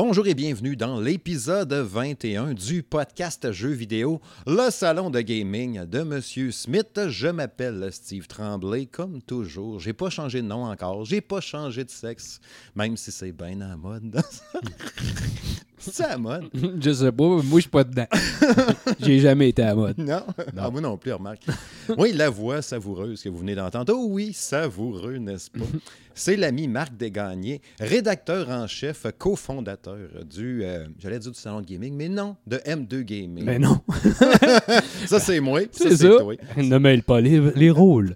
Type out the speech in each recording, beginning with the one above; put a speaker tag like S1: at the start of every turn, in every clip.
S1: Bonjour et bienvenue dans l'épisode 21 du podcast Jeux vidéo, le salon de gaming de Monsieur Smith. Je m'appelle Steve Tremblay, comme toujours. J'ai pas changé de nom encore, j'ai pas changé de sexe, même si c'est bien la mode. c'est à la mode.
S2: Je sais pas, moi je suis pas dedans. J'ai jamais été à la mode.
S1: Non? Ah, moi non plus, remarque. Oui, la voix savoureuse que vous venez d'entendre. Oh oui, savoureux, n'est-ce pas? C'est l'ami Marc Desgagnés, rédacteur en chef, cofondateur du, euh, j'allais dire du salon de gaming, mais non, de M2 Gaming.
S2: Mais non,
S1: ça, c'est moi.
S2: c'est ça.
S1: toi.
S2: Ne mêle pas les, les rôles.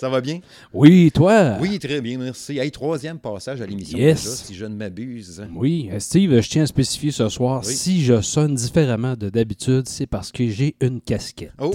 S1: Ça va bien?
S2: Oui, toi?
S1: Oui, très bien, merci. Hey, troisième passage à l'émission
S2: Yes.
S1: déjà, si je ne m'abuse.
S2: Oui, euh, Steve, je tiens à spécifier ce soir,
S1: Oui.
S2: si je sonne différemment de d'habitude, c'est parce que j'ai une casquette.
S1: Oh.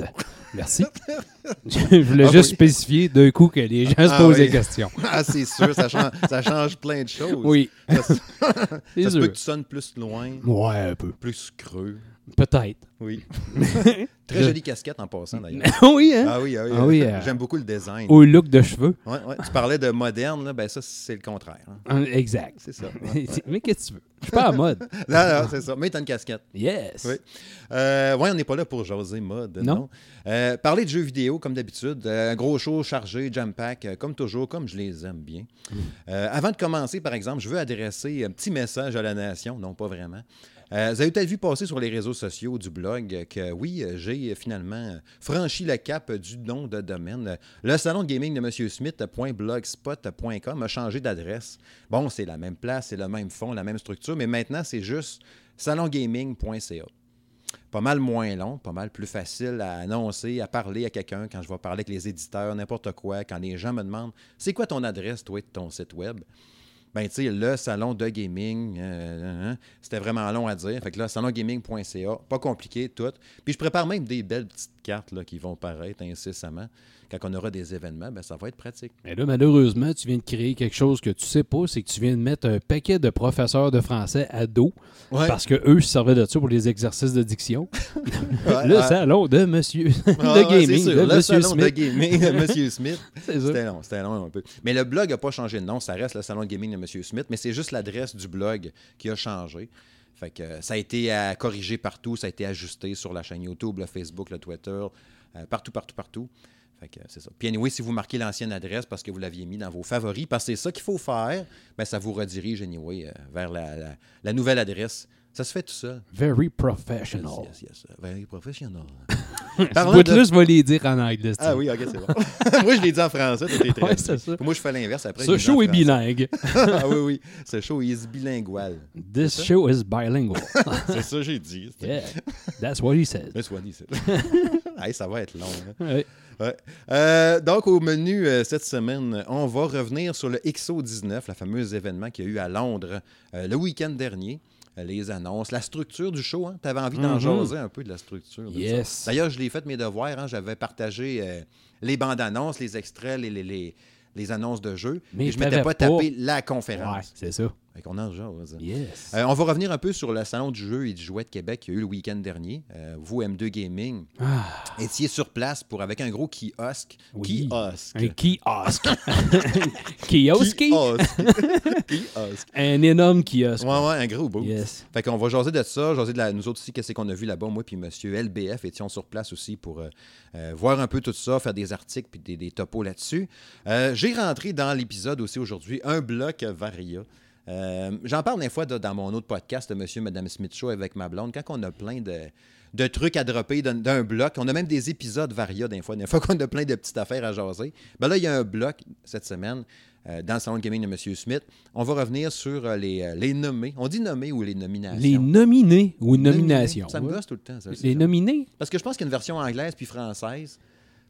S2: Merci. je voulais
S1: Ah
S2: juste
S1: oui.
S2: spécifier d'un coup que les gens se
S1: Ah
S2: posent
S1: oui.
S2: des questions.
S1: Ah, c'est sûr, ça change, ça change plein de choses.
S2: Oui,
S1: Ça, ça se peut que tu sonnes plus loin,
S2: Ouais, un peu.
S1: plus creux.
S2: Peut-être.
S1: Oui. Très jolie casquette en passant, d'ailleurs.
S2: oui, hein?
S1: Ah oui, ah oui.
S2: Ah oui, euh,
S1: J'aime beaucoup le design.
S2: Au look de cheveux.
S1: Ouais, ouais. Tu parlais de moderne, là, ben ça, c'est le contraire. hein.
S2: Hein, Exact.
S1: C'est ça.
S2: Mais qu'est-ce que tu veux? Je suis pas à mode.
S1: Non, non, c'est ça. Mais t'as une casquette.
S2: Yes.
S1: Oui. Euh, ouais, on n'est pas là pour jaser mode. Non.
S2: Non.
S1: Euh, parler de jeux vidéo, comme d'habitude. Euh, un gros show chargé, jam pack, euh, comme toujours, comme je les aime bien.
S2: Mm.
S1: Euh, avant de commencer, par exemple, je veux adresser un petit message à la nation. Non, pas vraiment. Euh, vous avez peut-être vu passer sur les réseaux sociaux du blog que oui, j'ai finalement franchi le cap du nom de domaine. Le salon de gaming de M. Smith.blogspot.com a changé d'adresse. Bon, c'est la même place, c'est le même fond, la même structure, mais maintenant, c'est juste salongaming.ca pas mal moins long, pas mal plus facile à annoncer, à parler à quelqu'un quand je vais parler avec les éditeurs, n'importe quoi, quand les gens me demandent c'est quoi ton adresse, toi, de ton site web. Ben, tu le salon de gaming, euh, hein, c'était vraiment long à dire. Fait que là, salongaming.ca, pas compliqué, tout. Puis je prépare même des belles petites cartes qui vont paraître incessamment. Quand on aura des événements, ben, ça va être pratique.
S2: Mais là, malheureusement, tu viens de créer quelque chose que tu sais pas, c'est que tu viens de mettre un paquet de professeurs de français à dos
S1: Ouais.
S2: parce que eux se servaient de ça pour les exercices de diction.
S1: Ouais,
S2: le
S1: ouais.
S2: salon de monsieur
S1: Ah,
S2: de gaming
S1: sûr,
S2: de
S1: le
S2: monsieur
S1: salon de
S2: Smith.
S1: gaming de M. Smith. C'était long, c'était long un peu. Mais le blog n'a pas changé de nom, ça reste le salon de gaming de M. Smith, mais c'est juste l'adresse du blog qui a changé. Fait que euh, ça a été à corriger partout, ça a été ajusté sur la chaîne YouTube, le Facebook, le Twitter, euh, partout, partout, partout. Fait que c'est ça. Puis anyway, si vous marquez l'ancienne adresse parce que vous l'aviez mis dans vos favoris, parce que c'est ça qu'il faut faire, ben ça vous redirige anyway euh, vers la, la- la nouvelle adresse. Ça se fait tout seul.
S2: Very
S1: Yes,
S2: professional.
S1: yes, yes. Very professional. Parlant de-
S2: vais les dire en anglais.
S1: Ah oui, ok, c'est bon. Moi, je l'ai dit en français, très
S2: Ouais, c'est ça.
S1: Moi, je fais l'inverse après.
S2: Ce show est bilingue.
S1: ah oui, oui. Ce show is bilingual.
S2: This show is bilingual.
S1: C'est ça que j'ai dit.
S2: yeah, that's what he said.
S1: Mais soit dit, c'est- Hey, ça va être long. hein.
S2: Ouais.
S1: Ouais. Euh, donc, au menu euh, cette semaine, on va revenir sur le XO19, le fameux événement qu'il y a eu à Londres euh, le week-end dernier. Les annonces, la structure du show. Tu avais envie d'en
S2: Mhm.
S1: jaser un peu de la structure. de
S2: Yes.
S1: D'ailleurs, je l'ai fait mes devoirs. hein. J'avais partagé les bandes annonces, les extraits, les, les, les- les annonces de jeux.
S2: Mais
S1: je ne m'étais pas
S2: pas-
S1: tapé la
S2: Ouais,
S1: conférence.
S2: c'est ça.
S1: Qu'on en jase.
S2: Yes.
S1: Euh, on va revenir un peu sur le salon du jeu et du jouet de Québec qu'il y a eu le week-end dernier. Euh, vous, M2 Gaming,
S2: Ah,
S1: étiez sur place pour avec un gros kiosque.
S2: Oui.
S1: Kiosque.
S2: un kiosque. kiosque. Un énorme kiosque.
S1: Ouais, ouais, un gros beau.
S2: Yes.
S1: Fait qu'on va jaser de ça, jaser de la, nous autres aussi, qu'est-ce qu'on a vu là-bas, moi puis monsieur LBF étions sur place aussi pour euh, voir un peu tout ça, faire des articles puis des, des topos là-dessus. J'ai rentré dans l'épisode aussi aujourd'hui un bloc Varia. Euh, J'en parle des fois de- dans mon autre podcast, Monsieur et Madame Smith Show avec ma blonde, quand on a plein de, de trucs à dropper d'un- bloc. On a même des épisodes Varia des fois, des fois qu'on a plein de petites affaires à jaser. Ben là, il y a un bloc cette semaine euh, dans le salon de gaming de Monsieur Smith. On va revenir sur euh, les, les nommés. On dit nommés ou les nominations?
S2: Les nominés ou nominations.
S1: Ça me
S2: ouais.
S1: gosse tout le temps. Ça,
S2: Les
S1: ça.
S2: nominés?
S1: Parce que je pense qu'il y a une version anglaise puis française.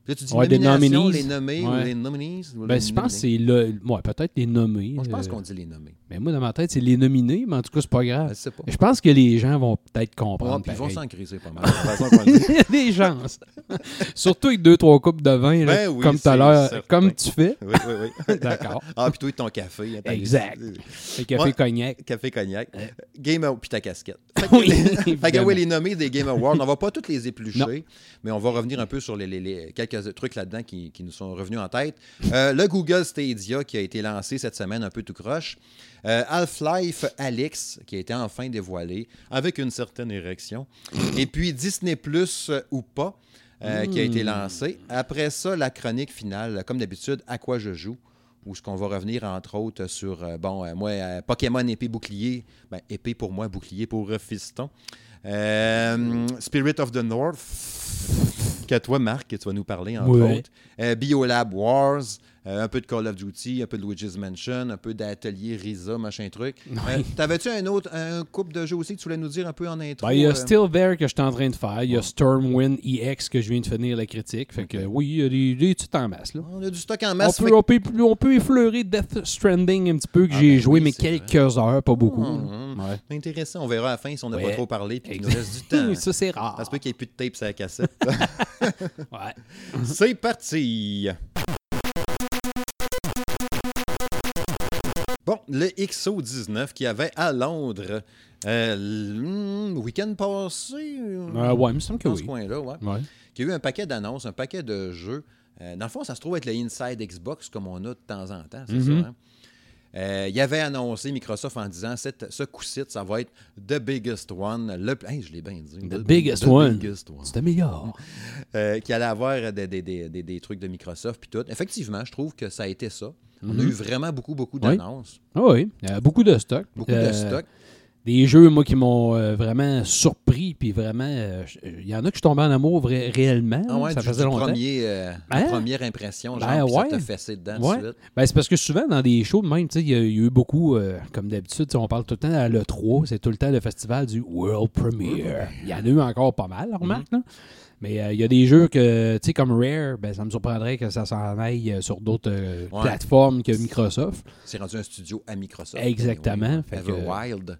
S1: Puis là, tu dis
S2: Ouais, des
S1: les nommés ou les nominees. ou
S2: Ben,
S1: les
S2: je pense que c'est le. Ouais, peut-être les nommés.
S1: Je pense
S2: euh,
S1: qu'on dit les nommés.
S2: Mais moi, dans ma tête, c'est les nominés, mais en tout cas, c'est pas grave.
S1: pas.
S2: Je pense que les gens vont peut-être comprendre.
S1: ils vont s'en criser pas mal.
S2: des chances. Surtout avec deux, trois coupes de vin, là,
S1: Ben oui,
S2: comme tout à l'heure, comme tu fais.
S1: oui, oui, oui.
S2: D'accord.
S1: Ah, puis toi, ton café. attends,
S2: Exact.
S1: les-
S2: café
S1: Ouais.
S2: cognac.
S1: Café cognac.
S2: Ouais.
S1: Game Award, puis ta casquette. Fait que,
S2: Oui,
S1: fait que, les nommés des Game Awards, on va pas tous les éplucher,
S2: Non.
S1: mais on va revenir un peu sur les, les- les- quelques quelques trucs là-dedans qui, qui nous sont revenus en tête. Euh, le Google Stadia qui a été lancé cette semaine, un peu tout croche. Euh, Half-Life Alix qui a été enfin dévoilé avec une certaine érection. Et puis Disney Plus euh, ou pas. euh, qui a été
S2: Hmm.
S1: lancé. Après ça, la chronique finale, comme d'habitude, à quoi je joue, où ce qu'on va revenir entre autres sur, euh, bon, euh, moi, euh, Pokémon épée bouclier, ben, épée pour moi, bouclier pour Fiston. Spirit of the North, que toi, Marc, que tu vas nous parler entre
S2: Ouais.
S1: autres. Biolab Wars, euh, un peu de Call of Duty, un peu de Luigi's Mansion, un peu d'Atelier Risa, machin truc. Euh, T'avais-tu un autre, un couple de jeux aussi que tu voulais nous dire un peu en intro?
S2: Ben, il y a
S1: euh?
S2: Still There que je suis en train de faire. Il y a Stormwind EX que je viens de finir la critique. Fait que oui, il y a des, des titres en masse. Là.
S1: On a du stock en
S2: On
S1: masse.
S2: peut,
S1: fait
S2: on, peut, on peut effleurer Death Stranding un petit peu que
S1: Ah,
S2: j'ai
S1: ben
S2: joué,
S1: oui,
S2: mais quelques heures, pas beaucoup.
S1: Mhm.
S2: Ouais.
S1: Intéressant. On verra à la fin si on n'a pas trop parlé puis qu'il nous reste du temps.
S2: Ça, c'est rare.
S1: Ça se peut qu'il n'y ait plus de tape sur la cassette.
S2: Ouais.
S1: C'est parti! Bon, le XO19 qui avait à Londres euh, le week-end passé. euh,
S2: Euh, ouais, il me semble que
S1: dans ce
S2: oui.
S1: coin-là, ouais.
S2: Ouais.
S1: Qui a eu un paquet d'annonces, un paquet de jeux. Euh, dans le fond, ça se trouve être le Inside Xbox comme on a de temps en temps, c'est
S2: Mhm.
S1: ça. hein? Euh, il avait annoncé Microsoft en disant cette, ce coup-ci, ça va être the biggest one. Le, hey, je l'ai bien dit.
S2: The biggest one. C'était meilleur.
S1: Euh, qui allait avoir des, des- des- des- des trucs de Microsoft puis tout. Effectivement, je trouve que ça a été ça. On a
S2: Mhm.
S1: eu vraiment beaucoup, beaucoup
S2: Oui.
S1: d'annonces.
S2: Ah oui, y a beaucoup de stock.
S1: Beaucoup
S2: Euh,
S1: de stock.
S2: Des jeux, moi, qui m'ont euh, vraiment surpris, puis vraiment, euh, il y en a que je suis tombé en amour réellement.
S1: Ah ouais,
S2: ça
S1: du-
S2: faisait
S1: du
S2: longtemps.
S1: premier, euh,
S2: Hein?
S1: première impression, genre,
S2: Ben
S1: ça
S2: ouais.
S1: t'a fessé dedans
S2: Ouais.
S1: tout de suite.
S2: Ben, c'est parce que souvent, dans des shows de même, tu sais, il y, a- il y a eu beaucoup, euh, comme d'habitude, on parle tout le temps à l'E3, c'est tout le temps le festival du World Premiere. Il y en a eu encore pas mal, remarque,
S1: Mhm.
S2: là. Mais euh, il y a des jeux que, tu sais, comme Rare, ben, ça me surprendrait que ça s'en aille euh, sur d'autres euh,
S1: Ouais.
S2: plateformes que Microsoft.
S1: C'est rendu un studio à Microsoft.
S2: Exactement. Fait que-
S1: Everwild.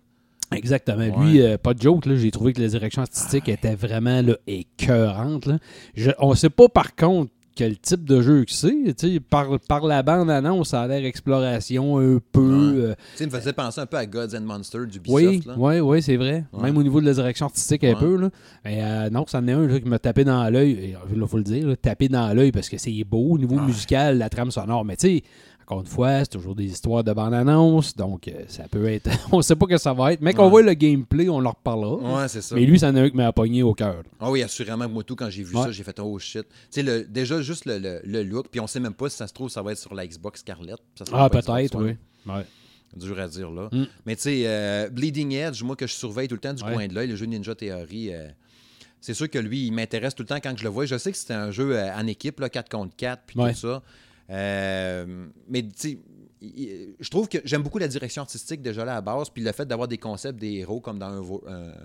S2: Exactement.
S1: Ouais.
S2: Lui, euh, pas de joke, j'ai trouvé que la direction artistique était vraiment là, écœurante. Là. Je- on ne sait pas par contre quel type de jeu que c'est. Tu sais, Par, par la bande-annonce, ça a l'air exploration un peu.
S1: Ouais.
S2: euh,
S1: Tu sais, il me faisait penser un peu à Gods and Monsters du
S2: oui,
S1: Ubisoft. là.
S2: oui, oui, c'est vrai.
S1: Ouais.
S2: Même au niveau de la direction artistique, un
S1: Ouais.
S2: peu. Là. Mais euh, non, ça en est un là, qui m'a tapé dans l'œil. Il faut le dire, là, tapé dans l'œil parce que c'est beau au niveau musical, la trame sonore. Mais tu sais, encore une fois, c'est toujours des histoires de bande-annonce. Donc, euh, ça peut être. on sait pas que ça va être. Mais qu'on
S1: Ouais.
S2: voit le gameplay, on en reparlera.
S1: Ouais, c'est ça.
S2: Mais lui, ça en a un qui m'a pogné au cœur.
S1: Ah oui, assurément, moi tout, quand j'ai vu
S2: Ouais.
S1: ça, j'ai fait oh shit. Tu sais, déjà juste le, le- le look, puis on sait même pas si ça se trouve, ça va être sur la Xbox Scarlett. Ça
S2: Ah, peut-être, oui. Ouais.
S1: Dur à dire là.
S2: Mm.
S1: Mais tu sais, euh, Bleeding Edge, moi que je surveille tout le temps du
S2: Ouais.
S1: coin de l'œil, le jeu Ninja Theory, euh, c'est sûr que lui, il m'intéresse tout le temps quand je le vois. Je sais que c'était un jeu euh, en équipe, là, 4 contre 4, puis
S2: Ouais.
S1: tout ça. Euh, mais tu sais, je trouve que j'aime beaucoup la direction artistique déjà là à la base, puis le fait d'avoir des concepts des héros comme dans un,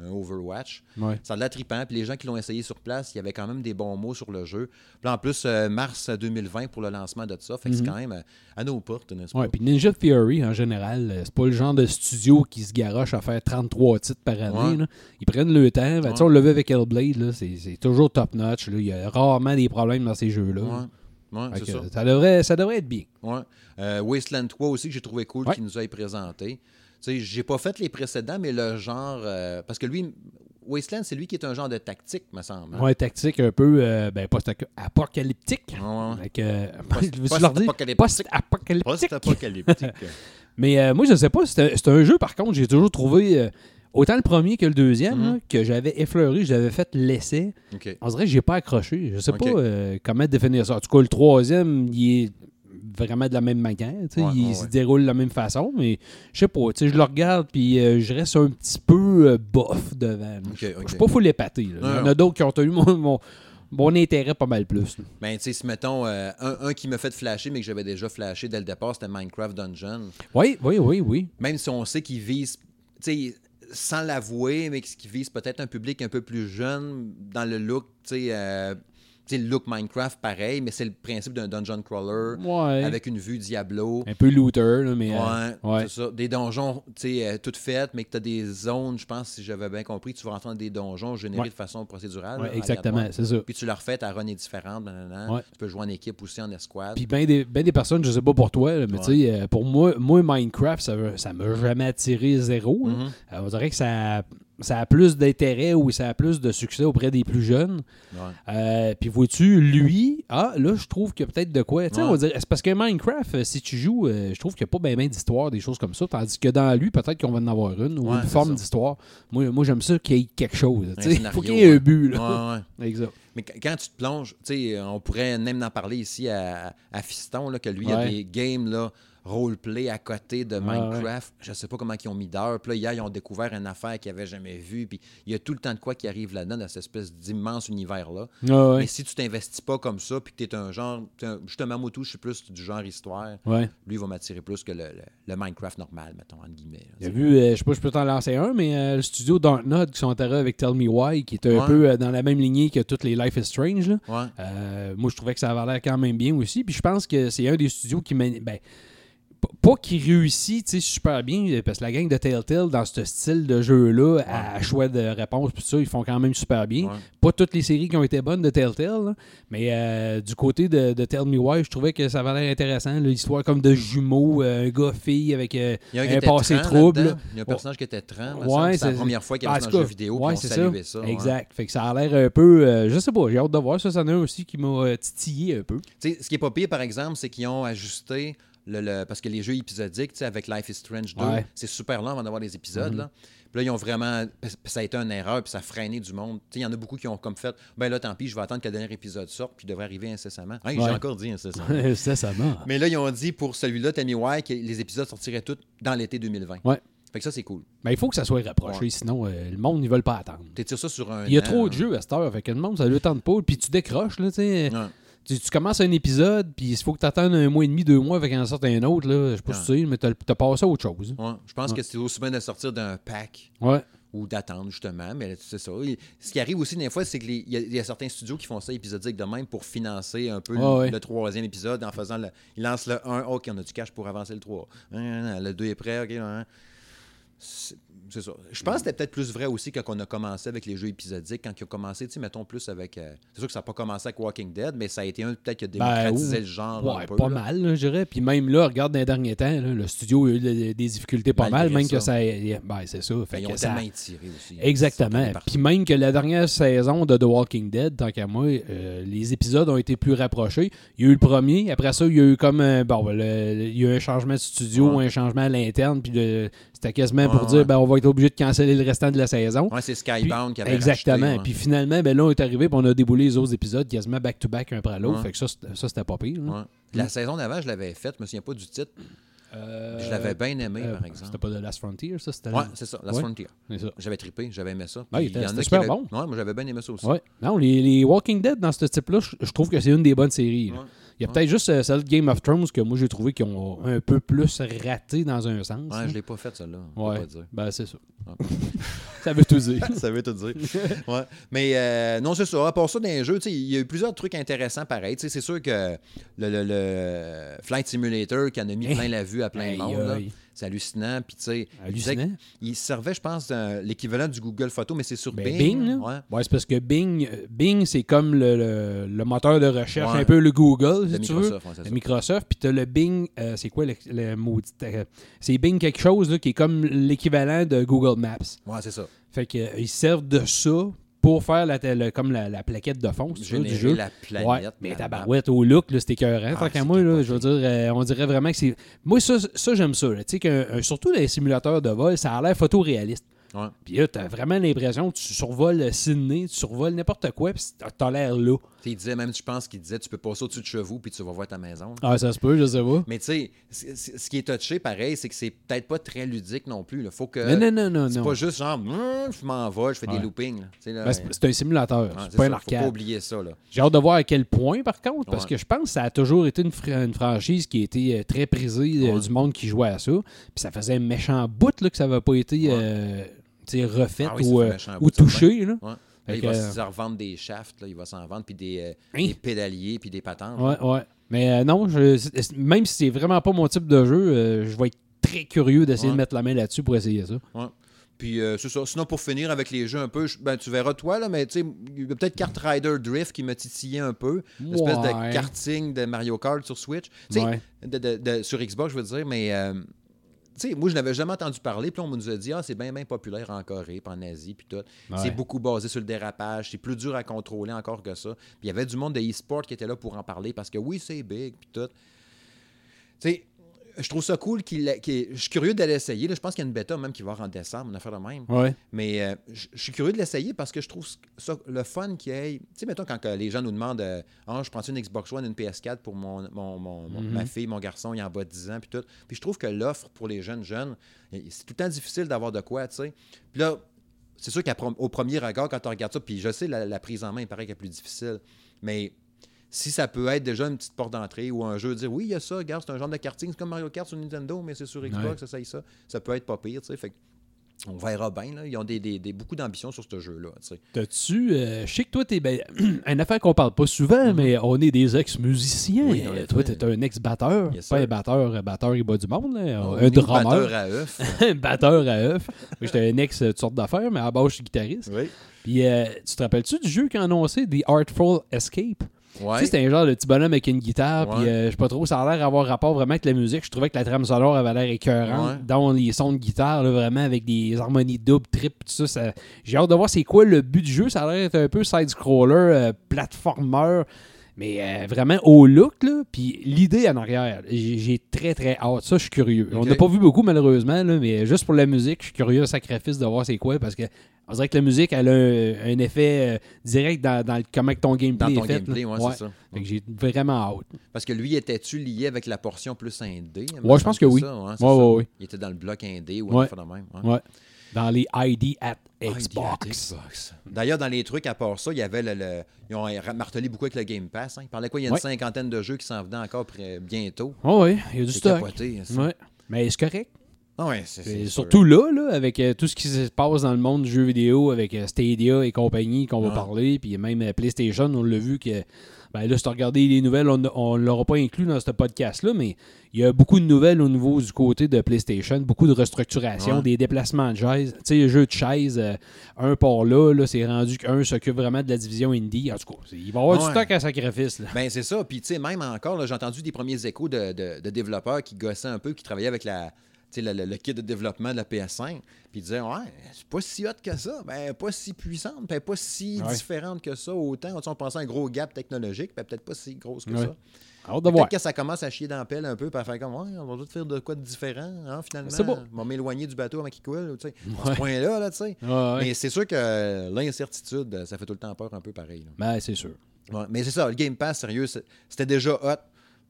S1: un Overwatch.
S2: Ouais.
S1: Ça a de la trippant. Puis les gens qui l'ont essayé sur place, il y avait quand même des bons mots sur le jeu. Puis en plus, euh, mars 2020 pour le lancement de ça. Fait que c'est
S2: Mhm.
S1: quand même euh, à nos portes, n'est-ce pas?
S2: Ouais, puis Ninja Theory, en général, euh, c'est pas le genre de studio qui se garoche à faire 33 titres par année.
S1: Ouais.
S2: là. Ils prennent le temps. Ben. On vu avec Hellblade, c'est toujours top-notch. Il y a rarement des problèmes dans ces jeux-là.
S1: Ouais, c'est ça.
S2: ça, devrait, ça devrait être bien.
S1: Ouais. Euh, Wasteland 3 aussi, que j'ai trouvé cool
S2: Ouais.
S1: qu'il nous ait présenté. Tu sais, j'ai pas fait les précédents, mais le genre. euh, parce que lui, Wasteland, c'est lui qui est un genre de tactique, me semble. hein?
S2: Ouais, tactique un peu, euh, ben, post-apocalyptique.
S1: Ouais,
S2: euh,
S1: Post-
S2: veux-tu leur dire?
S1: post-apocalyptique.
S2: Post-apocalyptique.
S1: Post-apocalyptique.
S2: Mais euh, moi, je sais pas, c'est un, c'est un jeu, par contre, j'ai toujours trouvé euh, autant le premier que le deuxième,
S1: Mhm.
S2: là, que j'avais effleuré, j'avais fait l'essai.
S1: OK.
S2: On dirait que j'ai pas accroché. Je sais pas euh, comment définir ça. En tout cas, le troisième, il est vraiment de la même manière.
S1: Ouais,
S2: il
S1: ouais,
S2: se déroule de la même façon, mais je sais pas. Je le regarde, puis euh, je reste un petit peu euh, bof devant.
S1: OK,
S2: Je suis pas full épaté. Il y en a d'autres qui ont eu mon, mon, mon intérêt pas mal plus.
S1: Ben, tu sais, si mettons, euh, un, un qui m'a fait flasher, mais que j'avais déjà flashé dès le départ, c'était Minecraft Dungeon.
S2: Oui, oui, oui, oui.
S1: Même si on sait qu'il vise, tu sais, sans l'avouer, mais qu'il vise peut-être un public un peu plus jeune dans le look, tu sais, euh, sais, le look Minecraft pareil, mais c'est le principe d'un dungeon crawler
S2: Ouais.
S1: avec une vue Diablo.
S2: Un peu looter, là, mais. euh,
S1: Ouais,
S2: ouais.
S1: c'est ça. Des donjons, tu sais, euh, toutes faites, mais que tu as des zones, je pense, si j'avais bien compris, tu vas rentrer dans des donjons générés de façon procédurale. là,
S2: exactement, c'est ça.
S1: Puis tu le refais, ta run est différente. Tu peux jouer en équipe aussi, en escouade.
S2: Puis bien des, ben des personnes, je sais pas pour toi, là, mais tu sais, euh, pour moi, moi, Minecraft, ça ça m'a jamais attiré zéro. là.
S1: Mhm.
S2: Euh, on dirait que ça. Ça a plus d'intérêt ou ça a plus de succès auprès des plus jeunes.
S1: Ouais.
S2: Euh, puis vois-tu, lui, ah, là, je trouve qu'il y a peut-être de quoi.
S1: Ouais.
S2: on va dire, c'est parce que Minecraft, euh, si tu joues, euh, je trouve qu'il n'y a pas bien d'histoire, des choses comme ça. Tandis que dans lui, peut-être qu'on va en avoir une ou
S1: Ouais,
S2: une forme d'histoire. Moi, moi j'aime ça qu'il y ait quelque chose.
S1: scénario,
S2: faut qu'il y ait un but. Là. Exact.
S1: Mais qu- quand tu te plonges, on pourrait même en parler ici à, à Fiston, là, que lui, il y a des games là, roleplay à côté de
S2: Ouais,
S1: Minecraft. Je sais pas comment ils ont mis d'heures. Puis là, hier, ils ont découvert une affaire qu'ils n'avaient jamais vue. Puis il y a tout le temps de quoi qui arrive là-dedans, dans cette espèce d'immense univers-là.
S2: Ouais,
S1: Mais si tu t'investis pas comme ça, puis que tu es un genre. un- justement, moi, tout, je suis plus du genre histoire.
S2: ouais.
S1: Lui, il va m'attirer plus que le, le- le Minecraft normal, mettons, entre guillemets. sais.
S2: vu, euh, je sais pas, je peux t'en lancer un, mais euh, le studio Dontnod qui sont arrivés avec Tell Me Why, qui est un
S1: Ouais.
S2: peu euh, dans la même lignée que toutes les Life is Strange. là.
S1: Ouais.
S2: Moi, je trouvais que ça avait l'air quand même bien aussi. Puis je pense que c'est un des studios qui mène. Ben, pas qui réussit super bien, euh, parce que la gang de Telltale, dans ce style de jeu-là, à choix de réponse, puis tout ça, ils font quand même super bien.
S1: Ouais.
S2: Pas toutes les séries qui ont été bonnes de Telltale, là, mais euh, du côté de, de Tell Me Why, je trouvais que ça avait l'air intéressant. L'histoire comme de jumeaux, euh, un gars-fille avec euh,
S1: y a un,
S2: passé
S1: 30
S2: trouble.
S1: Il y a un personnage qui était 30.
S2: Ouais,
S1: c'est la première fois qu'il
S2: tout
S1: dans un jeu vidéo.
S2: ouais, c'est
S1: ça.
S2: Exact. Fait que ça a l'air un peu. je sais pas, j'ai hâte de voir ça. Ça en a un aussi qui m'a titillé un peu.
S1: Ce qui est pas pire, par exemple, c'est qu'ils ont ajusté le, le- parce que les jeux épisodiques, avec Life is Strange 2,
S2: Ouais.
S1: c'est super long avant d'avoir des épisodes.
S2: Mhm.
S1: là. Puis là, ils ont vraiment. Ça a été une erreur, puis ça a freiné du monde. Il y en a beaucoup qui ont comme fait ben là, tant pis, je vais attendre que le dernier épisode sorte, puis il devrait arriver incessamment.
S2: Ouais.
S1: J'ai encore dit incessamment.
S2: m'a.
S1: Mais là, ils ont dit pour celui-là, Tammy White, que les épisodes sortiraient tous dans l'été 2020.
S2: Ouais.
S1: Fait que ça, c'est cool.
S2: Ben, il faut que ça soit rapproché,
S1: Ouais.
S2: sinon euh, le monde, ils veulent pas attendre.
S1: T'étires ça sur un.
S2: Il y a
S1: an,
S2: trop de
S1: hein.
S2: jeux à cette heure, fait que le monde, ça lui tente pas. Puis tu décroches, là, tu sais. Tu, tu commences un épisode, puis il faut que tu attendes un mois et demi, deux mois avec un sorte un autre, là. Je sais pas si tu sais, mais t'as as passé à autre chose.
S1: Ouais. Je pense
S2: Ouais.
S1: que c'est aussi bien de sortir d'un pack
S2: Ouais.
S1: ou d'attendre, justement. Mais c'est ça. Ce qui arrive aussi, des fois, c'est qu'il y, y a certains studios qui font ça épisodique de même pour financer un peu le, troisième épisode en faisant le. Ils lancent le 1, OK, on a du cash pour avancer le 3. Hein, Le 2 est prêt, OK. C'est ça. Je pense que c'était peut-être plus vrai aussi quand on a commencé avec les jeux épisodiques, quand ils ont commencé, tu sais, mettons plus avec. euh, c'est sûr que ça n'a pas commencé avec Walking Dead, mais ça a été un peut-être qui a démocratisé
S2: oui.
S1: le genre.
S2: Ben, Ouais,
S1: un peu,
S2: pas
S1: là.
S2: mal, là, je dirais. Puis même là, regarde dans les derniers temps, là, le studio a eu des difficultés pas
S1: Malgré
S2: mal, même
S1: ça.
S2: que ça. Ben, c'est ça.
S1: Ben,
S2: Fait
S1: ils
S2: que
S1: ont
S2: ça-
S1: tellement étiré aussi.
S2: Exactement. Puis même que la dernière saison de The Walking Dead, tant qu'à moi, euh, les épisodes ont été plus rapprochés. Il y a eu le premier, après ça, il y a eu comme un, bon, ben, le- il y a eu un changement de studio,
S1: Ouais.
S2: un changement à l'interne, puis le- c'était quasiment pour
S1: Ouais,
S2: dire,
S1: ouais.
S2: ben, on va être obligé de canceller le restant de la saison.
S1: Ouais, c'est Skybound qui avait
S2: Exactement.
S1: racheté.
S2: Puis finalement, ben là, on est arrivé, puis on a déboulé les autres épisodes quasiment back-to-back un après l'autre. Fait que ça, c'était- ça, c'était pas pire.
S1: La saison d'avant, je l'avais faite, je me souviens pas du titre.
S2: Euh,
S1: Je l'avais bien aimé,
S2: euh,
S1: par exemple.
S2: C'était pas de Last Frontier, ça? C'était
S1: Ouais, c'est ça, Last
S2: Ouais.
S1: Frontier. J'avais trippé, j'avais aimé ça.
S2: Ouais, c'était super bon.
S1: Ouais, moi j'avais bien aimé ça aussi.
S2: Ouais. Non, les, les Walking Dead dans ce type-là, je, je trouve que c'est une des bonnes séries. Il y a
S1: Ouais.
S2: peut-être juste euh, celle de Game of Thrones que moi j'ai trouvé qu'ils ont un peu plus raté dans un sens.
S1: Ouais, je l'ai pas faite, celle-là.
S2: Ouais. Ben, c'est ça.
S1: Ouais.
S2: ça veut tout dire.
S1: ça veut tout dire. Ouais. Mais euh, non, c'est ça. À part ça, dans les jeux, il y a eu plusieurs trucs intéressants pareil. C'est sûr que le, le- le Flight Simulator qui en a mis plein la vue à plein de monde, là. C'est hallucinant. Puis tu sais, il
S2: Hallucinant.
S1: qu'il servait, je pense, l'équivalent du Google Photo, mais c'est sur
S2: Ben,
S1: Bing.
S2: Bing.
S1: Ouais.
S2: Ouais, c'est parce que Bing, Bing c'est comme le, le- le moteur de recherche,
S1: Ouais.
S2: un peu le Google, si tu veux.
S1: Microsoft, ouais.
S2: Microsoft, puis t'as le Bing, euh, c'est quoi le, le maudit euh, C'est Bing quelque chose là, qui est comme l'équivalent de Google Maps.
S1: Ouais, c'est ça.
S2: Fait que, euh, ils servent de ça pour faire la, le- comme la, la plaquette de fond si tu veux, du jeu.
S1: la planète.
S2: Ouais, mais tabarouette au look, c'était écœurant.
S1: Ah,
S2: qu'à moi, là, je veux dire, euh, on dirait vraiment que c'est. Moi, ça, ça j'aime ça. là. Tu sais, qu'un- un- surtout les simulateurs de vol, ça a l'air photoréaliste.
S1: Ouais.
S2: Puis là, t'as vraiment l'impression que tu survoles Sydney, tu survoles n'importe quoi, puis t'as- l'air là.
S1: Il disait même, je pense qu'il disait, tu peux passer au-dessus de chez vous puis tu vas voir ta maison.
S2: Ah, ça se peut, je sais pas.
S1: Mais tu sais, ce qui est touché, pareil, c'est que c'est peut-être pas très ludique non plus. Il faut que.
S2: non, non, non, non.
S1: C'est pas juste genre, Hum, je m'en vais, je fais
S2: Ouais.
S1: des loopings. là. Là,
S2: Ben, c'est un simulateur,
S1: ouais,
S2: c'est pas un
S1: ça, Faut pas
S2: arcade.
S1: oublier ça. Là.
S2: J'ai hâte de voir à quel point, par contre, parce que je pense que ça a toujours été une, fra- une franchise qui a été euh, très prisée euh, du monde qui jouait à ça. Puis ça faisait un méchant bout là, que ça n'avait pas été euh, tu sais, refait
S1: Ah oui,
S2: ou, euh, ou. Là.
S1: Ouais. Là, il va
S2: euh,
S1: s'en revendre des shafts, là, il va s'en vendre, puis des, euh,
S2: Hein?
S1: des pédaliers, puis des patentes.
S2: Ouais, ouais. Mais euh, non, je- même si c'est vraiment pas mon type de jeu, euh, je vais être très curieux d'essayer
S1: Ouais.
S2: de mettre la main là-dessus pour essayer ça.
S1: Ouais. Puis euh, c'est ça. Sinon, pour finir avec les jeux un peu, je- ben, tu verras toi, là, mais tu sais, il y a peut-être Kart Rider Drift qui m'a titillé un peu. Une espèce de karting de Mario Kart sur Switch. Tu sais,
S2: Ouais.
S1: de- de- de- sur Xbox, je veux dire, mais euh, sais, moi, je n'avais jamais entendu parler. Puis on nous a dit, ah, c'est bien, bien populaire en Corée, puis en Asie, puis tout. C'est beaucoup basé sur le dérapage. C'est plus dur à contrôler encore que ça. Puis il y avait du monde de e-sport qui était là pour en parler parce que oui, c'est big, puis tout. Tu sais, je trouve ça cool qu'il. ait- je suis curieux d'aller essayer. là. Je pense qu'il y a une bêta même qui va en décembre, une affaire de même.
S2: Ouais.
S1: Mais euh, je je suis curieux de l'essayer parce que je trouve ça le fun qu'il y ait. Tu sais, mettons, quand que les gens nous demandent euh, Ah, je prends une Xbox One, une PS4 pour mon, mon- mon-
S2: Mhm.
S1: ma fille, mon garçon, il est en bas de 10 ans, puis tout. Puis je trouve que l'offre pour les jeunes jeunes, c'est tout le temps difficile d'avoir de quoi, tu sais. Puis là, c'est sûr qu'au premier regard, quand on regarde ça, puis je sais, la, la prise en main, il paraît qu'elle est plus difficile. Mais si ça peut être déjà une petite porte d'entrée ou un jeu, dire oui, il y a ça, regarde, c'est un genre de karting, c'est comme Mario Kart sur Nintendo, mais c'est sur Xbox,
S2: Ouais.
S1: ça, ça, ça. Ça peut être pas pire, tu sais. Fait que on verra bien, là. Ils ont des, des- des- beaucoup d'ambition sur ce jeu-là, tu sais.
S2: T'as-tu. euh, je sais que toi, t'es. Ben, une affaire qu'on parle pas souvent, mais on est des ex-musiciens.
S1: Oui,
S2: Euh, toi, t'es un ex-batteur.
S1: Yes,
S2: pas un batteur, un batteur qui bat du monde, là.
S1: On
S2: un
S1: est
S2: drummer.
S1: batteur à œuf.
S2: un batteur à œuf. J'étais un ex de toutes sortes d'affaires, mais à base, je suis guitariste.
S1: oui.
S2: Puis, euh, tu te rappelles-tu du jeu qu'ils ont annoncé, The Artful Escape? Tu sais, c'était un genre de petit bonhomme avec une guitare, puis euh, je sais pas trop, ça a l'air d'avoir rapport vraiment avec la musique. Je trouvais que la trame sonore avait l'air écœurante, dans les sons de guitare, là, vraiment avec des harmonies doubles, trip, tout ça. ça- J'ai hâte de voir c'est quoi le but du jeu. Ça a l'air d'être un peu side-scroller, euh, platformer, mais euh, vraiment au look, là. Puis l'idée en arrière, j'ai très très hâte. Ça, je suis curieux. On n'a pas vu beaucoup, malheureusement, là, mais juste pour la musique, je suis curieux, sacrifice, de voir c'est quoi, parce que on dirait que la musique, elle a un, un effet euh, direct dans, dans comment ton
S1: Dans
S2: gameplay
S1: ton
S2: est fait.
S1: gameplay, ouais,
S2: Ouais.
S1: c'est ça.
S2: Fait que j'ai vraiment hâte.
S1: Parce que lui, était-tu lié avec la portion plus indé?
S2: Ouais, je pense que oui.
S1: Ça, ouais, ça. Il était dans le bloc indé ou
S2: Ouais.
S1: un de même.
S2: Dans les ID at Xbox.
S1: dit Xbox. D'ailleurs, dans les trucs, à part ça, il y avait le. le- ils ont martelé beaucoup avec le Game Pass. hein. Ils parlaient quoi? Il y a une cinquantaine de jeux qui s'en venaient encore bientôt.
S2: Oh, oui, il y a du stock.
S1: capoté.
S2: Ouais. Mais c'est correct.
S1: Ah ouais, c'est
S2: surtout là, là, avec euh, tout ce qui se passe dans le monde du jeu vidéo, avec euh, Stadia et compagnie qu'on va
S1: Ouais.
S2: parler, puis même euh, PlayStation, on l'a vu que. Ben là, si tu as regardé les nouvelles, on ne l'aura pas inclus dans ce podcast-là, mais il y a beaucoup de nouvelles au niveau du côté de PlayStation, beaucoup de restructuration,
S1: Ouais.
S2: des déplacements de chaises. Tu sais, le jeu de chaises, euh, un par là, là c'est rendu qu'un s'occupe vraiment de la division indie. En tout cas, il va y avoir du stock à sacrifice. Là.
S1: Ben, c'est ça. Puis, tu sais, même encore, j'ai entendu des premiers échos de, de- de développeurs qui gossaient un peu, qui travaillaient avec la, le, le- le kit de développement de la PS5. Puis, ils disaient, ouais, c'est pas si hot que ça. Ben, pas si puissante. Ben, pas si
S2: Ouais.
S1: différente que ça. Autant, on pensait à un gros gap technologique. Ben, peut-être pas si grosse que
S2: Ouais.
S1: ça. Peut-être que ça commence à chier dans la pelle un peu, puis à faire comme, ouais, on va tout faire de quoi de différent, hein, finalement.
S2: C'est beau.
S1: On va m'éloigner du bateau avant qu'il coule, tu sais. À ce point-là, là, tu sais. Mais c'est sûr que l'incertitude, ça fait tout le temps peur un peu pareil. là.
S2: Ben, c'est sûr.
S1: Mais c'est ça, le Game Pass, sérieux, c'était déjà hot.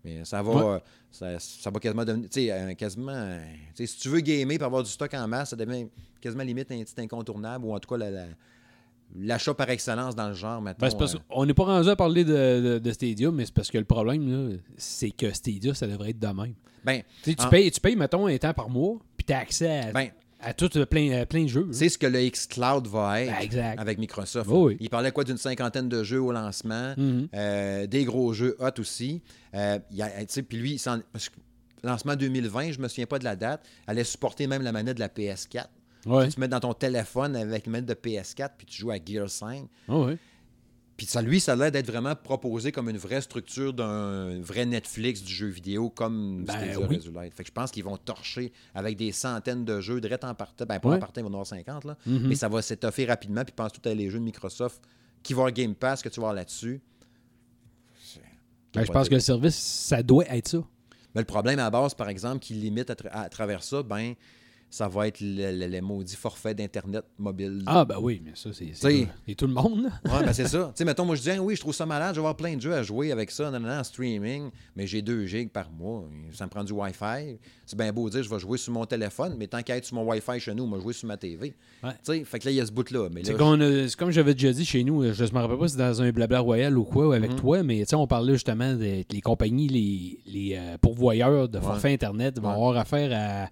S1: Mais ça va,
S2: Ouais.
S1: euh, ça, ça va quasiment devenir. Tu sais, euh, quasiment. euh, si tu veux gamer pour avoir du stock en masse, ça devient quasiment limite un petit incontournable, ou en tout cas la- la- l'achat par excellence dans le genre maintenant.
S2: Ben, qu'on n'est pas rendu à parler de, de, de Stadia, mais c'est parce que le problème, c'est que Stadia, ça devrait être de même.
S1: ben,
S2: Tu sais, tu payes, tu payes, mettons, un temps par mois, puis tu as accès à,
S1: ben,
S2: à tout euh, plein, euh, plein de jeux. là.
S1: c'est ce que le xCloud va être
S2: Ben, exact.
S1: avec Microsoft.
S2: Oh oui.
S1: Il parlait quoi d'une cinquantaine de jeux au lancement,
S2: Mhm.
S1: euh, des gros jeux hot aussi. Puis lui, il s'en- parce que lancement 2020, je me souviens pas de la date, allait supporter même la manette de la PS4.
S2: Ouais.
S1: Tu mets dans ton téléphone avec une manette de PS4 puis tu joues à Gear 5.
S2: Ah ouais.
S1: Puis ça, lui, ça a l'air d'être vraiment proposé comme une vraie structure d'un vrai Netflix du jeu vidéo comme
S2: Ben oui.
S1: Fait que je pense qu'ils vont torcher avec des centaines de jeux direct en partant. Ben, pas
S2: Ouais.
S1: en partant, ils vont en avoir 50, là.
S2: Mhm.
S1: Mais ça va s'étoffer rapidement. Puis pense tout à les jeux de Microsoft qui vont avoir Game Pass, que tu vas là-dessus.
S2: Ben, je pense que le service, ça doit être ça.
S1: Mais le problème à la base, par exemple, qui limite à, tra- à travers ça, ben, ça va être le, le- le maudit forfait d'Internet mobile.
S2: Ah, ben oui, mais ça, c'est c'est tout le monde.
S1: Ouais, ben c'est ça. Tu sais, mettons, moi, je dis, oui, je trouve ça malade, je vais avoir plein de jeux à jouer avec ça, non, en streaming, mais j'ai 2 gigs par mois. Ça me prend du Wi-Fi. C'est bien beau de dire, je vais jouer sur mon téléphone, mais tant qu'à être sur mon Wi-Fi chez nous, moi, jouer sur ma TV.
S2: Ouais.
S1: Tu sais, fait que là, il y a ce bout-là.
S2: C'est a- c'est comme j'avais déjà dit chez nous, je ne me rappelle pas si c'est dans un blabla royal ou quoi, ou avec
S1: Mhm.
S2: toi, mais tu sais, on parlait justement des les compagnies, les, les euh, pourvoyeurs de forfaits Internet vont
S1: Ouais.
S2: avoir affaire à,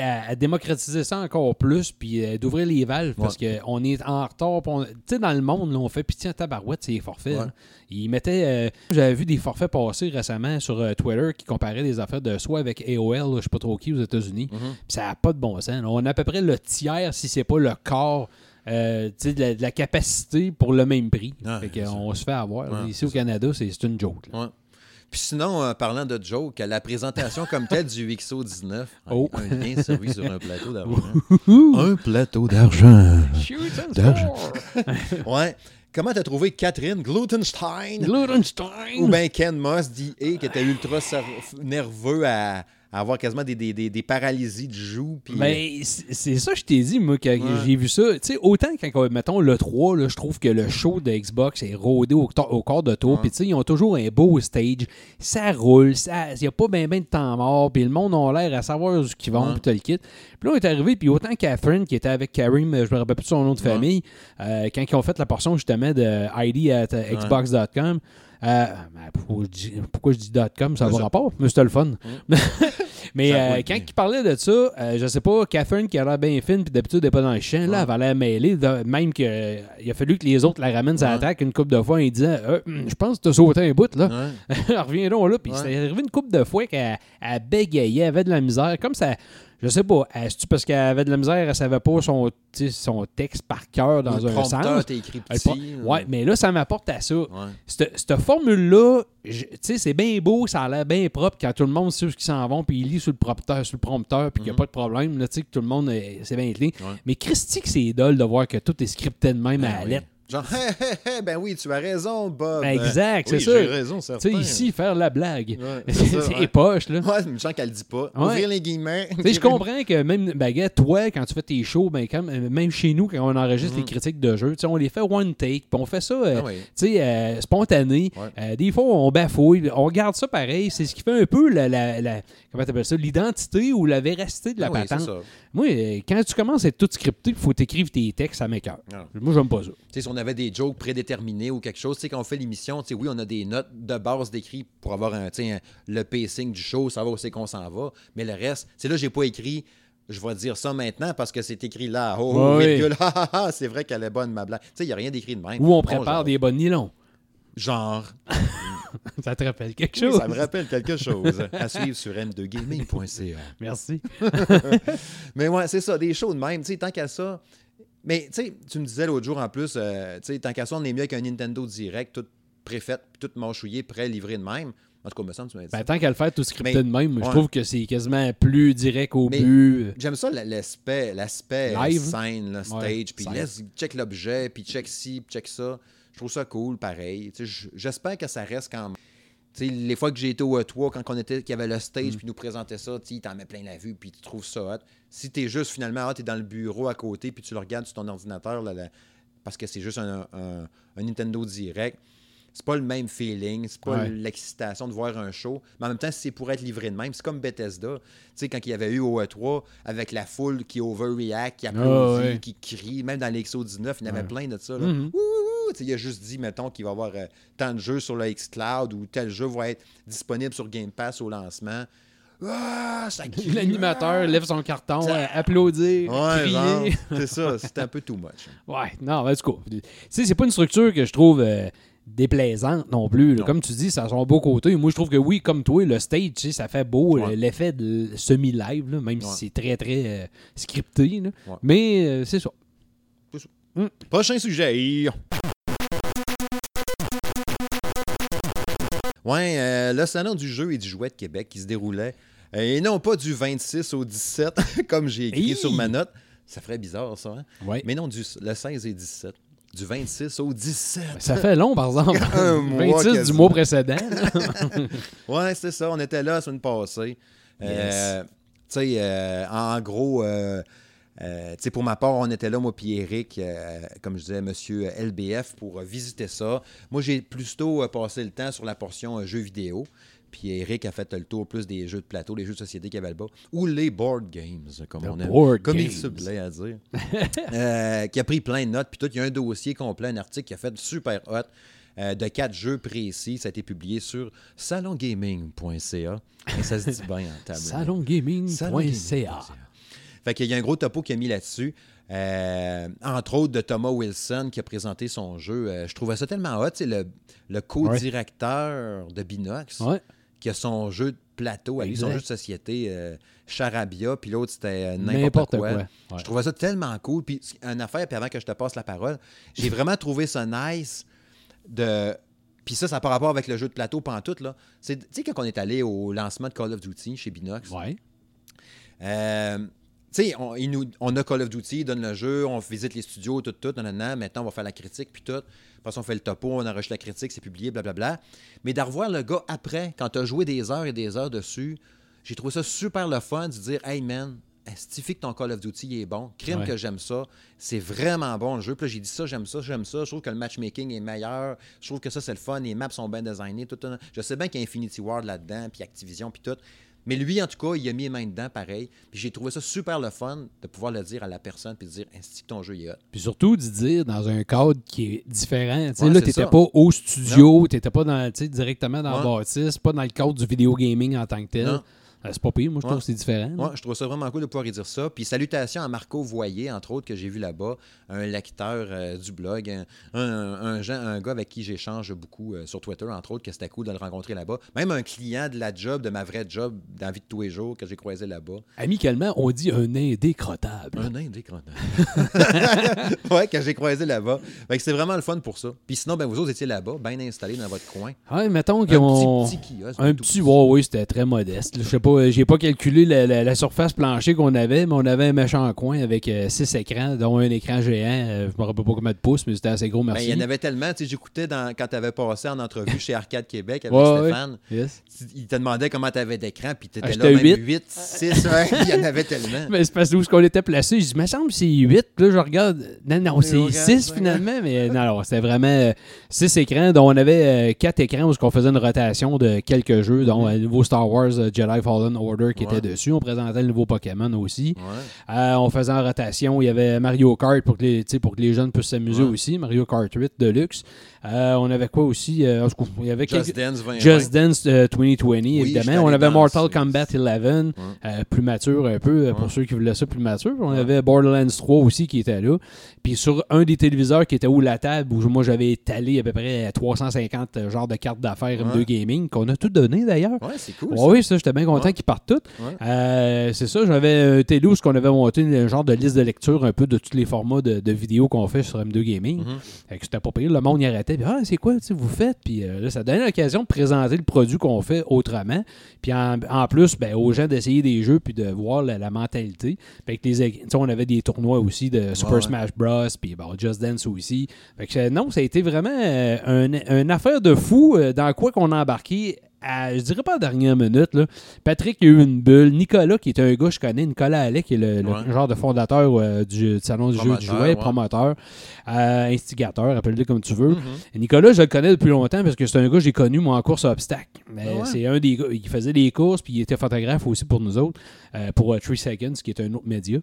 S2: à, à démocratiser ça encore plus, puis euh, d'ouvrir les valves, parce qu'on est en retard. on- Tu sais, dans le monde, là, on fait pitié en tabarouette, c'est les forfaits.
S1: Ouais.
S2: Ils mettaient. euh, J'avais vu des forfaits passer récemment sur euh, Twitter qui comparaient des affaires de soit avec AOL, je sais pas trop qui, aux États-Unis.
S1: Mhm.
S2: Puis ça n'a pas de bon sens. là. On a à peu près le tiers, si c'est pas le quart, euh, tu sais, de, la, de la capacité pour le même prix.
S1: Ah,
S2: fait qu'on se fait avoir.
S1: Ouais,
S2: Ici au Canada, c'est une joke.
S1: Ouais. Puis sinon, euh, parlant de joke, la présentation comme telle du XO19,
S2: Oh.
S1: un lien servi sur un plateau d'argent. un plateau d'argent. D'argent. Ouais. Comment t'as trouvé Catherine Glutenstein?
S2: Glutenstein.
S1: ou bien Ken Moss, D.A., qui était ultra nerveux à, à avoir quasiment des, des, des, des paralysies de joues. Puis,
S2: Mais c'est c'est ça que je t'ai dit, moi, quand
S1: Ouais.
S2: j'ai vu ça. Tu sais, autant quand, mettons, le 3, là, je trouve que le show de Xbox est rodé au, au quart de tour.
S1: Ouais.
S2: Puis, tu sais, ils ont toujours un beau stage. Ça roule. Il n'y a pas bien ben de temps mort. Puis, le monde a l'air à savoir où ils vont. Puis, t'as le kit. Puis là, on est arrivé. Puis, autant Catherine, qui était avec Karim, je me rappelle plus de son nom de
S1: Ouais.
S2: famille, euh, quand ils ont fait la portion, justement, de ID at euh, Xbox.com. euh, ben, pourquoi, je dis, pourquoi je dis .com, ça va rapport, mais c'était le fun. mais
S1: Ça
S2: euh, quand
S1: bien.
S2: il parlait de ça, euh, je sais pas, Catherine qui a l'air bien fine, puis d'habitude, elle n'est pas dans le champ, là, elle avait l'air mêlée, même que euh, a fallu que les autres la ramènent
S1: Ouais.
S2: traque une couple de fois, et disant Euh, hum, Je pense que tu as sauté un bout, là. Reviendrons là, puis c'est arrivé une couple de fois qu'elle elle bégayait, avait de la misère, comme ça. Je sais pas, est-ce parce qu'elle avait de la misère, elle savait pas son, son texte par cœur dans
S1: le
S2: un sens?
S1: t'es écrit
S2: Elle
S1: petit. euh,
S2: Ouais, mais là, ça m'apporte à ça.
S1: ouais.
S2: Cette, formule-là, je- tu sais, c'est bien beau, ça a l'air bien propre quand tout le monde sait où ils s'en vont, puis il lit sur le prompteur, sur le prompteur, puis qu'il n'y a
S1: Mhm.
S2: pas de problème, là, tu sais, que tout le monde, est- c'est bien clean.
S1: Ouais.
S2: Mais Christy, c'est dole de voir que tout est scripté de même
S1: Ben
S2: à la
S1: oui.
S2: lettre.
S1: Genre, hé, hé, hé, ben oui, tu as raison, Bob.
S2: Exact,
S1: Oui,
S2: c'est ça.
S1: J'ai raison,
S2: Tu sais, ici, faire la blague.
S1: Ouais, c'est ça,
S2: poche, là.
S1: Ouais, une chance qu'elle le dit pas.
S2: Ouais.
S1: Ouvrir les guillemets.
S2: Tu sais, je comprends que même, baguette, toi, quand tu fais tes shows, ben, quand- même chez nous, quand on enregistre
S1: Mhm.
S2: les critiques de jeu, tu sais, on les fait one take, puis on fait ça, euh,
S1: Ah oui.
S2: tu sais, euh, spontané.
S1: Ouais.
S2: Euh, des fois, on bafouille, on garde ça pareil. C'est ce qui fait un peu la, la, la- comment t'appelles ça, l'identité ou la véracité de la
S1: Ah oui,
S2: patente.
S1: ça.
S2: Moi, euh, quand tu commences à être tout scripté, il faut t'écrire tes textes à mes cœurs.
S1: Ah.
S2: Moi, j'aime pas ça.
S1: Avait des jokes prédéterminés ou quelque chose, tu sais, quand on fait l'émission, tu sais, oui, on a des notes de base d'écrit pour avoir un, tu sais, un- le pacing du show, savoir où c'est qu'on s'en va. Mais le reste, c'est là, j'ai pas écrit. Je vais dire ça maintenant parce que c'est écrit là. Oh, ah, c'est vrai qu'elle est bonne, ma blague. Tu sais, il n'y a rien d'écrit de même.
S2: Ou on
S1: Bon,
S2: prépare
S1: genre,
S2: des bonnes nylons.
S1: Genre,
S2: ça te rappelle quelque
S1: Oui,
S2: chose?
S1: ça me rappelle quelque chose. à suivre sur m2gaming.ca.
S2: Merci.
S1: Mais ouais, c'est ça, des shows de même, tu sais, tant qu'à ça. Mais tu sais, tu me disais l'autre jour en plus, euh, tu sais, tant qu'à ça, on est mieux qu'un Nintendo Direct, tout préfait, puis tout mâchouillé, prêt, livré de même. En tout cas, me semble tu m'as dit.
S2: Ben, tant qu'à le faire tout scripté
S1: Mais-
S2: de même, je trouve que c'est quasiment plus direct au
S1: Mais-
S2: but.
S1: J'aime ça l'aspect, l'aspect euh,
S2: Live.
S1: scène, là, stage,
S2: Ouais,
S1: puis laisse, check l'objet, puis check ci, puis check ça. Je trouve ça cool, pareil. J'espère que ça reste quand même. Tu sais, les fois que j'ai été au E3, quand on était, qu'il y avait le stage,
S2: Mm.
S1: puis nous présentait ça, tu t'en met plein la vue, puis tu trouves ça hot. Si t'es juste finalement, tu es dans le bureau à côté, puis tu le regardes sur ton ordinateur, là, là, parce que c'est juste un, un- un Nintendo Direct, c'est pas le même feeling, c'est pas
S2: Ouais.
S1: l'excitation de voir un show. Mais en même temps, c'est pour être livré de même, c'est comme Bethesda. Tu sais, quand il y avait eu au E3, avec la foule qui overreact, qui applaudit,
S2: Ah ouais.
S1: qui crie, même dans l'XO 19, il y en avait
S2: Ouais.
S1: plein de ça. là.
S2: Mhm.
S1: Ouh, sais, il a juste dit, mettons, qu'il va y avoir euh, tant de jeux sur le Xcloud ou tel jeu va être disponible sur Game Pass au lancement. Ah.
S2: L'animateur lève son carton,
S1: Ça-
S2: euh, applaudir,
S1: Ouais, c'est ça, c'est un peu too much.
S2: Ouais, non, en tout cas. Tu sais, c'est pas une structure que je trouve euh, déplaisante non plus.
S1: Non.
S2: Comme tu dis, ça a son beau côté. Moi, je trouve que oui, comme toi, le stage, ça fait beau,
S1: Ouais.
S2: l'effet de semi-live, même
S1: Ouais.
S2: si c'est très, très euh, scripté. là. Mais euh, c'est ça.
S1: Prochain sujet. Ouais, euh, le salon du jeu et du jouet de Québec qui se déroulait, euh, et non pas du 26 au 17, comme j'ai écrit
S2: Hi!
S1: sur ma note. Ça ferait bizarre, ça, hein?
S2: Ouais.
S1: Mais non, du, le 16 et 17. Du 26 au 17.
S2: Ça fait long, par exemple.
S1: Un mois
S2: 26 du mois précédent.
S1: Ouais, c'est ça. On était là la semaine passée. Euh, tu sais, euh, en gros, euh, euh, tu sais, pour ma part, on était là, moi puis Eric, euh, comme je disais, monsieur LBF, pour euh, visiter ça. Moi, j'ai plutôt euh, passé le temps sur la portion jeux vidéo. Puis Eric a fait le tour plus des jeux de plateau, les jeux de société qu'il y avait là-bas, ou les board games, comme
S2: The
S1: on aime.
S2: board
S1: comme il
S2: games.
S1: se plaît à dire. Qui a pris plein de notes. Puis tout, il y a un dossier complet, un article qui a fait super hot de quatre jeux précis. Ça a été publié sur salongaming.ca. Et ça se dit bien en table.
S2: Salongaming.ca.
S1: Fait qu'il y a un gros topo qui a mis là-dessus. Euh, entre autres de Thomas Wilson qui a présenté son jeu. Euh, je trouvais ça tellement hot. C'est le, le co-directeur de Binox
S2: Ouais.
S1: qui a son jeu de plateau, avec son
S2: Exact.
S1: jeu de société euh, Charabia, puis l'autre c'était
S2: N'importe quoi.
S1: quoi.
S2: Ouais.
S1: Je trouvais ça tellement cool. Puis une affaire, puis avant que je te passe la parole, j'ai vraiment trouvé ça nice de Puis ça, ça n'a pas rapport avec le jeu de plateau pantoute, là. C'est- Tu sais, quand on est allé au lancement de Call of Duty chez Binox,
S2: Ouais.
S1: euh, tu sais, on, il nous- on a Call of Duty, il donne le jeu, on visite les studios, tout, tout, nanana. Maintenant, on va faire la critique, puis tout. Après, ça, on fait le topo, on enregistre la critique, c'est publié, blablabla. Mais de revoir le gars après, quand tu as joué des heures et des heures dessus, j'ai trouvé ça super le fun de dire Hey man, estifie que ton Call of Duty est bon. Crime
S2: Ouais.
S1: que j'aime ça. C'est vraiment bon le jeu. Puis là, j'ai dit ça, j'aime ça, j'aime ça. Je trouve que le matchmaking est meilleur. Je trouve que ça, c'est le fun. Les maps sont bien designés. Tout, tout. Je sais bien qu'il y a Infinity Ward là-dedans, puis Activision, puis tout. Mais lui, en tout cas, il a mis les mains dedans pareil. Puis j'ai trouvé ça super le fun de pouvoir le dire à la personne, puis de dire ainsi que ton jeu est hot.
S2: Puis surtout, de dire dans un cadre qui est différent. Tu sais,
S1: Ouais,
S2: là,
S1: c'est
S2: tu n'étais
S1: ça.
S2: pas au studio, tu n'étais pas dans, directement dans
S1: Ouais.
S2: la bâtisse, pas dans le cadre du vidéo gaming en tant que tel.
S1: Non.
S2: Euh, c'est pas pire, moi, je trouve
S1: Ouais.
S2: que c'est différent.
S1: Ouais, je trouve ça vraiment cool de pouvoir y dire ça. Puis salutations à Marco Voyer, entre autres, que j'ai vu là-bas, un lecteur euh, du blog, un, un, un gen- un gars avec qui j'échange beaucoup euh, sur Twitter, entre autres, que c'était cool de le rencontrer là-bas. Même un client de la job, de ma vraie job, dans la vie de tous les jours, que j'ai croisé là-bas.
S2: Amicalement, on dit un indécrottable.
S1: Un indécrottable. ouais, que j'ai croisé là-bas. C'est vraiment le fun pour ça. Puis sinon, ben, vous autres étiez là-bas, bien installés dans votre coin.
S2: Ouais, mettons
S1: Un
S2: qu'on.
S1: petit, petit kiosque.
S2: Un petit, oui, c'était très modeste. Je sais pas, j'ai pas calculé la, la- la surface plancher qu'on avait, mais on avait un méchant coin avec euh, six écrans, dont un écran géant. euh, je me rappelle pas combien de pouces, mais c'était assez gros,
S1: Ben,
S2: merci.
S1: il y en avait tellement. Tu sais, j'écoutais quand tu avais passé en entrevue chez Arcade Québec avec
S2: Ouais, ouais.
S1: Stéphane.
S2: Yes.
S1: Il te demandait comment tu avais d'écran, puis tu étais
S2: Ah,
S1: là, même
S2: huit.
S1: 8, 6, ouais, il y en avait tellement.
S2: Mais c'est parce que où qu'on était placé, je dis, me semble que c'est 8. Là, je regarde. Non, non, c'est
S1: regarde,
S2: 6
S1: ouais.
S2: finalement. Mais non, non, c'était vraiment 6 écrans, dont on avait 4 écrans où on faisait une rotation de quelques jeux, dont euh, le nouveau Star Wars euh, Jedi Fallen Order qui.
S1: Ouais.
S2: était dessus. On présentait le nouveau Pokémon aussi.
S1: Ouais.
S2: Euh, on faisait en rotation, il y avait Mario Kart pour que les, pour que les jeunes puissent s'amuser
S1: Ouais.
S2: aussi. Mario Kart 8 Deluxe. Euh, on avait quoi aussi euh, Il y avait
S1: Just
S2: quelques.
S1: Dance 20.
S2: Just Dance euh, 2020,
S1: j'étais
S2: évidemment. On avait Mortal. Kombat 11, euh, plus mature un peu, pour ceux qui voulaient ça plus mature. On avait Borderlands 3 aussi qui était là. Puis sur un des téléviseurs qui était où la table, où moi j'avais étalé à peu près 350 euh, genres de cartes d'affaires M2
S1: Ouais.
S2: Gaming, qu'on a tout donné d'ailleurs.
S1: Ouais, c'est cool.
S2: Oui, ça, j'étais bien content Qu'ils partent toutes. Euh, c'est ça, j'avais un télé où on avait monté un genre de liste de lecture un peu de tous les formats de, de vidéos qu'on fait sur M2 Gaming. Fait que c'était pas pire. Le monde y arrêtait. Puis, ah, c'est quoi, vous faites? Puis euh, là, ça donnait l'occasion de présenter le produit qu'on fait autrement. Puis en, en plus, ben, aux gens d'essayer des jeux puis de voir la, la mentalité. Fait que les, tu sais, on avait des tournois aussi de Super
S1: Ouais.
S2: Smash Bros. Puis bon, Just Dance aussi. Fait que non, ça a été vraiment euh, un- une affaire de fou dans quoi qu'on a embarqué. À, je dirais pas la dernière minute. Là. Patrick, il y a eu une bulle. Nicolas, qui est un gars que je connais, Nicolas Allais, qui est le, genre de fondateur euh, du, du salon du jeu du jouet,
S1: ouais.
S2: promoteur, euh, instigateur, appelle-le comme tu veux.
S1: Mhm.
S2: Nicolas, je le connais depuis longtemps parce que c'est un gars que j'ai connu moi en course à obstacles. Mais
S1: Ah ouais?
S2: c'est un des gars, il faisait des courses puis il était photographe aussi pour nous autres, euh, pour 3 Seconds, qui est un autre média.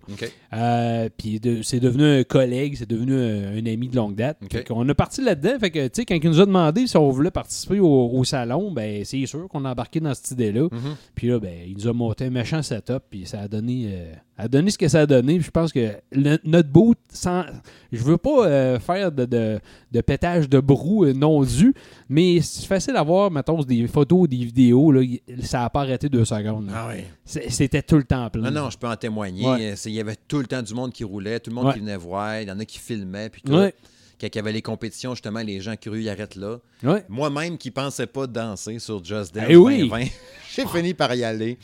S2: Euh, puis de- c'est devenu un collègue, c'est devenu un, un ami de longue date. Qu'on a parti là-dedans. Fait que, tu sais, quand il nous a demandé si on voulait participer au, au salon, ben c'est sûr qu'on a embarqué dans cette idée-là.
S1: Mhm.
S2: Puis là, ben, il nous a monté un méchant setup, puis ça a donné, euh, a donné ce que ça a donné. Je pense que le- notre boot, sans, je veux pas euh, faire de, de, de pétage de brou euh, non dû, mais c'est facile à voir, mettons, des photos, des vidéos, là, ça n'a pas arrêté deux secondes.
S1: Ah oui.
S2: C'était tout le temps plein.
S1: Non, non, je peux en témoigner.
S2: Ouais.
S1: Euh, Il y avait tout le temps du monde qui roulait, tout le monde
S2: Ouais.
S1: qui venait voir, il y en a qui filmaient, puis tout.
S2: Ouais.
S1: Quand il y avait les compétitions, justement, les gens curieux, ils arrêtent là.
S2: Ouais.
S1: Moi-même qui pensais pas danser sur Just Dance
S2: Eh oui.
S1: 2020, j'ai fini par y aller.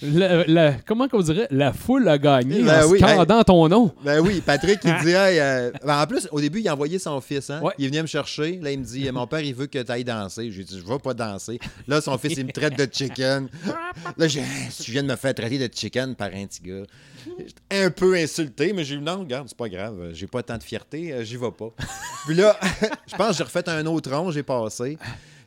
S2: Comment qu'on dirait? La foule a gagné
S1: Ben
S2: en
S1: oui,
S2: scandant ton nom.
S1: Ben oui, Patrick, il dit, hey, euh, ben en plus, au début, il a envoyé son fils. Hein?
S2: Ouais.
S1: Il venait me chercher. Là, il me dit, mon père, il veut que tu ailles danser. J'ai dit, je vais pas danser. Là, son fils, il me traite de chicken. Là, j'ai, tu viens de me faire traiter de chicken par un petit gars. Un peu insulté, mais j'ai dit, non, regarde, c'est pas grave. J'ai pas tant de fierté, euh, j'y vais pas. Puis là, je pense que j'ai refait un autre rond, j'ai passé.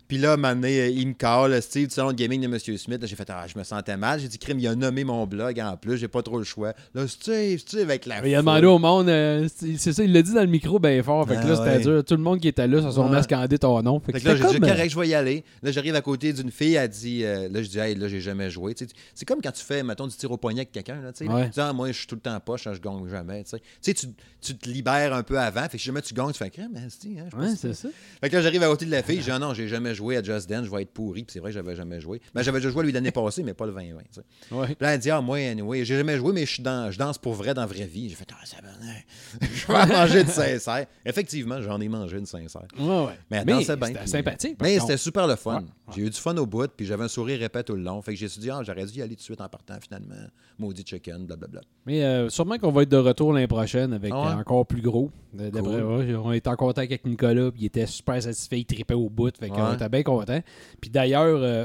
S1: Puis là, donné, euh, il me call, Steve, du salon de gaming de M. Smith. Là, j'ai fait, ah, je me sentais mal. J'ai dit, crime, il a nommé mon blog en plus, j'ai pas trop le choix. Là, Steve, Steve, avec la.
S2: Il a demandé au monde, euh, c'est ça, il l'a dit dans le micro bien fort. Fait que
S1: Ah
S2: là, c'était
S1: ouais.
S2: dur. Tout le monde qui était là, ça s'est
S1: Ouais.
S2: scander ton nom. Fait que
S1: Fait que là,
S2: c'était
S1: j'ai dit,
S2: euh,
S1: correct, je vais y aller. Là, j'arrive à côté d'une fille, elle dit, euh, là, je dis, hey, là, j'ai jamais joué. C'est comme quand tu fais, mettons, du tir au poignet avec quelqu'un, là, tu sais.
S2: Ouais.
S1: Tu dis, ah, moi, je suis tout le temps poche, hein, je gagne jamais, tu sais. Tu tu, te libères un peu avant, fait que si jamais tu gagnes, tu fais crème, hein, hein, je
S2: Ouais,
S1: pense
S2: c'est ça.
S1: Fait que là, j'arrive à côté de la fille, je dis, ah non, j'ai jamais joué. Jouer à Just Dance, je vais être pourri. Puis c'est vrai que j'avais jamais joué. Mais j'avais déjà joué lui l'année passée, mais pas le 2020. tu sais.
S2: Ouais.
S1: Puis là, elle dit Ah, moi, anyway, j'ai jamais joué, mais je, suis dans, je danse pour vrai dans la vraie vie. J'ai fait Ah, ça va, Je vais manger une sincère. Effectivement, j'en ai mangé une sincère.
S2: Ouais, ouais.
S1: Mais elle dansait bien.
S2: c'était sympathique.
S1: Mais c'était super le fun. J'ai eu du fun au bout, puis j'avais un sourire épais tout le long. Fait que j'ai dit, ah, j'aurais dû y aller tout de suite en partant, finalement. Maudit chicken, blablabla.
S2: Mais euh, sûrement qu'on va être de retour l'année prochaine avec
S1: Ah ouais?
S2: euh, encore plus gros. Euh, D'après
S1: Cool.
S2: ouais, on était en contact avec Nicolas, puis il était super satisfait, il tripait au bout. Fait
S1: Ouais.
S2: Était bien content. Puis d'ailleurs, euh,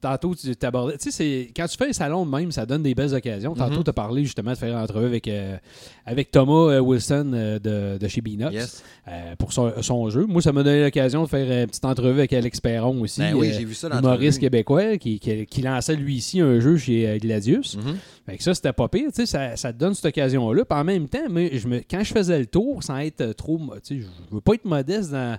S2: tantôt, tu t'abordais. Tu sais, quand tu fais un salon de même, ça donne des belles occasions. Tantôt,
S1: Mhm.
S2: tu as parlé justement de faire une entrevue avec, euh, avec Thomas euh, Wilson euh, de, de chez Binox
S1: Yes.
S2: euh, pour son, son jeu. Moi, ça m'a donné l'occasion de faire une petite entrevue avec Alex Perron aussi.
S1: Ben oui, j'ai vu ça dans
S2: humoriste québécois qui, qui, qui lançait lui ici un jeu chez Gladius.
S1: Mhm.
S2: Fait que ça, c'était pas pire, tu sais, ça, ça te donne cette occasion-là. Puis en même temps, mais je me, quand je faisais le tour, sans être trop, tu sais, je veux pas être modeste dans...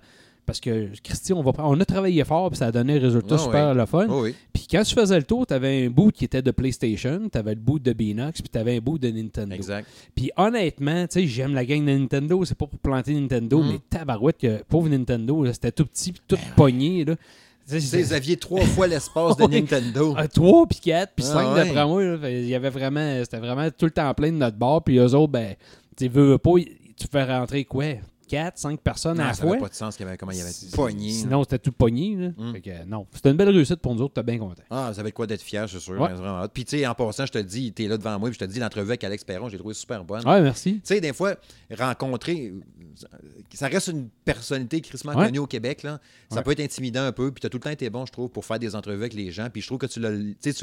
S2: Parce que, Christy, on, va, prendre- on a travaillé fort, puis ça a donné un résultat
S1: Ah
S2: super
S1: oui.
S2: le fun.
S1: Oh oui.
S2: Puis quand tu faisais le tour, tu avais un bout qui était de PlayStation, tu avais le bout de Beanox, puis tu avais un bout de Nintendo.
S1: Exact.
S2: Puis honnêtement, tu sais, j'aime la gang de Nintendo, c'est pas pour planter Nintendo,
S1: Mhm.
S2: mais tabarouette, que pauvre Nintendo, c'était tout petit, puis tout pogné. Là.
S1: Vous aviez trois fois l'espace de
S2: Oui.
S1: Nintendo.
S2: Ah, 3 puis 4 puis
S1: Ah
S2: 5
S1: ouais.
S2: d'après moi. Il y avait vraiment, c'était vraiment tout le temps plein de notre bar. Puis eux autres, ben, tu veux pas, tu fais rentrer quoi? 4, 5 personnes à la
S1: ça
S2: fois.
S1: n'avait pas de sens qu'il y avait, comment il y avait pogné.
S2: Sinon, c'était tout pogné. Là.
S1: Mm.
S2: Fait que, euh, non, c'était une belle réussite pour nous autres. T'es bien content.
S1: Ah, ça avait de quoi d'être fier, c'est sûr.
S2: Ouais.
S1: Vraiment. Puis, tu sais, en passant, je te dis, tu es là devant moi, puis je te dis, l'entrevue avec Alex Perron, j'ai trouvé super bonne.
S2: Ouais, merci.
S1: Tu sais, des fois, rencontrer, ça reste une personnalité crissement
S2: Ouais.
S1: connue au Québec, là. Ça
S2: Ouais.
S1: peut être intimidant un peu, puis tu as tout le temps été bon, je trouve, pour faire des entrevues avec les gens. Puis je trouve que tu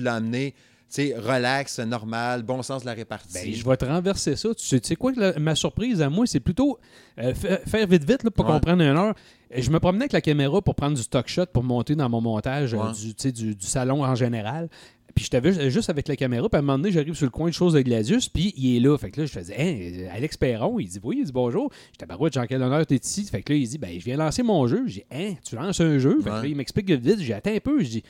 S1: l'as amené, sais, relax, normal, bon sens de la répartie.
S2: Ben, je vais te renverser ça. Tu sais, tu sais quoi, la- ma surprise à moi, c'est plutôt euh, fa- faire vite, vite, là, pour
S1: Ouais.
S2: qu'on prenne une heure. Euh, Je me promenais avec la caméra pour prendre du stock shot pour monter dans mon montage euh,
S1: Ouais.
S2: du, du, du salon en général. Puis je t'avais juste avec la caméra, puis à un moment donné, j'arrive sur le coin de choses de Gladius, puis il est là. Fait que là, je faisais, hein, Alex Perron, il dit, oui, il dit bonjour. J'étais, barouette, Jean, quel honneur t'es ici. Fait que là, il dit, ben, je viens lancer mon jeu. J'ai, hein, tu lances un jeu. Fait que
S1: Ouais.
S2: là, il m'explique vite, j'ai un peu. Je dis,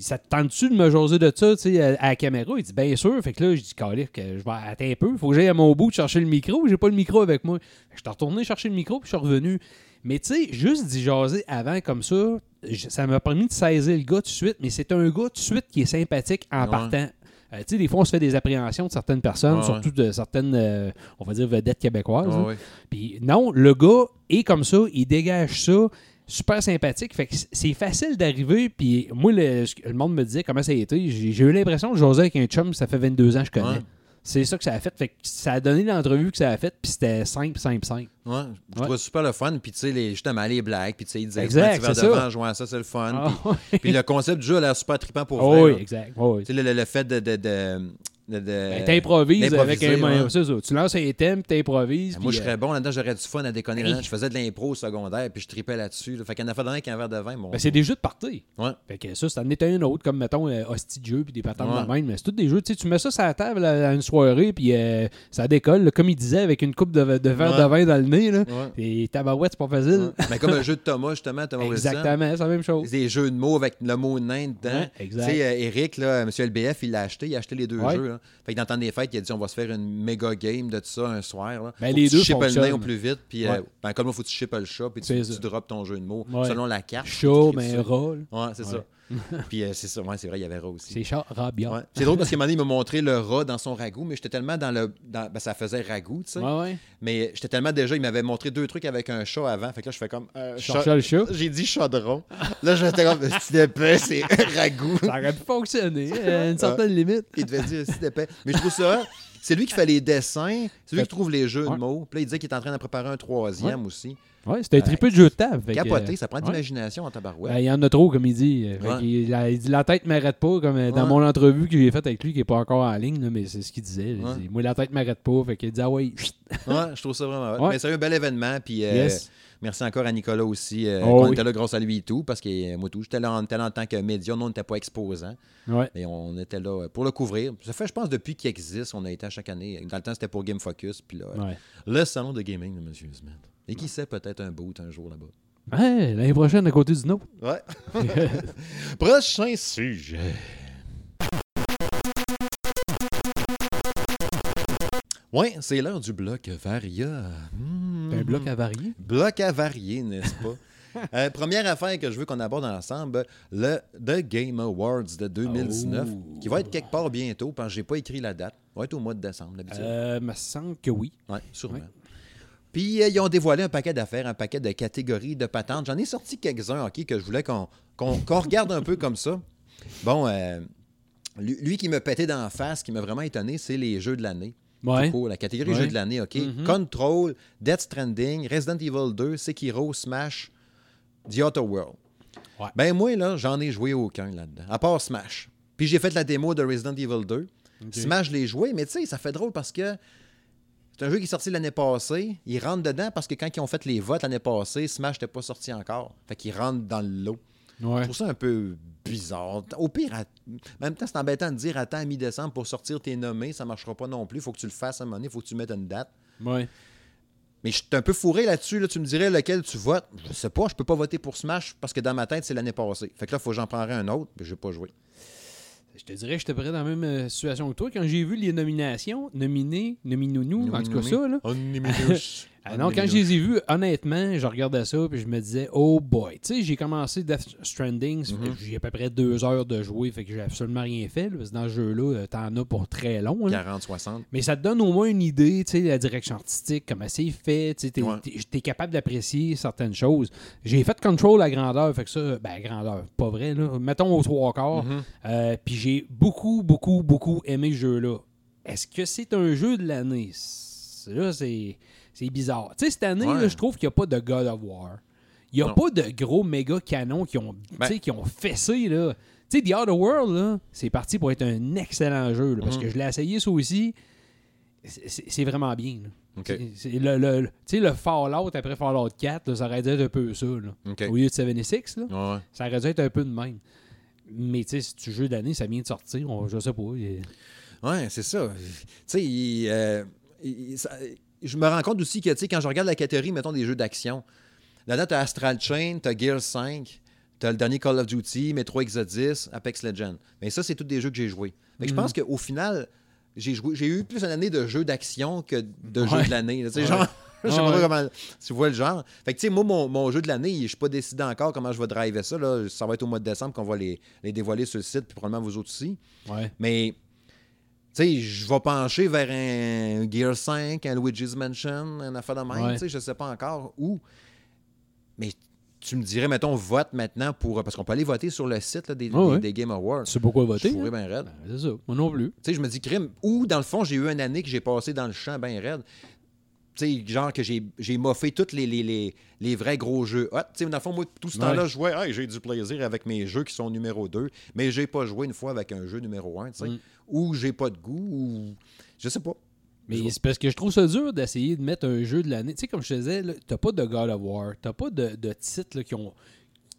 S2: ça te tente-tu de me jaser de ça, tu sais, à, à la caméra? Il dit, bien sûr. Fait que là, je dis, Calique, que je vais attendre un peu. Faut que j'aille à mon bout de chercher le micro. J'ai pas le micro avec moi. Je suis retourné chercher le micro, puis je suis revenu. Mais tu sais, juste d'y jaser avant comme ça, je- ça m'a permis de saisir le gars tout de suite. Mais c'est un gars tout de suite qui est sympathique en
S1: Ouais.
S2: partant. Euh, tu sais, des fois, on se fait des appréhensions de certaines personnes,
S1: Ouais,
S2: surtout de certaines, euh, on va dire, vedettes québécoises.
S1: Ouais.
S2: Puis non, le gars est comme ça, il dégage ça, super sympathique. Fait que c'est facile d'arriver. Puis moi, le, le monde me disait comment ça a été. J'ai eu l'impression de jaser avec un chum, ça fait 22 ans que je connais.
S1: Ouais.
S2: C'est ça que ça a fait. Fait que ça a donné l'entrevue que ça a fait, puis c'était simple, simple, simple.
S1: Ouais, je
S2: Ouais.
S1: trouve ça super le fun. Puis, tu sais, les- justement, les blagues. Puis, tu sais, ils disaient,
S2: Exact,
S1: prends un petit verre
S2: c'est
S1: de
S2: ça.
S1: à c'est le fun.
S2: Ah,
S1: Puis, le concept du jeu a l'air super trippant pour
S2: Ah
S1: vrai.
S2: oui,
S1: là.
S2: exact. Ah oui.
S1: Sais, le, le fait de. de, de, de- de-
S2: Ben, t'improvises avec un.
S1: ouais.
S2: Ça. Tu lances un thème, puis t'improvises.
S1: Moi,
S2: puis,
S1: je
S2: euh,
S1: serais bon là-dedans, j'aurais du fun à déconner là-dedans. Je faisais de l'impro au secondaire, puis je tripais là-dessus. là. Fait qu'il y en a fait dans avec un verre de vin. Bon.
S2: ben, c'est des jeux de party.
S1: Ouais.
S2: Fait que ça, ça en était un autre, comme mettons euh, Hostie de jeu puis des patentes
S1: Ouais.
S2: de même. Mais c'est tous des jeux. Tu sais, tu mets ça sur la table à, une soirée, puis euh, ça décolle. là, comme il disait, avec une coupe de, de verre de vin dans le nez. Là. Et tabarouette, c'est pas facile.
S1: Mais comme le jeu de Thomas, justement, Thomas.
S2: Exactement, c'est la même chose.
S1: Des jeux de mots avec le mot nain dedans.
S2: Exact.
S1: Tu sais, euh, Eric, là, monsieur LBF, il l'a acheté. Il a acheté les deux jeux. Fait que dans le temps des fêtes, il a dit on va se faire une méga game de ça un soir. Là.
S2: Ben,
S1: Faut
S2: les
S1: que tu
S2: deux
S1: shippes le nain au plus vite. Puis, euh,
S2: Ouais.
S1: ben, comme il faut que tu shippes le chat, puis tu, tu drops ton jeu de mots
S2: Ouais.
S1: selon la carte.
S2: Chat,
S1: tu
S2: mais là.
S1: Ouais, c'est ça. puis euh, c'est ça. Ouais, c'est vrai, il y avait rat aussi.
S2: C'est chat, rat, bien.
S1: Ouais. C'est drôle parce qu'à un moment donné, il m'a montré le rat dans son ragoût, mais j'étais tellement dans le. dans- ben, ça faisait ragoût, tu sais.
S2: Ouais, ouais.
S1: Mais j'étais tellement déjà, il m'avait montré deux trucs avec un chat avant. Fait que là, je fais comme. euh, chat-
S2: le chat.
S1: J'ai dit chaudron. Là, j'étais comme. Si d'épais, c'est ragoût.
S2: Ça aurait pu fonctionner à une certaine limite.
S1: Il devait dire si d'épais. Mais je trouve ça. C'est lui qui fait les dessins, c'est lui qui trouve les jeux de mots. Puis là, il disait qu'il est en train d'en préparer un troisième aussi.
S2: Ouais, c'était un triple de jeu de table.
S1: Capoté,
S2: euh,
S1: ça prend de
S2: ouais.
S1: l'imagination en tabarouette.
S2: Ben, il y en a trop, comme il dit. Il, dit la tête m'arrête pas, comme euh, dans mon entrevue que j'ai faite avec lui, qui n'est pas encore en ligne, mais c'est ce qu'il disait. Moi, la tête m'arrête pas. Fait qu'il dit Ah ouais,
S1: je trouve ça vraiment. Mais c'est un bel événement. Puis euh,
S2: Yes.
S1: Merci encore à Nicolas aussi. euh,
S2: Oh oui.
S1: était là grâce à lui et tout. Parce que euh, moi, tout, j'étais là, on était là en tant que média. Nous, on n'était pas exposants.
S2: Ouais.
S1: Mais on était là euh, pour le couvrir. Ça fait, je pense, depuis qu'il existe, on a été à chaque année. Dans le temps, c'était pour Game Focus. Puis là,
S2: Ouais.
S1: le salon de gaming de M. Smith. Et qui sait, peut-être un boot un jour là-bas.
S2: Ouais, l'année prochaine, à côté du nôtre.
S1: Ouais. Prochain sujet. Ouais, c'est l'heure du bloc Varia. Hmm.
S2: Un bloc à varier?
S1: Bloc à varier, n'est-ce pas? Euh, première affaire que je veux qu'on aborde ensemble, le The Game Awards de 2019,
S2: Oh.
S1: qui va être quelque part bientôt, parce que j'ai pas écrit la date. Ça va être au mois de décembre, d'habitude.
S2: Euh, me semble que oui.
S1: Oui, sûrement.
S2: ouais.
S1: Puis, euh, ils ont dévoilé un paquet d'affaires, un paquet de catégories de patentes. J'en ai sorti quelques-uns, OK, que je voulais qu'on regarde un peu comme ça. Bon, euh, lui, lui qui me pétait d'en face, qui m'a vraiment étonné, c'est les jeux de l'année.
S2: Ouais.
S1: Tout court, la catégorie
S2: Ouais.
S1: jeux de l'année, OK?
S2: Mhm.
S1: Control, Death Stranding, Resident Evil 2, Sekiro, Smash, The Outer World.
S2: Ouais.
S1: Ben moi, là, j'en ai joué aucun là-dedans, à part Smash. Puis j'ai fait la démo de Resident Evil 2. Smash, je l'ai joué, mais tu sais, ça fait drôle parce que c'est un jeu qui est sorti l'année passée. Ils rentrent dedans parce que quand ils ont fait les votes l'année passée, Smash n'était pas sorti encore. Fait qu'ils rentrent dans le lot. Je trouve ça un peu bizarre. Au pire, à- en même temps, c'est embêtant de dire attends à mi-décembre pour sortir tes nommés, ça marchera pas non plus. Il faut que tu le fasses à un moment donné, il faut que tu mettes une date.
S2: Ouais.
S1: Mais je suis un peu fourré là-dessus. Là. Tu me dirais lequel tu votes. Je sais pas, je peux pas voter pour Smash parce que dans ma tête, c'est l'année passée. Fait que là, il faut que j'en prendrais un autre, mais je vais pas jouer.
S2: Je te dirais, j'étais près dans la même euh, situation que toi. Quand j'ai vu les nominations, nominés, nominounou, en tout cas ça, là. Ah non, quand je les ai vus, honnêtement, je regardais ça puis je me disais, oh boy. Tu sais, j'ai commencé Death Stranding,
S1: Mhm.
S2: j'ai à peu près deux heures de jouer, fait que j'ai absolument rien fait. là, parce que dans ce jeu-là, euh, t'en as pour très long. là.
S1: 40-60.
S2: Mais ça te donne au moins une idée, tu sais, de la direction artistique, comment c'est fait, tu sais, t'es,
S1: Ouais.
S2: t'es- t'es capable d'apprécier certaines choses. J'ai fait control à grandeur, fait que ça, ben à grandeur, pas vrai, là. Mettons aux trois quarts.
S1: Mhm.
S2: Euh, Puis j'ai beaucoup, beaucoup, beaucoup aimé ce jeu-là. Est-ce que c'est un jeu de l'année? Là, c'est, c'est bizarre. Tu sais, cette année,
S1: Ouais.
S2: je trouve qu'il n'y a pas de God of War. Il n'y a
S1: Non.
S2: pas de gros méga canons qui ont,
S1: Ben-
S2: qui ont fessé, là. Tu sais, The Outer World, c'est parti pour être un excellent jeu, là, parce
S1: Mhm.
S2: que je l'ai essayé, ça aussi. C'est, vraiment bien, là.
S1: OK.
S2: C'est- le, le- le- tu sais, le Fallout après Fallout 4, là, ça aurait dû être un peu ça, là. Au lieu de 76, là.
S1: Ouais.
S2: Ça aurait dû être un peu de même. Mais tu sais, si tu jeu d'année, ça vient de sortir, on, je sais pas. il-
S1: Ouais, c'est ça. Tu sais, il, euh, je me rends compte aussi que, tu sais, quand je regarde la catégorie, mettons, des jeux d'action, là-dedans, tu as Astral Chain, tu as Gears 5, tu as le dernier Call of Duty, Metro Exodus, Apex Legends. Mais ça, c'est tous des jeux que j'ai joués. Fait que je
S2: Mhm.
S1: pense qu'au final, j'ai joué, j'ai eu plus une année de jeux d'action que de
S2: Ouais.
S1: jeux de l'année. là. Tu sais, genre, je sais pas
S2: ouais.
S1: comment tu vois le genre. Fait que, tu sais, moi, mon, mon jeu de l'année, je suis pas décidé encore comment je vais driver ça. Là. Ça va être au mois de décembre qu'on va les, les dévoiler sur le site, puis probablement vous autres aussi.
S2: Ouais.
S1: Mais, sais, je vais pencher vers un Gear 5, un Luigi's Mansion, un affaire de même.
S2: Ouais.
S1: Tu sais, je sais pas encore où. Mais tu me dirais, mettons, vote maintenant pour. Parce qu'on peut aller voter sur le site là, des, Game Awards.
S2: Sais pourquoi
S1: Je
S2: voter?
S1: fourrais
S2: hein?
S1: bien raide.
S2: Ben, c'est ça. Moi non plus.
S1: Tu sais, je me dis, crime. Ou, dans le fond, j'ai eu une année que j'ai passé dans le champ bien raide. Tu sais, genre que j'ai moffé tous les, les, les, les vrais gros jeux. hot. tu sais, dans le fond, moi, tout ce
S2: Ouais.
S1: temps-là, je jouais, Hey, j'ai du plaisir avec mes jeux qui sont numéro 2, mais j'ai pas joué une fois avec un jeu numéro 1, tu sais.
S2: Mm.
S1: Ou j'ai pas de goût, ou. Je sais pas.
S2: Mais
S1: Je-
S2: c'est parce que je trouve ça dur d'essayer de mettre un jeu de l'année. Tu sais, comme je te disais, t'as pas de God of War, t'as pas de, de titres là, qui ont.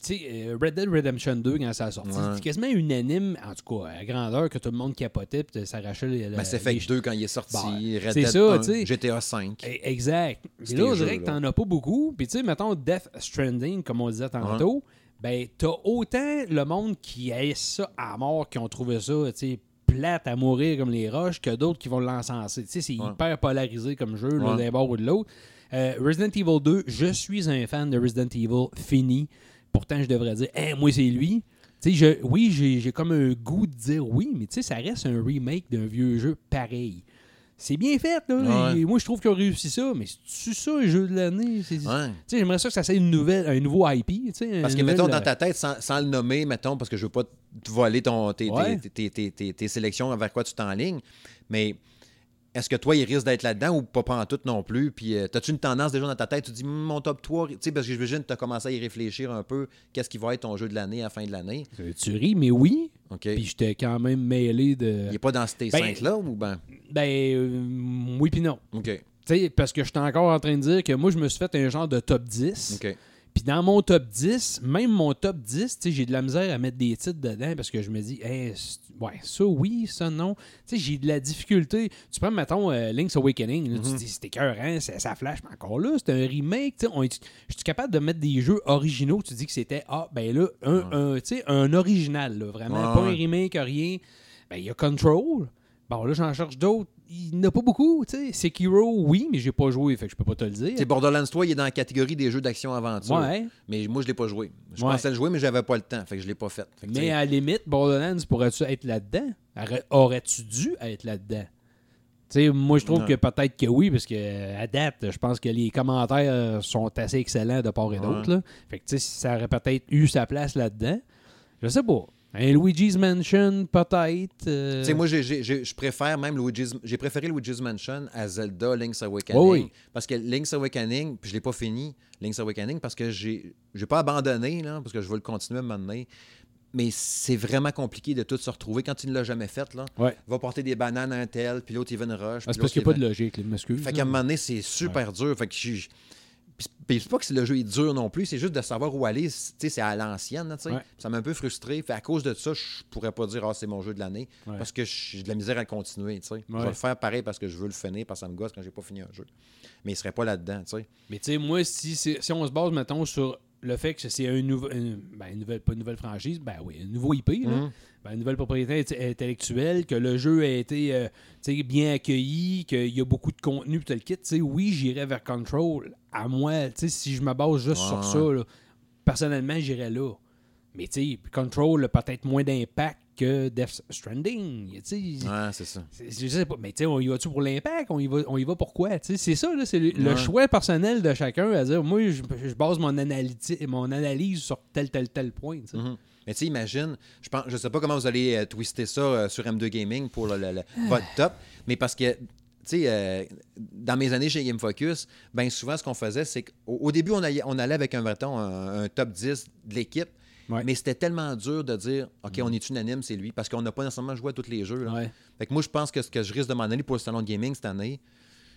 S2: Tu sais, euh, Red Dead Redemption 2, quand ça a sorti,
S1: Ouais.
S2: c'est quasiment unanime, en tout cas, à grandeur, que tout le monde capotait puis s'arrachait les.
S1: Mass
S2: les-
S1: Effect 2 quand il est sorti,
S2: Bon,
S1: Red
S2: c'est
S1: Dead
S2: ça,
S1: 1,
S2: tu sais.
S1: GTA 5.
S2: Eh, Exact. Et là, dirait
S1: jeux-là.
S2: que t'en as pas beaucoup. Puis tu sais, mettons Death Stranding, comme on disait tantôt, ben t'as autant le monde qui hait ça à mort, qui ont trouvé ça, tu sais, plate à mourir comme les roches, que d'autres qui vont l'encenser. Tu sais, c'est
S1: Ouais.
S2: hyper polarisé comme jeu,
S1: Ouais.
S2: d'un bord ou de l'autre. Euh, Resident Evil 2, je suis un fan de Resident Evil fini. Pourtant, je devrais dire, Hein, moi, c'est lui. Tu sais, je, oui, j'ai j'ai comme un goût de dire oui, mais tu sais, ça reste un remake d'un vieux jeu pareil. C'est bien fait, là.
S1: Ouais.
S2: Et moi, je trouve qu'ils ont réussi ça, mais c'est ça, un jeu de l'année?
S1: Ouais.
S2: j'aimerais ça que ça soit une nouvelle, un nouveau IP.
S1: Parce que, mettons, dans ta tête, sans, sans le nommer, mettons, parce que je veux pas te voler ton, tes, tes-
S2: Ouais.
S1: tes, tes- tes- tes sélections vers quoi tu t'enlignes, mais est-ce que toi, il risque d'être là-dedans ou pas, pas en tout non plus? Puis, euh, as-tu une tendance déjà dans ta tête? Tu te dis, Hum, mon top 3, tu sais, parce que j'imagine que tu as commencé à y réfléchir un peu, qu'est-ce qui va être ton jeu de l'année à la fin de l'année?
S2: euh, Tu ris, mais oui.
S1: OK.
S2: Puis j'étais quand même mêlé de.
S1: il n'est pas dans ces
S2: Ben,
S1: cinq-là ou ben?
S2: Ben, euh, oui, puis non.
S1: OK.
S2: Tu sais, parce que j'étais encore en train de dire que moi, je me suis fait un genre de top 10.
S1: OK.
S2: Puis dans mon top 10, même mon top 10, tu sais, j'ai de la misère à mettre des titres dedans parce que je me dis, hey, ouais, ça oui, ça non. J'ai de la difficulté. Tu prends, mettons, euh, Link's Awakening, là, tu
S1: Mhm.
S2: te dis, c'était écœurant, ça, ça flash, mais encore là, c'est un remake. Je suis capable de mettre des jeux originaux. Tu dis que c'était, ah, ben là, un,
S1: Ouais.
S2: un, un original, là, vraiment,
S1: Ouais,
S2: pas un remake, rien. Ben, il y a Control. Bon, là, j'en cherche d'autres. Il n'a pas beaucoup. tu sais. Sekiro, oui, mais j'ai pas joué, fait que je peux pas te le dire.
S1: Sais, Borderlands 3, il est dans la catégorie des jeux d'action-aventure.
S2: Ouais.
S1: Mais moi, je l'ai pas joué. Je
S2: Ouais.
S1: pensais le jouer, mais j'avais pas le temps. Fait que je l'ai pas fait.
S2: Mais à la limite, Borderlands, pourrais-tu être là-dedans? Aurais- Aurais-tu dû être là-dedans? Tu sais, moi, je trouve
S1: Ouais.
S2: que peut-être que oui, parce que euh, à date, je pense que les commentaires euh, sont assez excellents de part et d'autre. Fait que, tu sais, ça aurait peut-être eu sa place là-dedans. Je sais pas. Un Luigi's Mansion, peut-être. euh,
S1: Tu sais, moi, je préfère même Luigi's... J'ai préféré Luigi's Mansion à Zelda Link's Awakening.
S2: Oui, oui.
S1: Parce que Link's Awakening, puis je l'ai pas fini, Link's Awakening, parce que j'ai j'ai pas abandonné, là, parce que je veux le continuer à un moment donné. Mais c'est vraiment compliqué de tout se retrouver quand tu ne l'as jamais fait. Là.
S2: Ouais.
S1: Il va porter des bananes à un tel, puis l'autre, il va une rush.
S2: Ah, c'est parce qu'il n'y a pas de logique, là, je m'excuse.
S1: Fait qu'à un moment donné, c'est super dur. Fait que c'est pas que le jeu est dur non plus, c'est juste de savoir où aller. Tu sais, c'est à l'ancienne.
S2: Ouais.
S1: Ça m'a un peu frustré. Fait à cause de ça, je pourrais pas dire ah c'est mon jeu de l'année
S2: Ouais.
S1: parce que j'ai de la misère à continuer, tu sais. Je vais le faire pareil parce que je veux le finir parce que ça me gosse quand j'ai pas fini un jeu. Mais il serait pas là-dedans, tu sais.
S2: Mais tu sais, moi, si, c'est- si on se base, mettons, sur le fait que c'est un nouveau, une, ben, une nouvelle, pas une nouvelle franchise, ben oui, un nouveau IP, là. Ben, une nouvelle propriété int- intellectuelle, que le jeu a été euh, tu bien accueilli, qu'il y a beaucoup de contenu, tout le kit, tu oui, j'irais vers Control. À moi, tu si je me base juste
S1: Ouais,
S2: sur ça, là, personnellement, j'irais là. Mais tu Control a peut-être moins d'impact que Death Stranding. Tu
S1: Ouais, c'est ça.
S2: Je sais pas, mais tu sais, on y va-tu pour l'impact? On y va, on y va pourquoi? Tu c'est ça, c'est le, choix personnel de chacun à dire, moi, je, je base mon, mon analyse sur tel, tel, tel point. tu sais.
S1: Mais tu sais, imagine, je pense, je sais pas comment vous allez euh, twister ça euh, sur M2 Gaming pour le- le- le- votre top, mais parce que, tu sais, euh, dans mes années chez Game Focus, ben souvent, ce qu'on faisait, c'est qu'au au début, on allait, on allait avec un, un, un top 10 de l'équipe,
S2: Ouais.
S1: mais c'était tellement dur de dire, OK, on est unanime, c'est lui, parce qu'on n'a pas nécessairement joué à tous les jeux. là.
S2: Ouais.
S1: Fait que moi, je pense que ce que je risque de m'en aller pour le salon de gaming cette année,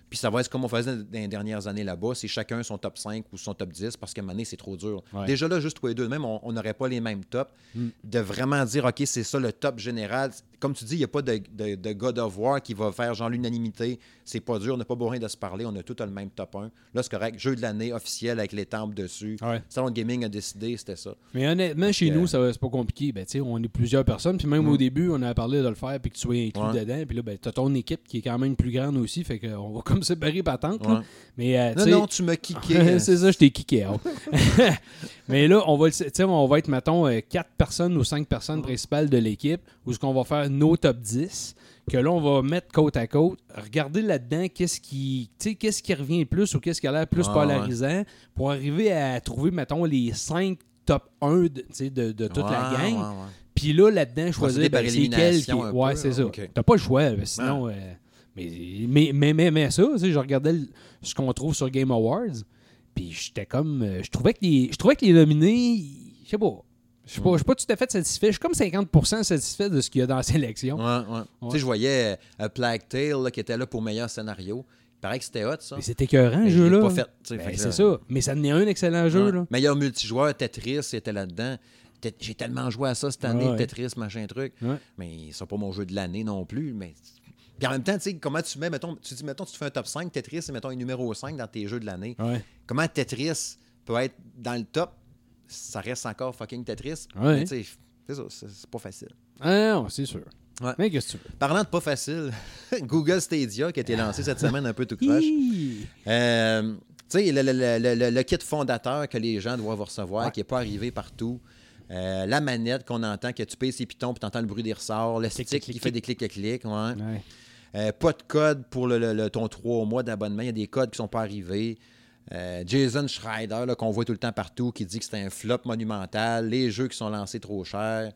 S1: puis ça va être comme on faisait dans les dernières années là-bas, c'est chacun son top 5 ou son top 10 parce qu'à un moment donné, c'est trop dur.
S2: Ouais.
S1: Déjà là, juste toi et deux, même, on on n'aurait pas les mêmes tops.
S2: Mm.
S1: De vraiment dire, OK, c'est ça le top général. Comme tu dis, il n'y a pas de, de, de God of War qui va faire genre l'unanimité. C'est pas dur, on n'a pas besoin de se parler, on a tout le même top 1. Là, c'est correct. Jeu de l'année officiel avec les temples dessus.
S2: Ouais.
S1: Salon de gaming a décidé, c'était ça.
S2: Mais honnêtement, chez
S1: que-
S2: nous, ça, c'est pas compliqué. Ben, tu on est plusieurs personnes. Puis même
S1: Mm.
S2: au début, on a parlé de le faire puis que tu sois inclus
S1: Ouais.
S2: dedans. Puis là, ben, t'as ton équipe qui est quand même plus grande aussi. Fait qu'on va comme séparer patente.
S1: Ouais.
S2: Mais, euh, tu
S1: Non, non, tu m'as kické.
S2: c'est ça, je t'ai kické out. Mais là, on va, tu on va être, mettons, euh, quatre personnes ou cinq personnes principales de l'équipe, où ce qu'on va faire nos top 10, que là, on va mettre côte à côte, regarder là-dedans qu'est-ce qui, qu'est-ce qui revient le plus ou qu'est-ce qui a l'air plus
S1: Ah,
S2: polarisant, pour arriver à trouver, mettons, les cinq top 1 de, de, de toute la gang.
S1: ouais.
S2: Puis là, là-dedans, choisir ben, c'est quel qui... Ouais, c'est ça. T'as pas le choix, là, sinon... euh, mais, mais, mais, mais, mais ça, je regardais le- ce qu'on trouve sur Game Awards, puis j'étais comme... euh, je trouvais que les, je trouvais que les nominés, je sais pas, je sais pas, je suis pas tout à fait satisfait. Je suis comme 50% satisfait de ce qu'il y a dans la sélection.
S1: Ouais, ouais. Tu sais, je voyais euh, Plague Tale là, qui était là pour meilleur scénario. Il paraît que c'était hot, ça.
S2: Mais c'est écœurant,
S1: l'ai
S2: jeu-là. Ben, c'est ça. Mais ça est un excellent jeu,
S1: Ouais.
S2: là.
S1: Meilleur multijoueur, Tetris était là-dedans. J'ai tellement joué à ça cette année,
S2: Ouais.
S1: Tetris, machin truc. Mais c'est pas mon jeu de l'année non plus. Mais... Puis en même temps, tu sais, comment tu mets, mettons, tu dis, mettons, tu fais un top 5, Tetris, c'est, mettons, un numéro 5 dans tes jeux de l'année.
S2: Ouais.
S1: Comment Tetris peut être dans le top? Ça reste encore fucking Tetris.
S2: Ouais.
S1: Mais c'est ça, c'est pas facile.
S2: Ah non, c'est sûr.
S1: Ouais.
S2: Mais qu'est-ce que tu veux?
S1: Parlant de pas facile, Google Stadia qui a été lancé cette semaine un peu tout croche. Euh, tu sais, le, le- le- le- le kit fondateur que les gens doivent recevoir,
S2: Ouais.
S1: qui n'est pas arrivé partout. Euh, la manette qu'on entend, que tu payes ses pitons puis tu entends le bruit des ressorts. Le stick
S2: clic,
S1: qui fait des clics-clics. Ouais.
S2: Ouais.
S1: Euh, pas de code pour le, ton 3 mois d'abonnement. Il y a des codes qui sont pas arrivés. Euh, Jason Schreider, qu'on voit tout le temps partout, qui dit que c'est un flop monumental. Les jeux qui sont lancés trop chers.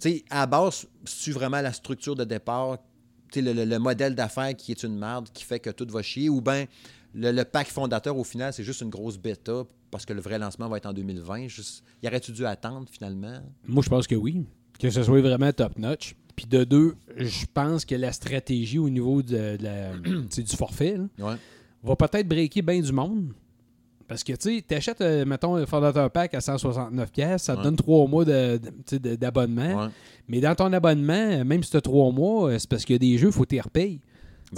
S1: Tu sais, à base, c'est vraiment la structure de départ, tu sais, le, le- le modèle d'affaires qui est une merde, qui fait que tout va chier, ou bien le, le pack fondateur, au final, c'est juste une grosse bêta, parce que le vrai lancement va être en 2020. Juste, y aurait-tu dû attendre, finalement?
S2: Moi, je pense que oui. Que ce soit vraiment top-notch. Puis de deux, je pense que la stratégie au niveau de, la- du forfait là,
S1: Ouais.
S2: Va peut-être breaker bien du monde. Parce que, tu sais, t'achètes, euh, mettons, un fondateur pack à 169$, pièces, ça te
S1: Ouais.
S2: donne trois mois de- de- de- d'abonnement.
S1: Ouais.
S2: Mais dans ton abonnement, même si tu as trois mois, euh, c'est parce qu'il y a des jeux, il faut que tu repayes.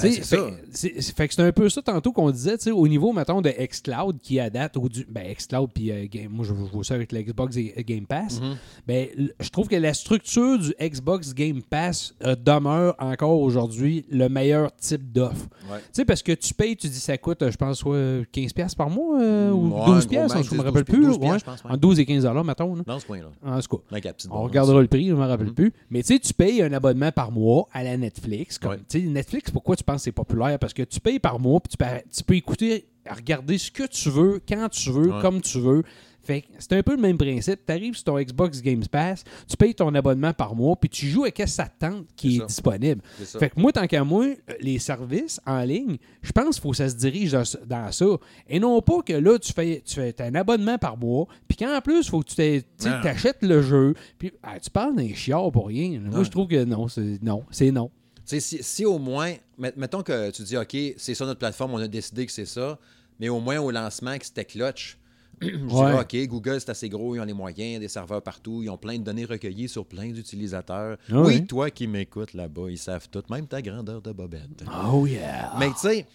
S1: Ben, c'est ça.
S2: fait, c'est- fait que c'est un peu ça tantôt qu'on disait, tu sais, au niveau, mettons, de xCloud qui a date au du. Ben, xCloud, puis euh, moi, je vois ça avec l'Xbox et- Game Pass.
S1: Mhm.
S2: Ben, je trouve que la structure du Xbox Game Pass euh, demeure encore aujourd'hui le meilleur type d'offre.
S1: Ouais.
S2: Tu sais, parce que tu payes, tu dis ça coûte, euh, je pense, soit 15$ piastres par mois euh, ou
S1: Ouais,
S2: 12$,
S1: gros
S2: piastres,
S1: max,
S2: je me
S1: 12
S2: rappelle plus.
S1: 12
S2: ouais.
S1: je pense, ouais.
S2: En 12 et 15$, mettons. là.
S1: Dans ce coin-là.
S2: En tout cas. On regardera le prix, je ne me rappelle
S1: Mhm.
S2: plus. Mais tu sais, tu payes un abonnement par mois à la Netflix. Comme, Netflix, pourquoi tu penses que c'est populaire? Parce que tu payes par mois, puis tu peux, tu peux écouter, regarder ce que tu veux, quand tu veux,
S1: Ouais.
S2: comme tu veux. Fait que c'est un peu le même principe. Tu arrives sur ton Xbox Game Pass, tu payes ton abonnement par mois, puis tu joues avec ce ça te tente qui est, disponible. Fait que moi, tant qu'à moi, les services en ligne, je pense qu'il faut que ça se dirige dans, ça. Et non pas que là, tu fais, tu fais t'as un abonnement par mois, puis qu'en plus, il faut que tu tu t'achètes le jeu. Puis ah, tu parles d'un chiard pour rien. Moi, je trouve que non, c'est non. C'est non.
S1: Tu si, si au moins, mettons que tu dis, OK, c'est ça notre plateforme, on a décidé que c'est ça, mais au moins au lancement, que c'était clutch, je dirais, OK, Google, c'est assez gros, ils ont les moyens, des serveurs partout, ils ont plein de données recueillies sur plein d'utilisateurs.
S2: Ah ouais.
S1: Oui, toi qui m'écoutes là-bas, ils savent tout, même ta grandeur de bobette.
S2: Oh yeah.
S1: Mais tu sais,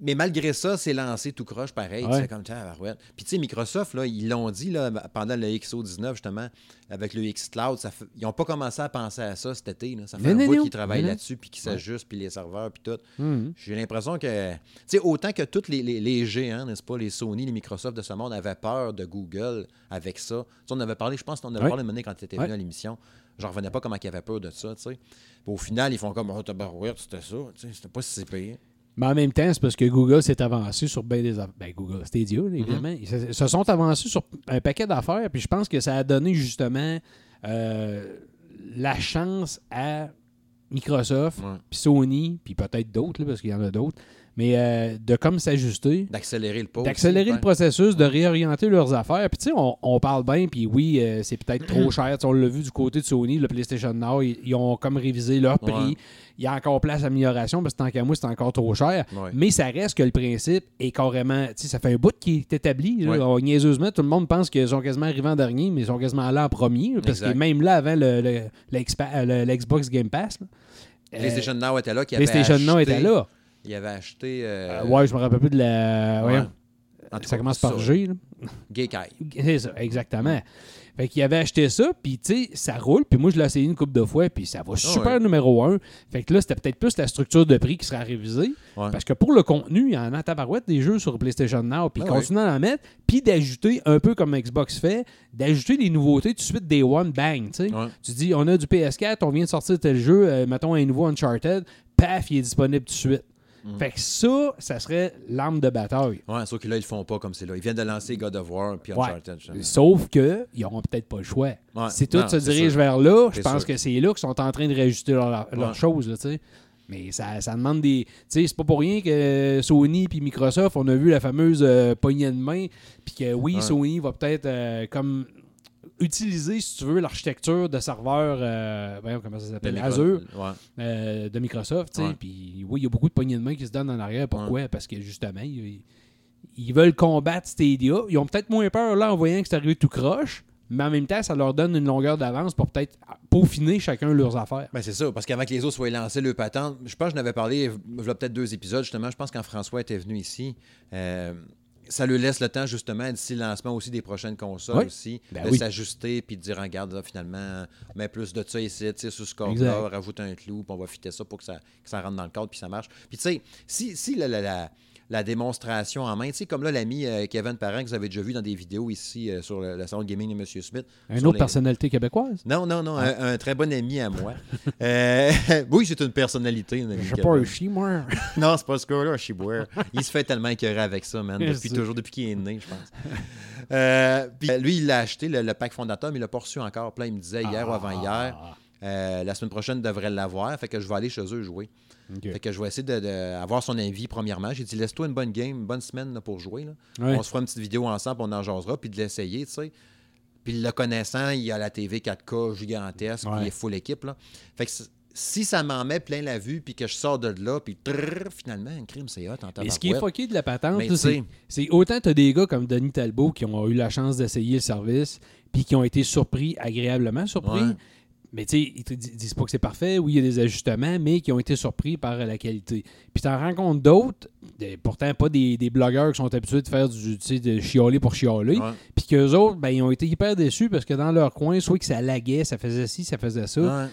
S1: mais malgré ça, c'est lancé tout croche pareil.
S2: Ouais.
S1: C'est comme tabarouette. Puis tu sais, Microsoft, là, ils l'ont dit là, pendant le XO19, justement, avec le xCloud, ça fait- ils n'ont pas commencé à penser à ça cet été. là. Ça fait
S2: Non,
S1: un bout qu'ils travaillent là-dessus, puis qu'ils s'ajustent, puis les serveurs, puis tout.
S2: Mhm.
S1: J'ai l'impression que, tu sais, autant que tous les, les, les géants, n'est-ce pas, les Sony, les Microsoft de ce monde avaient peur de Google avec ça. On avait parlé, je pense qu'on avait
S2: Ouais.
S1: parlé de quand tu étais
S2: Ouais.
S1: venu à l'émission. J'en revenais pas comment ils avaient peur de ça, tu sais. Au final, ils font comme, oh, tabarouette, c'était ça, tu sais, c'était pas si c'est payé.
S2: Mais en même temps, c'est parce que Google s'est avancé sur bien des affaires. Ben, Google, Stadia, là, évidemment. Ils se, sont avancés sur un paquet d'affaires, puis je pense que ça a donné justement euh, la chance à Microsoft, puis Sony, puis peut-être d'autres, parce qu'il y en a d'autres, mais euh, de comme s'ajuster,
S1: D'accélérer le pas.
S2: d'accélérer le processus, de réorienter leurs affaires. Puis tu sais, on, on parle bien, puis oui, euh, c'est peut-être trop cher. On l'a vu du côté de Sony, le PlayStation Now, ils, ils ont comme révisé leur prix.
S1: Ouais.
S2: Il y a encore place d'amélioration, parce que tant qu'à moi, c'est encore trop cher.
S1: Ouais.
S2: Mais ça reste que le principe est carrément. Tu sais, ça fait un bout qui est établi. Là.
S1: Ouais.
S2: On- niaiseusement, tout le monde pense qu'ils sont quasiment arrivés en dernier, mais ils sont quasiment là en premier. là, parce
S1: Exact.
S2: que même là, avant le, le- euh, le- l'Xbox Game Pass, là, euh,
S1: PlayStation Now était là. Qui avait
S2: PlayStation Now était là.
S1: Il avait acheté. euh,
S2: Euh, ouais, je me rappelle plus de la.
S1: ouais.
S2: voyons.
S1: En tout
S2: Ça
S1: cas,
S2: commence par G.
S1: Gaykai.
S2: C'est ça, exactement. Fait qu'il avait acheté ça, puis tu sais, ça roule, puis moi je l'ai essayé une couple de fois, puis ça va super
S1: Ah ouais.
S2: numéro un. Fait que là, c'était peut-être plus la structure de prix qui sera révisée.
S1: Ouais.
S2: Parce que pour le contenu, il y en a tabarouette des jeux sur PlayStation Now, puis
S1: Ah ouais.
S2: continuer à en mettre, puis d'ajouter, un peu comme Xbox fait, d'ajouter des nouveautés tout de suite Day One, bang, tu sais.
S1: Ouais.
S2: Tu dis, on a du PS4, on vient de sortir tel jeu, euh, mettons un nouveau Uncharted, paf, il est disponible tout de suite.
S1: Mm.
S2: Fait que ça, ça serait l'arme de bataille.
S1: Ouais, sauf que là, ils le font pas comme c'est là. Ils viennent de lancer God of War puis. Uncharted.
S2: Sauf que ils n'auront peut-être pas le choix.
S1: Ouais.
S2: Si tout
S1: Non,
S2: se dirige
S1: sûr.
S2: vers là, je pense
S1: sûr.
S2: que c'est là qu'ils sont en train de réajuster leurs leur
S1: Ouais.
S2: choses, tu sais. Mais ça, ça demande des. Tu sais, c'est pas pour rien que Sony puis Microsoft, on a vu la fameuse euh, poignée de main, puis que oui,
S1: Ouais.
S2: Sony va peut-être euh, comme utiliser, si tu veux, l'architecture de serveur, euh, comment ça
S1: Le
S2: s'appelle, Azure
S1: Ouais.
S2: euh, de Microsoft. Puis oui, il y a beaucoup de poignées de main qui se donnent en arrière. Pourquoi? Parce que justement, ils, ils veulent combattre Stadia. Ils ont peut-être moins peur là en voyant que c'est arrivé tout croche, mais en même temps, ça leur donne une longueur d'avance pour peut-être peaufiner chacun leurs affaires.
S1: Ben, c'est ça, parce qu'avant que les autres soient lancés le patente, je pense que je n'avais parlé, il y a peut-être deux épisodes, justement, je pense quand François était venu ici, euh, ça lui laisse le temps, justement, d'ici le lancement aussi des prochaines consoles
S2: Oui.
S1: aussi,
S2: Ben
S1: de
S2: oui.
S1: s'ajuster, puis de dire, regarde, là, finalement, mets plus de ça ici, tu sais, sur ce score-là, rajoute un clou, puis on va fitter ça pour que ça, que ça rentre dans le cadre, puis ça marche. Puis tu sais, si, si la, la- la- la démonstration en main, tu sais, comme là, l'ami euh, Kevin Parent, que vous avez déjà vu dans des vidéos ici euh, sur le, le salon de gaming de M. Smith.
S2: Une autre
S1: les-
S2: personnalité québécoise?
S1: non, non,
S2: Ah.
S1: non, un, un très bon ami à moi. Euh, oui, c'est une personnalité. un ami
S2: Je sais
S1: Kevin.
S2: pas, un chi, moi.
S1: Non, c'est pas ce gars-là, Chiboire. Il se fait tellement écœurer avec ça, man, depuis toujours, depuis qu'il est né, je pense. Euh, puis, lui, il l'a acheté, le, le pack fondateur, mais il l'a pas reçu encore. Là, il me disait hier ou avant-hier,
S2: Ah,
S1: euh, la semaine prochaine, devrait l'avoir. Fait que je vais aller chez eux jouer. Fait que je vais essayer d'avoir son avis premièrement. J'ai dit, laisse-toi une bonne game, une bonne semaine là, pour jouer. là.
S2: Ouais.
S1: On se fera une petite vidéo ensemble, on en jasera, puis de l'essayer, tu sais. Puis le connaissant, il a la TV 4K gigantesque,
S2: Ouais.
S1: puis il est full équipe, là. Fait que si ça m'en met plein la vue, puis que je sors de là, puis trrr, finalement, un crime, c'est hot en
S2: Et ce qui est fucké de la patente,
S1: Mais
S2: c'est autant tu as des gars comme Denis Talbot qui ont eu la chance d'essayer le service puis qui ont été surpris, agréablement surpris.
S1: Ouais.
S2: Mais tu sais, ils te dis- disent pas que c'est parfait. Oui, il y a des ajustements, mais qui ont été surpris par la qualité. Puis tu en rencontres d'autres, pourtant pas des, des blogueurs qui sont habitués de faire du, tu sais, de chialer pour chialer.
S1: Ouais.
S2: Puis qu'eux autres, ben, ils ont été hyper déçus parce que dans leur coin, soit que ça laguait, ça faisait ci, ça faisait ça.
S1: Ouais.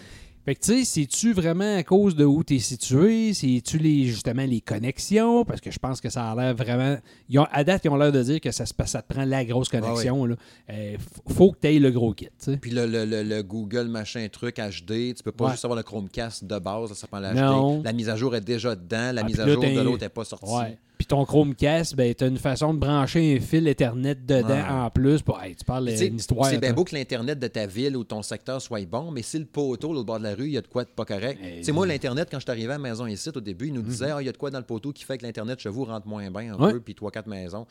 S2: Fait que tu sais, c'est-tu vraiment à cause de où tu es situé? C'est-tu les, justement les connexions? Parce que je pense que ça a l'air vraiment. Ils ont, à date, ils ont l'air de dire que ça, se ça te prend la grosse connexion. là. Euh, faut que tu aies le gros kit.
S1: Puis le, le- le- le Google machin truc HD, tu peux pas
S2: Ouais.
S1: juste avoir le Chromecast de base, ça prend l'HD.
S2: Non.
S1: La mise à jour est déjà dedans, la
S2: Ah,
S1: mise à jour de l'autre n'est pas sortie.
S2: Ouais. Puis ton Chromecast, ben, tu as une façon de brancher un fil Ethernet dedans en plus. Pour, hey, tu parles d'une histoire.
S1: C'est bien beau que l'Internet de ta ville ou ton secteur soit bon, mais si le poteau, l'autre bord de la rue, il y a de quoi de pas correct.
S2: Eh,
S1: Tu sais, moi, l'Internet, quand je suis arrivé à la maison ici, au début, il nous disait Ah, il y a de quoi dans le poteau qui fait que l'Internet chez vous rentre moins bien un
S2: Ouais.
S1: peu, puis trois, quatre maisons.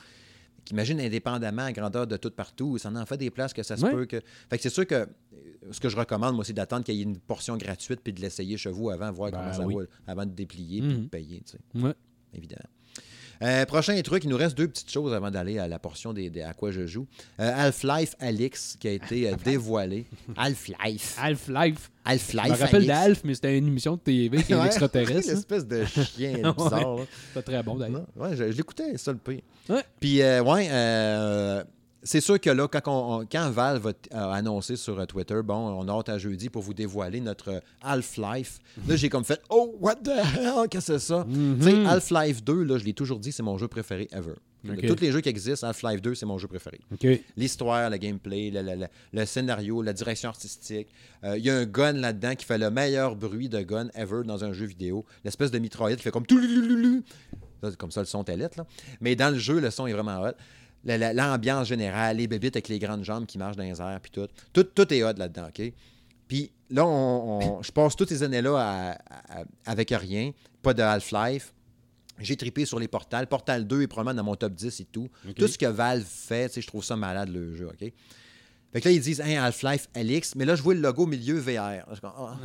S1: Imagine indépendamment à grandeur de tout partout, ça en fait des places que ça se
S2: Ouais.
S1: peut que. Fait que c'est sûr que euh, ce que je recommande, moi, c'est d'attendre qu'il y ait une portion gratuite puis de l'essayer chez vous avant, voir
S2: Ben
S1: comment ça va, avant de déplier puis
S2: Mhm.
S1: de payer, tu sais,
S2: Ouais.
S1: évidemment. Euh, prochain truc, il nous reste deux petites choses avant d'aller à la portion des, des- à quoi je joue. Euh, Half-Life Alix qui a été euh, dévoilé. Half-Life.
S2: Half-Life.
S1: Half-Life.
S2: Je me rappelle d'Alf, mais c'était une émission de TV qui est extraterrestre. hein.
S1: L'espèce de chien bizarre.
S2: C'était très bon d'ailleurs.
S1: Ouais, je, je l'écoutais, ça le pire.
S2: Ouais.
S1: Puis, euh, ouais, euh, c'est sûr que là, quand, on- quand Valve a, t- a annoncé sur euh, Twitter, bon, on a hâte à jeudi pour vous dévoiler notre euh, Half-Life. Là, j'ai comme fait, oh, what the hell, qu'est-ce que c'est ça? Tu sais, Half-Life 2, là, je l'ai toujours dit, c'est mon jeu préféré ever. De tous les jeux qui existent, Half-Life 2, c'est mon jeu préféré. L'histoire, le gameplay, le, le- le- le scénario, la direction artistique. Euh, Il y a un gun là-dedans qui fait le meilleur bruit de gun ever dans un jeu vidéo. L'espèce de mitraillette qui fait comme tout comme ça le son est là. Mais dans le jeu, le son est vraiment hot. La- la- L'ambiance générale, les bébites avec les grandes jambes qui marchent dans les airs, puis tout. tout. Tout est hot là-dedans, OK? Puis là, on, on- je passe toutes ces années-là avec rien, pas de Half-Life. J'ai tripé sur les portals. Portal 2 est probablement dans mon top 10 et tout. Tout ce que Valve fait, je trouve ça malade le jeu, OK? Fait que là, ils disent hey, Half-Life Alix, mais là, je vois le logo milieu VR. Comme, Ah.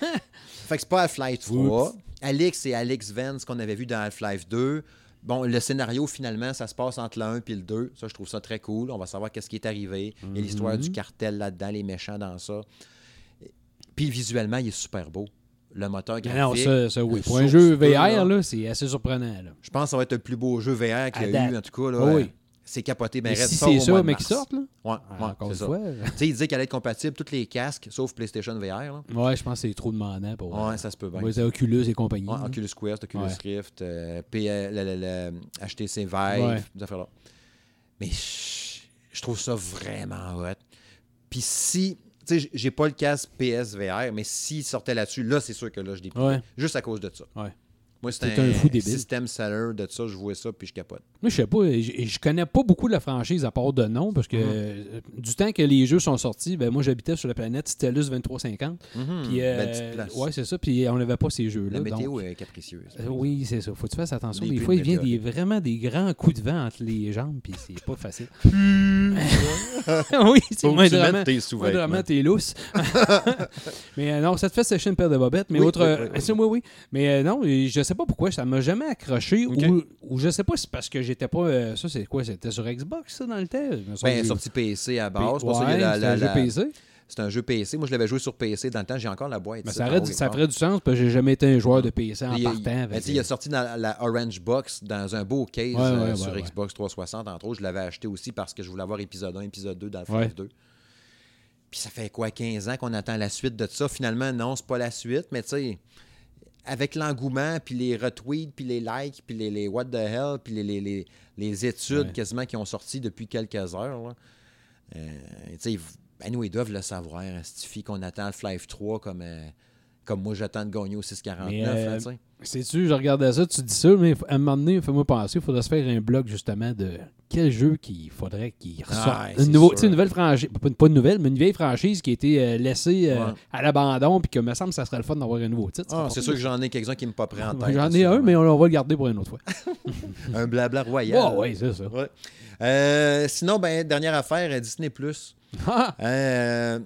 S1: fait que c'est pas Half-Life 3.
S2: Oups.
S1: Alix et Alex Vance qu'on avait vu dans Half-Life 2. Bon, le scénario, finalement, ça se passe entre le 1 et le 2. Ça, je trouve ça très cool. On va savoir qu'est-ce qui est arrivé. Il y a l'histoire du cartel là-dedans, les méchants dans ça. Puis visuellement, il est super beau. Le moteur
S2: Mais Non,
S1: graphique.
S2: ça, ça oui. Pour un jeu VR, là, c'est assez surprenant. Là.
S1: Je pense que ça va être le plus beau jeu VR qu'il y a eu, en tout cas. Là,
S2: oui.
S1: Euh, C'est capoté. Ben,
S2: Mais
S1: reste
S2: si c'est ça, mais qui sortent, là.
S1: Ouais, ouais,
S2: encore
S1: c'est ça. Tu sais, il disait qu'elle allait être compatible tous les casques, sauf PlayStation VR. Là.
S2: Ouais, je pense que c'est trop demandant pour.
S1: Ouais, ça se peut bien.
S2: Ouais, Oculus et compagnie.
S1: Ouais, Oculus Quest, Oculus. Rift, euh, PL, le- le- le- HTC Vive,
S2: Ouais.
S1: ces affaires-là. Mais je, trouve ça vraiment hot. Puis si, tu sais, j'ai pas le casque PSVR, mais s'il sortait là-dessus, là, c'est sûr que là, je l'ai
S2: Ouais.
S1: Juste à cause de ça.
S2: Ouais.
S1: Moi, c'est un,
S2: un fou débile.
S1: système seller de ça, je vois ça, puis je capote.
S2: Moi, je sais pas, je, je connais pas beaucoup la franchise à part de nom, parce que
S1: Mhm.
S2: euh, du temps que les jeux sont sortis, ben moi j'habitais sur la planète Stellus 2350.
S1: Mhm,
S2: Puis, euh,
S1: belle place.
S2: ouais, c'est ça, puis on n'avait pas ces jeux-là.
S1: La météo
S2: donc-
S1: est capricieuse.
S2: Euh, oui, c'est ça. Faut que tu fasses attention.
S1: Des
S2: fois,
S1: de
S2: il vient des, vraiment des grands coups de vent entre les jambes, puis c'est pas facile. oui, c'est moins
S1: tu
S2: vraiment.
S1: mettes tes
S2: lousse. mais euh, non, ça te fait sécher une paire de bobettes. Mais
S1: Oui,
S2: autre.
S1: oui,
S2: euh,
S1: oui, oui.
S2: c'est- oui, oui. Mais euh, non, je sais pas pourquoi, ça m'a jamais accroché. Ou, ou je sais pas si c'est parce que j'étais pas. euh, ça, c'est quoi C'était sur Xbox, ça, dans le temps?
S1: Ben, sorti PC à base. C'est pour ça
S2: Ouais,
S1: qu'il y a la-
S2: c'était
S1: la-
S2: un jeu
S1: la-
S2: PC.
S1: C'est un jeu PC. Moi, je l'avais joué sur PC dans le temps. J'ai encore la boîte.
S2: Mais ça, aurait ça ferait du sens parce que j'ai jamais été un joueur de PC en
S1: Il,
S2: partant.
S1: il- il a sorti dans la Orange Box dans un beau case
S2: Ouais,
S1: euh,
S2: ouais,
S1: sur
S2: ouais.
S1: Xbox 360, entre autres. Je l'avais acheté aussi parce que je voulais avoir épisode 1, épisode 2 dans le
S2: Ouais.
S1: 2. Puis ça fait quoi, 15 ans qu'on attend la suite de ça? Finalement, non, c'est pas la suite, mais tu sais, avec l'engouement, puis les retweets, puis les likes, puis les, les what the hell, puis les, les, les- les études
S2: Ouais.
S1: quasiment qui ont sorti depuis quelques heures, là, euh, tu sais, ben, nous, ils doivent le savoir, hein, Stifi, qu'on attend le Flife 3 comme, euh, comme moi, j'attends de gagner au 649.
S2: Mais, euh,
S1: tu sais.
S2: Sais-tu, je regardais ça, tu dis ça, mais à un moment donné, fais-moi penser, il faudrait se faire un blog justement de quel jeu qu'il faudrait qu'il ressorte.
S1: Ah,
S2: une, nouveau- nouvelle franchise, pas, une nouvelle, mais une vieille franchise qui a été euh, laissée euh,
S1: Ouais.
S2: à l'abandon, puis que me semble que ça serait le fun d'avoir un nouveau titre.
S1: Ah, c'est sûr que j'en ai quelques-uns qui me pas prêts en tête.
S2: J'en ai un, mais on, on va le garder pour une autre fois.
S1: Un blabla royal.
S2: Ah, oui, c'est ça.
S1: Ouais. Euh, sinon, ben, dernière affaire, Disney+.
S2: Ah!
S1: Euh,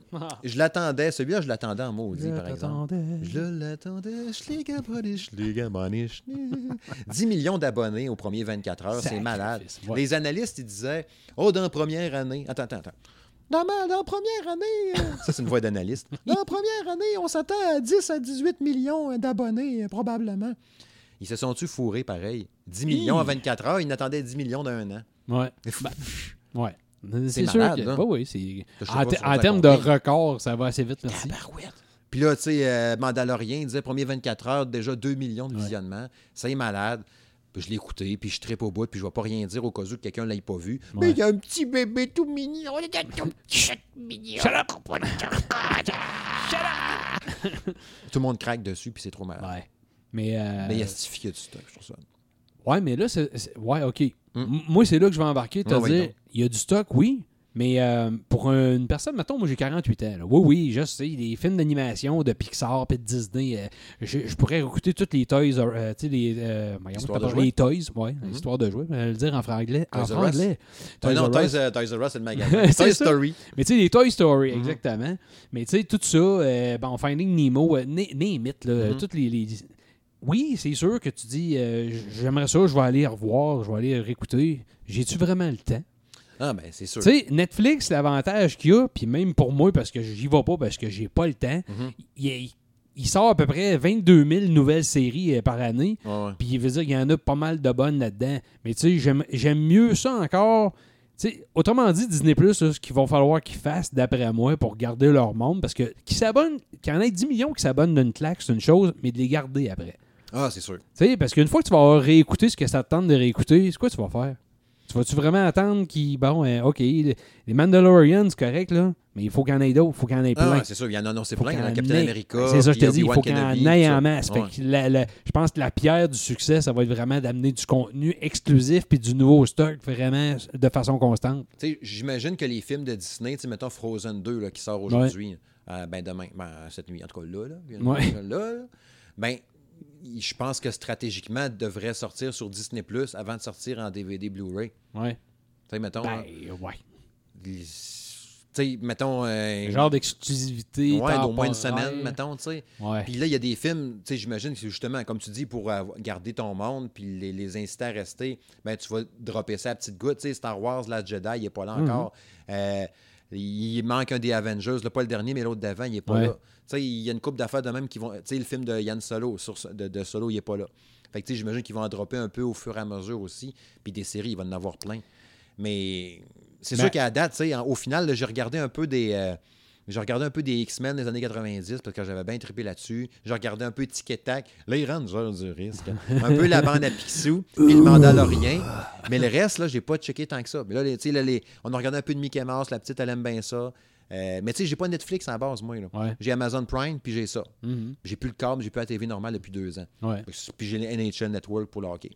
S1: je l'attendais. Celui-là, je l'attendais en maudit, par exemple. Je l'attendais. Je l'ai gaboné, je l'ai gaboné, je l'ai- 10 millions d'abonnés aux premiers 24 heures, c'est malade.
S2: Ouais.
S1: Les analystes, ils disaient, oh, dans la première année. Attends, attends, attends. dans, ma, dans la première année, euh, ça c'est une voix d'analyste, dans la première année, on s'attend à 10 à 18 millions d'abonnés, euh, probablement. Ils se sont-tu fourrés pareil? 10 millions à 24 heures, ils n'attendaient 10 millions d'un an.
S2: Ouais. Ben, ouais. C'est sûr
S1: malade,
S2: que.
S1: hein?
S2: Oui, oui. c'est- En, te- termes de record, ça va assez vite, merci.
S1: Puis là, tu sais, euh, Mandalorian, il disait premier 24 heures, déjà 2 millions de
S2: Ouais.
S1: visionnements. Ça est malade. Puis je l'ai écouté, puis je tripe au bout, puis je vais pas rien dire au cas où que quelqu'un ne l'ait pas vu.
S2: Ouais.
S1: Mais il y a un petit bébé tout mignon. Il est tout petit mignon. Tout le monde craque dessus, puis c'est trop malade.
S2: Ouais. Mais. euh,
S1: Mais il y a stifié du stock, je trouve ça.
S2: Ouais, mais là, c'est- Ouais, OK.
S1: Mm.
S2: M- Moi, c'est là que je vais embarquer.
S1: Ah oui,
S2: dire, il y a du stock, oui. Mais euh, pour une personne, mettons, moi j'ai 48 ans. là. Oui, oui, je sais, les films d'animation de Pixar et de Disney, euh, je, je pourrais écouter toutes les toys, euh, tu sais, les, euh,
S1: Histoire de
S2: les toys, ouais, histoire de jouer, le dire en franglais. En
S1: Toys
S2: franglais.
S1: Ah non. Toys, euh, Toys R Us, c'est le magasin. Toy. Story.
S2: Mais tu sais, les Toy Story,
S1: Mhm.
S2: exactement. Mais tu sais, tout ça, euh, bon, Finding Nemo, it, là,
S1: Mhm.
S2: toutes les, les- Oui, c'est sûr que tu dis, euh, j'aimerais ça, je vais aller revoir, je vais aller réécouter. J'ai-tu vraiment le temps?
S1: Ah, ben, c'est sûr.
S2: Tu sais, Netflix, l'avantage qu'il y a, puis même pour moi, parce que j'y vais pas, parce que j'ai pas le temps,
S1: Mhm.
S2: il, il sort à peu près 22 000 nouvelles séries euh, par année. Puis il veut dire qu'il y en a pas mal de bonnes là-dedans. Mais tu sais, j'aime- mieux ça encore. Autrement dit, Disney Plus, ce qu'il va falloir qu'ils fassent, d'après moi, pour garder leur monde. Parce que qu'ils s'abonnent, qu'il y en ait 10 millions qui s'abonnent d'une claque, c'est une chose, mais de les garder après.
S1: Ah, c'est sûr.
S2: Tu sais, parce qu'une fois que tu vas avoir réécouté ce que ça te tente de réécouter, c'est quoi tu vas faire? Tu vas-tu vraiment attendre qu'ils. Bon, euh, OK, les Mandalorians, c'est correct, là, mais il faut qu'il y en ait d'autres, il faut qu'il y en ait
S1: Ah,
S2: plein.
S1: ouais, c'est sûr. Il y en a annoncé plein. Il y en a Captain. America.
S2: C'est ça, je te dis, il faut qu'il y en ait en masse. Fait
S1: Ouais.
S2: que la- la- je pense que la pierre du succès, ça va être vraiment d'amener du contenu exclusif puis du nouveau stock vraiment de façon constante.
S1: Tu sais, J'imagine que les films de Disney, mettons Frozen 2 là, qui sort aujourd'hui, euh, ben demain, ben, cette nuit, en tout cas là, là,
S2: Ouais.
S1: là, là, ben, je pense que stratégiquement, devrait sortir sur Disney Plus avant de sortir en DVD Blu-ray. Tu
S2: Ouais.
S1: sais, mettons,
S2: Ben,
S1: euh,
S2: ouais.
S1: tu sais, mettons, euh,
S2: Un genre d'exclusivité.
S1: ouais, d'au moins une semaine, mettons, tu sais.
S2: Ouais.
S1: Puis là, il y a des films, tu sais, j'imagine que c'est justement, comme tu dis, pour garder ton monde puis les, les inciter à rester, ben tu vas dropper ça à petite goutte. Tu sais, Star Wars, la Jedi, il n'est pas là
S2: Mhm.
S1: encore. Euh, il manque un des Avengers, là, pas le dernier, mais l'autre d'avant, il n'est pas
S2: Ouais.
S1: là. Tu sais, il y a une couple d'affaires de même qui vont. Tu sais, le film de Yann Solo, sur, de, de Solo, il n'est pas là. Fait que, j'imagine qu'ils vont en dropper un peu au fur et à mesure aussi. Puis des séries, il va en avoir plein. Mais c'est
S2: Ben-
S1: sûr qu'à date, au final, j'ai regardé un peu des. euh, j'ai regardé un peu des X-Men des années 90 parce que j'avais bien trippé là-dessus. J'ai regardé un peu Tic et Tac. Les Rangers du risque. un peu la bande à Picsou. Puis le Mandalorien. Mais le reste, là, j'ai pas checké tant que ça. Mais là, les- tu sais, là, les- on a regardé un peu de Mickey Mouse. La petite, elle aime bien ça. Euh, mais tu sais, j'ai pas Netflix en base, moi.
S2: Ouais.
S1: J'ai Amazon Prime, puis j'ai ça.
S2: Mhm.
S1: J'ai plus le câble, j'ai plus la TV normale depuis deux ans.
S2: Ouais.
S1: Puis j'ai NHL Network pour le hockey.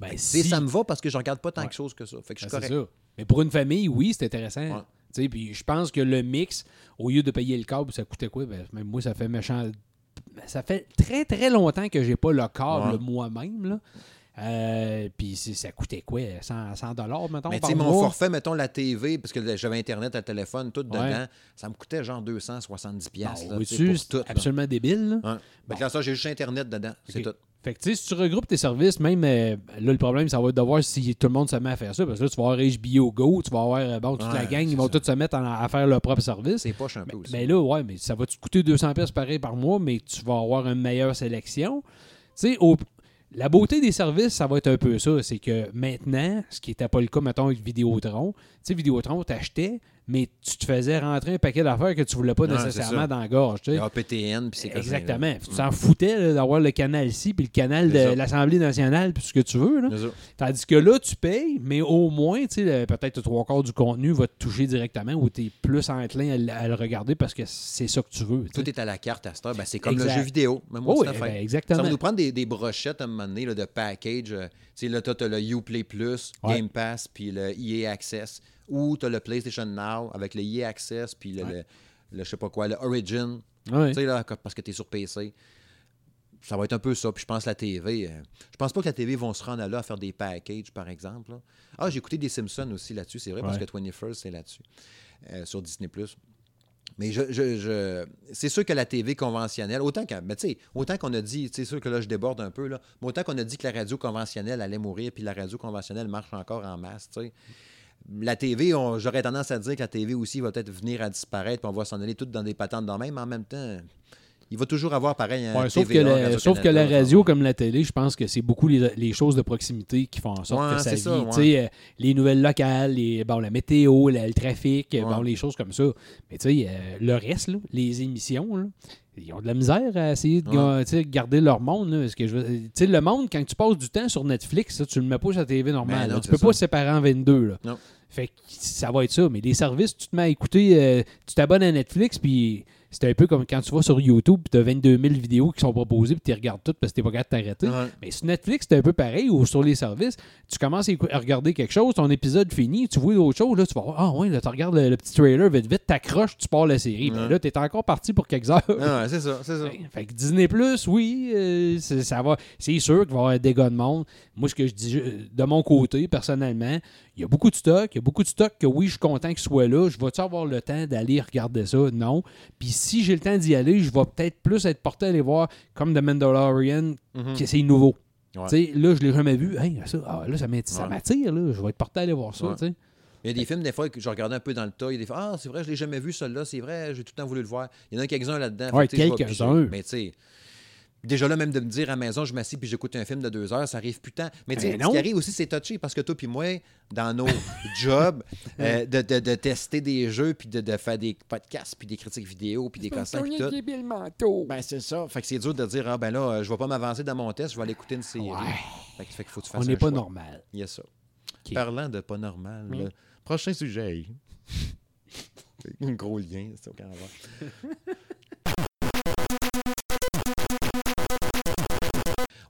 S2: Ben, si-
S1: ça me va parce que je regarde pas tant
S2: Ouais.
S1: de choses que ça. Fait que je suis
S2: Ben,
S1: correct.
S2: Mais pour une famille, oui, c'est intéressant. Puis je pense que le mix, au lieu de payer le câble, ça coûtait quoi? Ben, même moi, ça fait méchant. Ça fait très, très longtemps que j'ai pas le câble
S1: Ouais.
S2: moi-même. là. Euh, puis ça coûtait quoi? 100, 100 dollars, mettons,
S1: Mais
S2: par
S1: mon forfait, mettons la TV, parce que j'avais Internet, le téléphone, tout
S2: Ouais.
S1: dedans, ça me coûtait genre 270$. piastres,
S2: Non,
S1: là, tu sais,
S2: vois-tu,
S1: pour
S2: c'est
S1: là.
S2: absolument débile. là.
S1: Ouais. Là, ça, j'ai juste Internet dedans. C'est tout.
S2: Fait que tu sais, si tu regroupes tes services, même euh, là, le problème, ça va être de voir si tout le monde se met à faire ça. Parce que là, tu vas avoir HBO Go, tu vas avoir euh, bon, toute la gang, ils vont tous se mettre à faire leur propre service.
S1: C'est poche un peu aussi.
S2: Mais là, ouais, mais ça va te coûter 200 pièces pareil par mois, mais tu vas avoir une meilleure sélection? Tu sais, au- la beauté des services, ça va être un peu ça. C'est que maintenant, ce qui n'était pas le cas, mettons, avec Vidéotron, tu sais, Vidéotron, t'achetais, mais tu te faisais rentrer un paquet d'affaires que tu voulais pas nécessairement
S1: ça.
S2: dans la gorge. tu sais.
S1: Puis c'est ça.
S2: Exactement. Tu t'en foutais d'avoir le canal ici, puis le canal de
S1: ça.
S2: l'Assemblée nationale, puis ce que tu veux. là.
S1: Ça.
S2: Tandis que là, tu payes, mais au moins, tu sais, le- peut-être trois quarts du contenu va te toucher directement ou tu es plus enclin à, le- à le regarder parce que c'est ça que tu veux.
S1: Tout est à la carte à cette heure. Ben, c'est comme
S2: Exact.
S1: le jeu vidéo. Même
S2: Oh, ben,
S1: Ça
S2: exactement.
S1: va nous prendre des, des brochettes à un moment donné là, de package. euh, tu sais, là, tu as le Uplay Plus,
S2: Ouais.
S1: Game Pass, puis le EA Access. Ou tu as le PlayStation Now avec le EA Access, puis le,
S2: Ouais.
S1: le, le je sais pas quoi, le Origin.
S2: Ouais.
S1: Tu sais, là, parce que tu es sur PC. Ça va être un peu ça. Puis je pense que la TV. euh, je pense pas que la TV vont se rendre là à faire des packages, par exemple. là. Ah, j'ai écouté des Simpsons aussi là-dessus, c'est vrai, parce que 21st, c'est là-dessus. euh, sur Disney. Mais je, je- je- c'est sûr que la TV conventionnelle, autant sais, autant qu'on a dit, c'est sûr que là je déborde un peu, là, mais autant qu'on a dit que la radio conventionnelle allait mourir, puis la radio conventionnelle marche encore en masse, tu sais. La TV, on- j'aurais tendance à dire que la TV aussi va peut-être venir à disparaître, puis on va s'en aller toutes dans des patentes de même, mais en même temps, il va toujours avoir pareil un
S2: Ouais, sauf, que la,
S1: Radio-Canada,
S2: sauf que la
S1: genre.
S2: radio, comme la télé, je pense que c'est beaucoup les, les choses de proximité qui font en sorte
S1: Ouais,
S2: que ça vit.
S1: ça, ouais.
S2: Euh, les nouvelles locales, les, bon, la météo, la- le trafic, euh, bon, les choses comme ça. Mais tu sais, euh, le reste, là, les émissions, là, ils ont de la misère à essayer de
S1: Ouais.
S2: garder leur monde. là, parce que je veux- le monde, quand tu passes du temps sur Netflix, ça, tu le mets pas sur la TV normale.
S1: Ben non,
S2: là. tu peux pas
S1: ça.
S2: séparer en 22. Là.
S1: Non.
S2: Fait que ça va être ça. Mais les services, tu te mets à écouter, euh, tu t'abonnes à Netflix, puis c'est un peu comme quand tu vas sur YouTube, puis tu as 22 000 vidéos qui sont proposées, puis tu regardes toutes parce que tu pas capable de t'arrêter.
S1: Ouais.
S2: Mais sur Netflix, c'est un peu pareil, ou sur les services, tu commences à, regarder quelque chose, ton épisode fini, tu vois d'autres choses, là, tu vas voir, ah ouais, là, tu regardes le, le petit trailer, vite, vite, t'accroches, tu pars la série.
S1: Ouais.
S2: Mais là, tu es encore parti pour quelques heures.
S1: Ah ouais, c'est ça, c'est ça.
S2: Fait que Disney Plus, oui, euh, c'est- ça va. C'est sûr qu'il va y avoir des gars de monde. Moi, ce que je dis de mon côté, personnellement, il y a beaucoup de stock. Il y a beaucoup de stock que oui, je suis content qu'il soit là. Je vais-tu avoir le temps d'aller regarder ça? Non. Puis si j'ai le temps d'y aller, je vais peut-être plus être porté à aller voir comme The Mandalorian,
S1: Mhm.
S2: que c'est nouveau.
S1: Ouais.
S2: Là, je l'ai jamais vu. Hey, ça, ah, là, ça m'attire,
S1: Ouais.
S2: Je vais être porté à aller voir ça.
S1: Ouais. Il y a des films, des fois, que je regardais un peu dans le tas. Il y a des fois, ah, c'est vrai, je l'ai jamais vu, celui-là, c'est vrai, j'ai tout le temps voulu le voir. Il y en a quelques-uns là-dedans.
S2: Ouais, quelques-uns.
S1: Mais tu sais, déjà là, même de me dire à la maison, je m'assieds puis j'écoute un film de deux heures, ça arrive plus tant. Mais tu sais,
S2: Ben
S1: ce qui arrive aussi, c'est touché parce que toi puis moi, dans nos jobs, euh, de, de- de tester des jeux puis de, de faire des podcasts puis des critiques vidéo puis des puis tout. Ben, c'est ça. Fait que c'est dur de dire, ah, ben là, euh, je vais pas m'avancer dans mon test, je vais aller écouter une série.
S2: Ouais.
S1: Fait que, fait qu'il faut que tu fasses
S2: On n'est pas
S1: choix.
S2: normal.
S1: Il y a ça. Parlant de pas normal, prochain sujet. Un gros lien, c'est aucun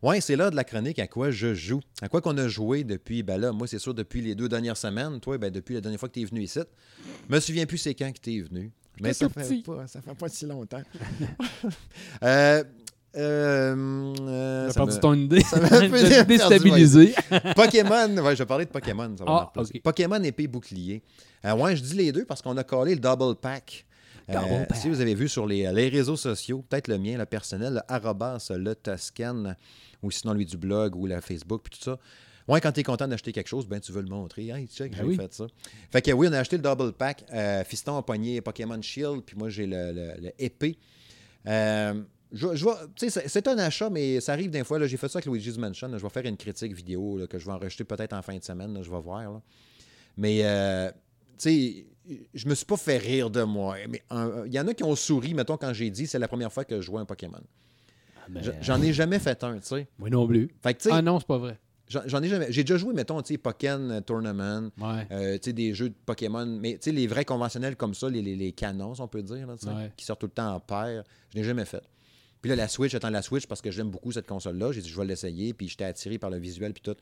S1: Ouais, c'est là de la chronique à quoi je joue. À quoi qu'on a joué depuis, ben là, moi, c'est sûr, depuis les deux dernières semaines. Toi, ben, depuis la dernière fois que tu es venu ici. Je me souviens plus c'est quand que tu es venu. Mais ça fait, pas, ça fait pas si longtemps. euh, euh, euh,
S2: T'as
S1: ça
S2: perdu
S1: me-
S2: ton idée.
S1: ça m'a
S2: déstabilisé.
S1: Pokémon, ouais, je vais parler de Pokémon. ça va
S2: Ah.
S1: Pokémon épée bouclier. Euh, ouais, je dis les deux parce qu'on a collé le double pack. Euh,
S2: Double pack.
S1: Si vous avez vu sur les, les réseaux sociaux, peut-être le mien, le personnel, le arrobas, le Toscan, ou sinon lui du blog ou la Facebook, puis tout ça. Ouais, quand tu es content d'acheter quelque chose, ben tu veux le montrer. Hey, check,
S2: Ben
S1: j'ai
S2: oui.
S1: fait ça. Fait que oui, on a acheté le double pack. Euh, Fiston a pogné Pokémon Shield, puis moi j'ai le, le- le épée. Euh, je, je vais- tu sais, c'est- un achat, mais ça arrive des fois. J'ai fait ça avec Luigi's Mansion. là, je vais faire une critique vidéo là, que je vais enregistrer peut-être en fin de semaine. là, je vais voir. là. Mais, euh, tu sais, je me suis pas fait rire de moi. Mais il y en a qui ont souri, mettons, quand j'ai dit c'est la première fois que je jouais un Pokémon.
S2: Ben,
S1: Je- J'en ai jamais fait un, tu sais.
S2: Moi non plus.
S1: Fait que,
S2: Ah non, c'est pas vrai.
S1: j'en ai jamais. J'ai déjà joué, mettons, tu sais, Pokémon Tournament.
S2: Ouais.
S1: Euh, tu sais, des jeux de Pokémon, mais tu sais, les vrais conventionnels comme ça, les, les, les canons, on peut dire, là,
S2: Ouais.
S1: qui sortent tout le temps en paire, je n'ai jamais fait. Puis là, la Switch, j'attends la Switch parce que j'aime beaucoup cette console-là. J'ai dit, je vais l'essayer, puis j'étais attiré par le visuel, puis tout.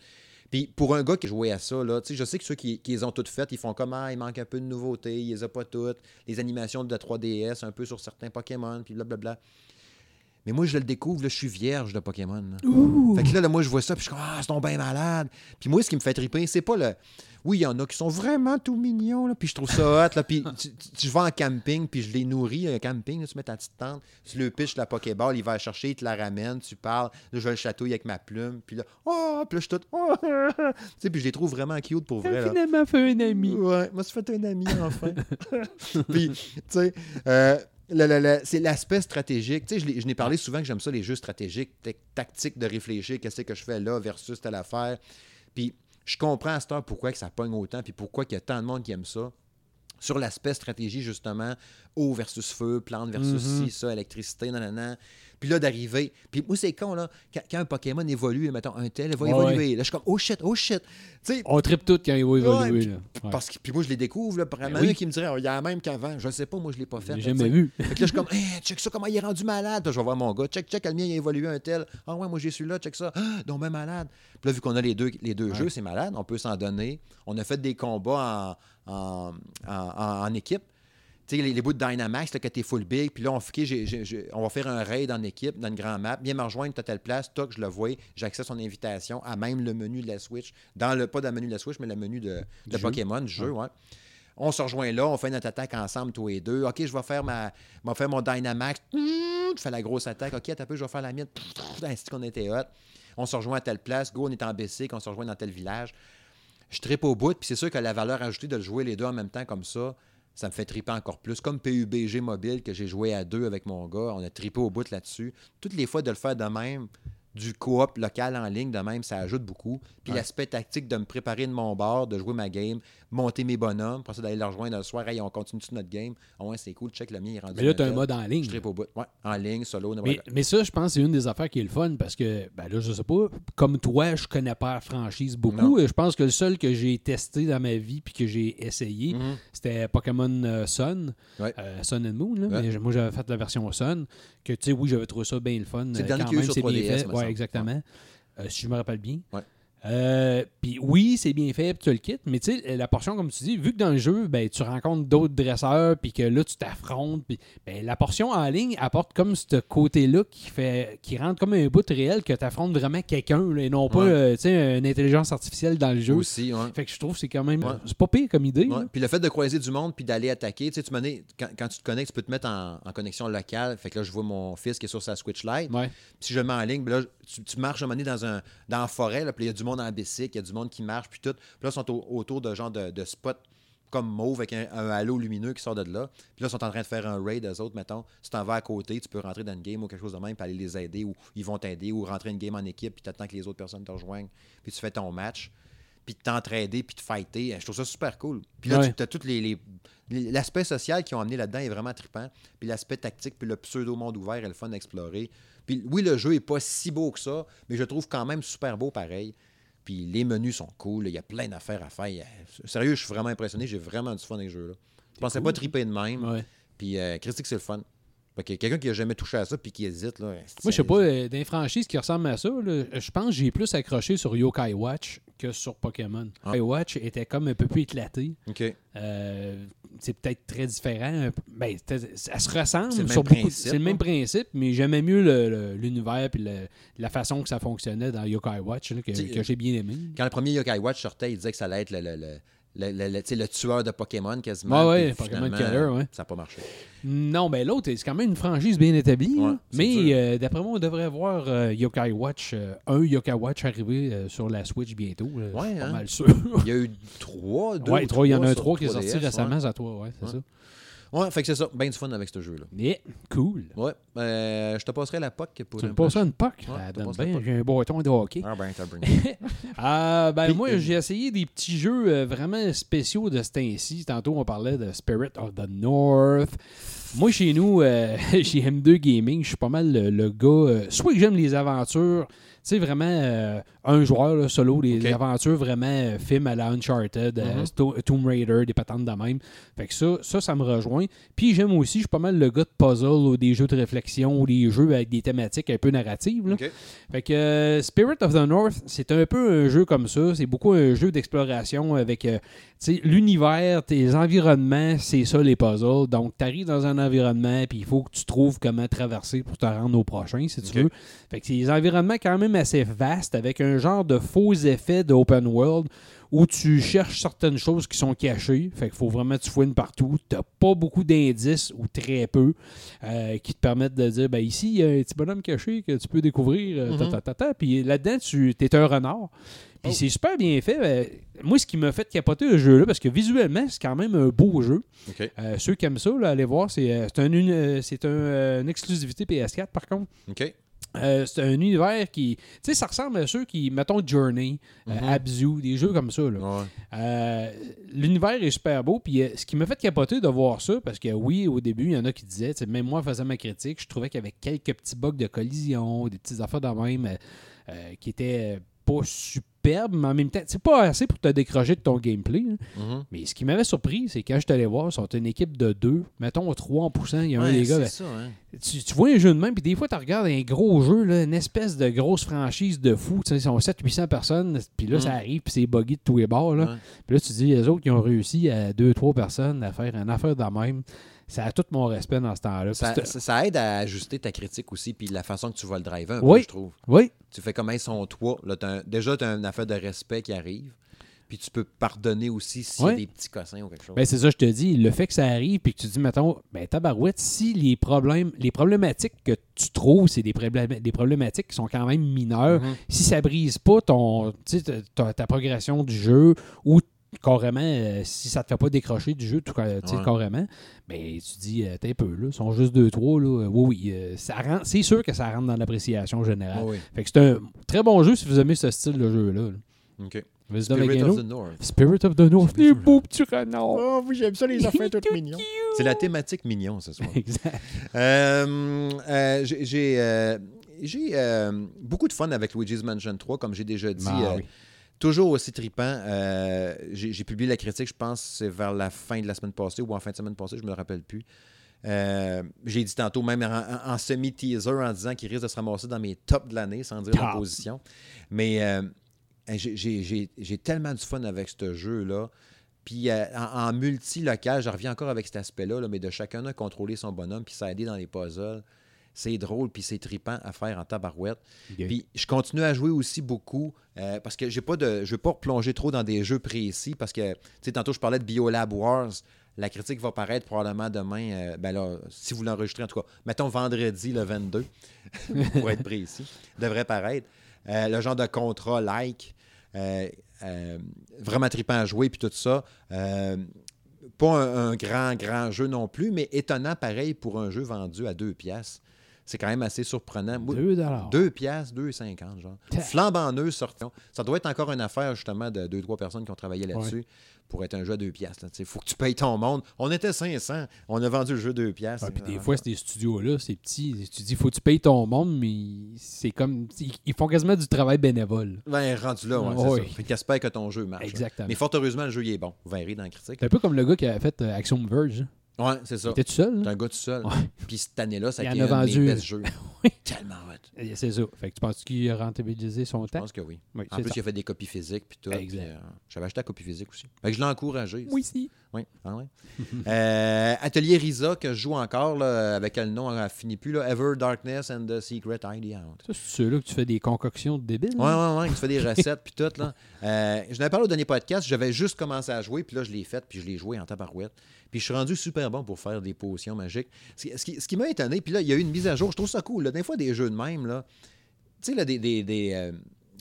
S1: Puis pour un gars qui jouait à ça, là, tu sais, je sais que ceux qui, qui les ont toutes faites, ils font comme, ah, il manque un peu de nouveauté, ils les ont pas toutes. Les animations de la 3DS, un peu sur certains Pokémon, puis blablabla. Mais moi, je le découvre, là, je suis vierge de Pokémon. là. Fait que là, là, moi, je vois ça, puis je suis comme, ah, c'est donc bien malade. Puis moi, ce qui me fait triper, c'est pas le. Oui, il y en a qui sont vraiment tout mignons, là, puis je trouve ça hot. Là, puis tu, tu- tu vas en camping, puis je les nourris, un camping, là, tu mets ta petite tente, tu le pitches la Pokéball, il va la chercher, il te la ramène, tu parles, là, je le chatouille avec ma plume, puis là, oh, puis là, je suis tout. oh, tu sais, puis je les trouve vraiment cute pour vrai. là.
S2: finalement fait un ami.
S1: Ouais, moi, ça fait un ami, enfin. Puis, tu sais, euh, c'est l'aspect stratégique. Tu sais, je n'ai parlé souvent que j'aime ça, les jeux stratégiques, tactiques de réfléchir, qu'est-ce que je fais là versus telle affaire. Puis, je comprends à cette heure pourquoi que ça pogne autant, puis pourquoi qu'il y a tant de monde qui aime ça. Sur l'aspect stratégie, justement, eau versus feu, plante versus
S2: Mhm.
S1: ci, ça, électricité, nanana. Puis là, d'arriver. Puis moi, c'est con, là. Quand, quand un Pokémon évolue, mettons, un tel, il va
S2: Ouais,
S1: évoluer. Là, je suis comme, oh shit, oh shit. Tu sais,
S2: On tripe tout quand il va évoluer.
S1: Ouais,
S2: là. Ouais.
S1: parce que puis moi, je les découvre. Là,
S2: Ben
S1: vraiment,
S2: oui.
S1: qui me dirait, il y a la même qu'avant. Je sais pas, moi, je l'ai pas fait.
S2: J'ai jamais vu.
S1: Fait que là, je suis comme, Hey, check ça, comment il est rendu malade. Je vais voir mon gars. Check, check, le mien, il a évolué un tel. Ah ouais, moi, j'ai celui-là, check ça. Ah, donc, même malade. Puis là, vu qu'on a les deux, les deux
S2: Ouais.
S1: jeux, c'est malade. On peut s'en donner. On a fait des combats en- en- en équipe. Tu sais, les, les bouts de Dynamax, là, que t'es full big, puis là, on, fait, OK, j'ai- j'ai- j'ai- on va faire un raid en équipe, dans une grande map. Viens me rejoindre, t'as telle place, toc, je le vois, j'accède son invitation à même le menu de la Switch. Dans le, pas dans le menu de la Switch, mais le menu de. Pokémon, du jeu, ouais. On se rejoint là, on fait notre attaque ensemble, tous les deux. OK, je vais faire ma, je vais faire mon Dynamax. Je fais la grosse attaque. OK, attends un peu, je vais faire la mienne. Ainsi qu'on était hot. On se rejoint à telle place. Go, on est en BC, on se rejoint dans tel village. je tripe au bout. Puis c'est sûr que la valeur ajoutée de le jouer les deux en même temps comme ça, ça me fait triper encore plus. Comme PUBG Mobile, que j'ai joué à deux avec mon gars, on a tripé au bout là-dessus. Toutes les fois de le faire de même, du coop local en ligne de même, ça ajoute beaucoup. Puis
S2: Ouais.
S1: l'aspect tactique de me préparer de mon bord, de jouer ma game, monter mes bonhommes, pour ça d'aller leur rejoindre le soir, hey, on continue toute notre game? Ah ouais, c'est cool, check le mien, il est rendu.
S2: Mais là, tu as un mode en ligne.
S1: Je au bout. Ouais, en ligne, solo,
S2: Mais, mais ça, je pense que c'est une des affaires qui est le fun parce que, ben là, je sais pas, comme toi, je connais pas la franchise beaucoup.
S1: Non.
S2: Je pense que le seul que j'ai testé dans ma vie puis que j'ai essayé,
S1: Mhm.
S2: c'était Pokémon euh, Sun,
S1: Ouais.
S2: euh, Sun and Moon. là.
S1: Ouais.
S2: Mais moi, j'avais fait la version Sun, que tu sais, oui, j'avais trouvé ça bien le fun.
S1: C'est le
S2: euh,
S1: dernier eu
S2: même,
S1: sur
S2: c'est bien
S1: 3DS,
S2: fait.
S1: me
S2: Ouais, exactement. Euh, si je me rappelle bien.
S1: Ouais.
S2: Euh, Puis oui, c'est bien fait, puis tu le quittes, mais tu sais, la portion, comme tu dis, vu que dans le jeu, ben, tu rencontres d'autres dresseurs, puis que là, tu t'affrontes, puis ben, la portion en ligne apporte comme ce côté-là qui fait qui rentre comme un bout réel que tu affrontes vraiment quelqu'un, et non pas
S1: Ouais.
S2: euh, tu sais, une intelligence artificielle dans le jeu.
S1: Aussi, ouais.
S2: Fait que je trouve que c'est quand même.
S1: Ouais.
S2: C'est pas pire comme idée.
S1: Puis le fait de croiser du monde puis d'aller attaquer, tu sais, quand, quand tu te connectes, tu peux te mettre en, en connexion locale. Fait que là, je vois mon fils qui est sur sa Switch Lite. Si je le mets en ligne, là, tu, tu marches un moment donné dans, un, dans la forêt, puis il y a du monde en bicycle, il y a du monde qui marche, puis tout. Puis là, ils sont au- autour de genre de, de spots comme mauve avec un, un halo lumineux qui sort de là. Puis là, ils sont en train de faire un raid, eux autres, mettons. Si t'en vas à côté, tu peux rentrer dans une game ou quelque chose de même, puis aller les aider, ou ils vont t'aider, ou rentrer une game en équipe, puis t'attends que les autres personnes te rejoignent, puis tu fais ton match, puis de t'entraider, puis de fighter. Je trouve ça super cool. Puis là,
S2: Ouais.
S1: tu as tous les... L'aspect social qu'ils ont amené là-dedans est vraiment trippant. Puis l'aspect tactique, puis le pseudo-monde ouvert est le fun à explorer. Puis oui, le jeu est pas si beau que ça, mais je trouve quand même super beau pareil. Puis les menus sont cool, il y a plein d'affaires à faire. A- Sérieux, je suis vraiment impressionné, j'ai vraiment du fun avec ce jeu-là. Je pensais pas triper de même.
S2: Ouais.
S1: Puis euh, Christy, c'est le fun. Fait que quelqu'un qui a jamais touché à ça puis qui hésite, là.
S2: Moi, je sais pas, euh, dans les franchises qui ressemblent à ça, je pense que j'ai plus accroché sur Yokai Watch que sur Pokémon.
S1: Ah.
S2: Yokai Watch était comme un peu plus éclaté.
S1: OK.
S2: Euh, c'est peut-être très différent. Ben, ça se ressemble.
S1: C'est le
S2: sur
S1: même
S2: beaucoup-
S1: principe,
S2: C'est le même
S1: hein?
S2: principe, mais j'aimais mieux le- le- l'univers et la façon que ça fonctionnait dans Yokai Watch là, que, que j'ai bien aimé.
S1: Quand le premier Yokai Watch sortait, il disait que ça allait être le, le, le, tueur de Pokémon quasiment.
S2: Ouais, ouais, Pokémon Killer, ouais.
S1: Ça n'a pas marché.
S2: Non, ben l'autre, c'est quand même une franchise bien établie.
S1: Ouais,
S2: mais euh, d'après moi, on devrait voir euh, Yokai Watch, euh, un Yokai Watch arriver euh, sur la Switch bientôt.
S1: Ouais,
S2: Je suis pas
S1: hein?
S2: mal sûr.
S1: Il y a eu trois, deux.
S2: ouais, trois, il y en a un trois qui est sorti
S1: 3DS,
S2: récemment, ça toi, ouais, c'est ça.
S1: Ouais, fait que c'est ça. Ben du fun avec ce jeu-là.
S2: Mais cool.
S1: Ouais. Euh, je te passerai la POC pour
S2: Tu me
S1: prochain-
S2: une POC?
S1: Ouais,
S2: ça
S1: je te
S2: donne
S1: passerai
S2: bien,
S1: pas.
S2: j'ai un bâton de hockey.
S1: Ah ben, t'as.
S2: Ah, ben
S1: Puis,
S2: moi,
S1: euh,
S2: j'ai essayé des petits jeux euh, vraiment spéciaux de ce temps-ci. Tantôt, on parlait de Spirit of the North. Moi, chez nous, euh, chez M2 Gaming, je suis pas mal le, le gars. euh, soit que j'aime les aventures, tu sais, vraiment euh, un joueur là, solo, les aventures vraiment euh, film à la Uncharted, euh,
S1: Mhm.
S2: Tomb Raider, des patentes de même. Fait que ça, ça, ça me rejoint. Puis j'aime aussi, je suis pas mal le gars de puzzle ou des jeux de réflexion ou des jeux avec des thématiques un peu narratives. là. Fait que euh, Spirit of the North, c'est un peu un jeu comme ça. C'est beaucoup un jeu d'exploration avec euh, l'univers, tes environnements, c'est ça les puzzles. Donc, tu arrives dans un environnement, puis il faut que tu trouves comment traverser pour te rendre au prochain, si tu veux. Fait que c'est des environnements quand même assez vastes, avec un genre de faux effet d'open world où tu cherches certaines choses qui sont cachées. Fait qu'il faut vraiment que tu fouines partout. Tu pas beaucoup d'indices ou très peu euh, qui te permettent de dire ben ici, il y a un petit bonhomme caché que tu peux découvrir. euh, ta,
S1: Mhm.
S2: ta, ta, ta. Puis là-dedans, tu es un renard. Puis
S1: Oh.
S2: c'est super bien fait. Euh, moi, ce qui m'a fait capoter le jeu-là, parce que visuellement, c'est quand même un beau jeu. Euh, ceux qui aiment ça, là, allez voir, c'est un, une, c'est un, une exclusivité PS4 par contre.
S1: OK.
S2: Euh, c'est un univers qui. Tu sais, ça ressemble à ceux qui, mettons, Journey, euh,
S1: Mhm.
S2: Abzu, des jeux comme ça.
S1: Ouais.
S2: Euh, L'univers est super beau. Puis ce qui m'a fait capoter de voir ça, parce que oui, au début, il y en a qui disaient, même moi, faisant ma critique, je trouvais qu'il y avait quelques petits bugs de collision, des petites affaires de même qui étaient pas superbes, mais en même temps, c'est pas assez pour te décrocher de ton gameplay. hein.
S1: Mhm.
S2: Mais ce qui m'avait surpris, c'est quand je suis allé voir, ils sont une équipe de deux, mettons 3 en poussant, il y a un
S1: Ouais,
S2: des gars.
S1: c'est
S2: ben,
S1: ça, hein.
S2: tu, tu vois un jeu de même, puis des fois, tu regardes un gros jeu, là, une espèce de grosse franchise de fou. Tu sais, Ils sont 700-800 personnes, puis là,
S1: Mm.
S2: ça arrive, puis c'est buggy de tous les bords. Là.
S1: Ouais.
S2: Puis là, tu dis, les autres qui ont réussi à 2-3 personnes à faire une affaire de même. Ça a tout mon respect dans ce temps-là.
S1: Ça,
S2: c'est-
S1: ça- ça aide à ajuster ta critique aussi, puis la façon que tu vas le driver un
S2: Oui.
S1: peu, je trouve.
S2: Oui,
S1: Tu fais comme ils sont toi. Là, t'as un- déjà, tu as une affaire de respect qui arrive. puis tu peux pardonner aussi s'il y
S2: Ouais.
S1: a des petits cossins ou quelque chose.
S2: Ben, c'est ça, je te dis. Le fait que ça arrive, puis que tu dis, mettons, ben, tabarouette, si les problèmes, les problématiques que tu trouves, c'est des, des problématiques qui sont quand même mineures,
S1: Mhm.
S2: si ça brise pas ton, ta- ta progression du jeu ou carrément, euh, si ça te fait pas décrocher du jeu, tout, ca- tu sais,
S1: Ouais.
S2: carrément, ben, tu dis, euh, t'es un peu, là, ils sont juste deux, trois, là. Oui, oui, euh, ça rentre- c'est sûr que ça rentre dans l'appréciation générale.
S1: Oui.
S2: Fait que c'est un très bon jeu si vous aimez ce style de jeu-là. là.
S1: OK. Spirit of the North.
S2: Spirit of the North. Les beaux petits renards.
S1: Oh, oui, j'aime ça, les affaires toutes mignons. C'est la thématique mignon ce soir.
S2: Exact.
S1: Euh, euh, j'ai euh, euh, beaucoup de fun avec Luigi's Mansion 3, comme j'ai déjà dit.
S2: Ah
S1: euh,
S2: oui.
S1: Toujours aussi trippant. Euh, j'ai publié la critique, je pense, c'est vers la fin de la semaine passée ou en fin de semaine passée, je me rappelle plus. Euh, j'ai dit tantôt, même en, semi-teaser, en disant qu'il risque de se ramasser dans mes tops de l'année, sans dire
S2: Ah.
S1: la position. Mais euh, j'ai- tellement du fun avec ce jeu-là. Puis euh, en, en multi-local, je reviens encore avec cet aspect-là, là, mais de chacun a contrôler son bonhomme, puis s'aider dans les puzzles. C'est drôle, puis c'est trippant à faire en tabarouette. Puis je continue à jouer aussi beaucoup euh, parce que j'ai pas de, je ne veux pas replonger trop dans des jeux précis parce que, tu sais, tantôt je parlais de Biolab Wars. La critique va paraître probablement demain, euh, ben là, si vous l'enregistrez en tout cas, mettons vendredi le 22, pour être précis, devrait paraître. Euh, le genre de contrat like, vraiment trippant à jouer, puis tout ça. Pas un, un grand, grand jeu non plus, mais étonnant pareil pour un jeu vendu à deux pièces. C'est quand même assez surprenant. Moi,
S2: Deux dollars.
S1: 2 piastres, 2,50 genre. Flambant neuf sorti. Ça doit être encore une affaire justement de deux, trois personnes qui ont travaillé là-dessus pour être un jeu à 2 piastres. Il faut que tu payes ton monde. On était 500. On a vendu le jeu 2 piastres.
S2: Ah, puis des fois, ces studios-là, c'est petit. Tu dis, faut que tu payes ton monde, mais c'est comme. Ils font quasiment du travail bénévole.
S1: Ben, rendu là, ouais, c'est
S2: oui.
S1: ça. Fait qu'espère que ton jeu marche.
S2: Exactement.
S1: Mais fort heureusement, le jeu il est bon. Vous verrez dans la critique.
S2: C'est un peu comme le gars qui avait fait euh, Action Verge.
S1: Ouais, c'est ça.
S2: T'es tout seul?
S1: T'es un gars tout seul.
S2: Ouais.
S1: Puis cette année-là, ça a été un
S2: vendu-
S1: best jeux.
S2: Oui.
S1: Tellement hot.
S2: Et C'est ça. Fait que tu penses qu'il a rentabilisé son
S1: Je
S2: temps?
S1: pense que oui.
S2: Oui,
S1: En plus,
S2: ça.
S1: il a fait des copies physiques puis tout.
S2: Exact.
S1: euh, J'avais acheté la copie physique aussi. Fait que je l'ai encouragé.
S2: Oui, si.
S1: Oui, ah ouais. Euh, Atelier Risa, que je joue encore, là, avec le nom, elle finit plus, là, Ever Darkness and the Secret.
S2: Ça, c'est ceux-là que tu fais des concoctions de débiles?
S1: Ouais, ouais, ouais, tu fais des recettes, puis tout, là. Euh, je n'avais parlé au dernier podcast, j'avais juste commencé à jouer, puis là, je l'ai fait, puis je l'ai joué en tabarouette. Puis je suis rendu super bon pour faire des potions magiques. Ce qui, m'a étonné, puis là, il y a eu une mise à jour, je trouve ça cool. Des fois, des jeux de même, là, tu sais, là, des, euh,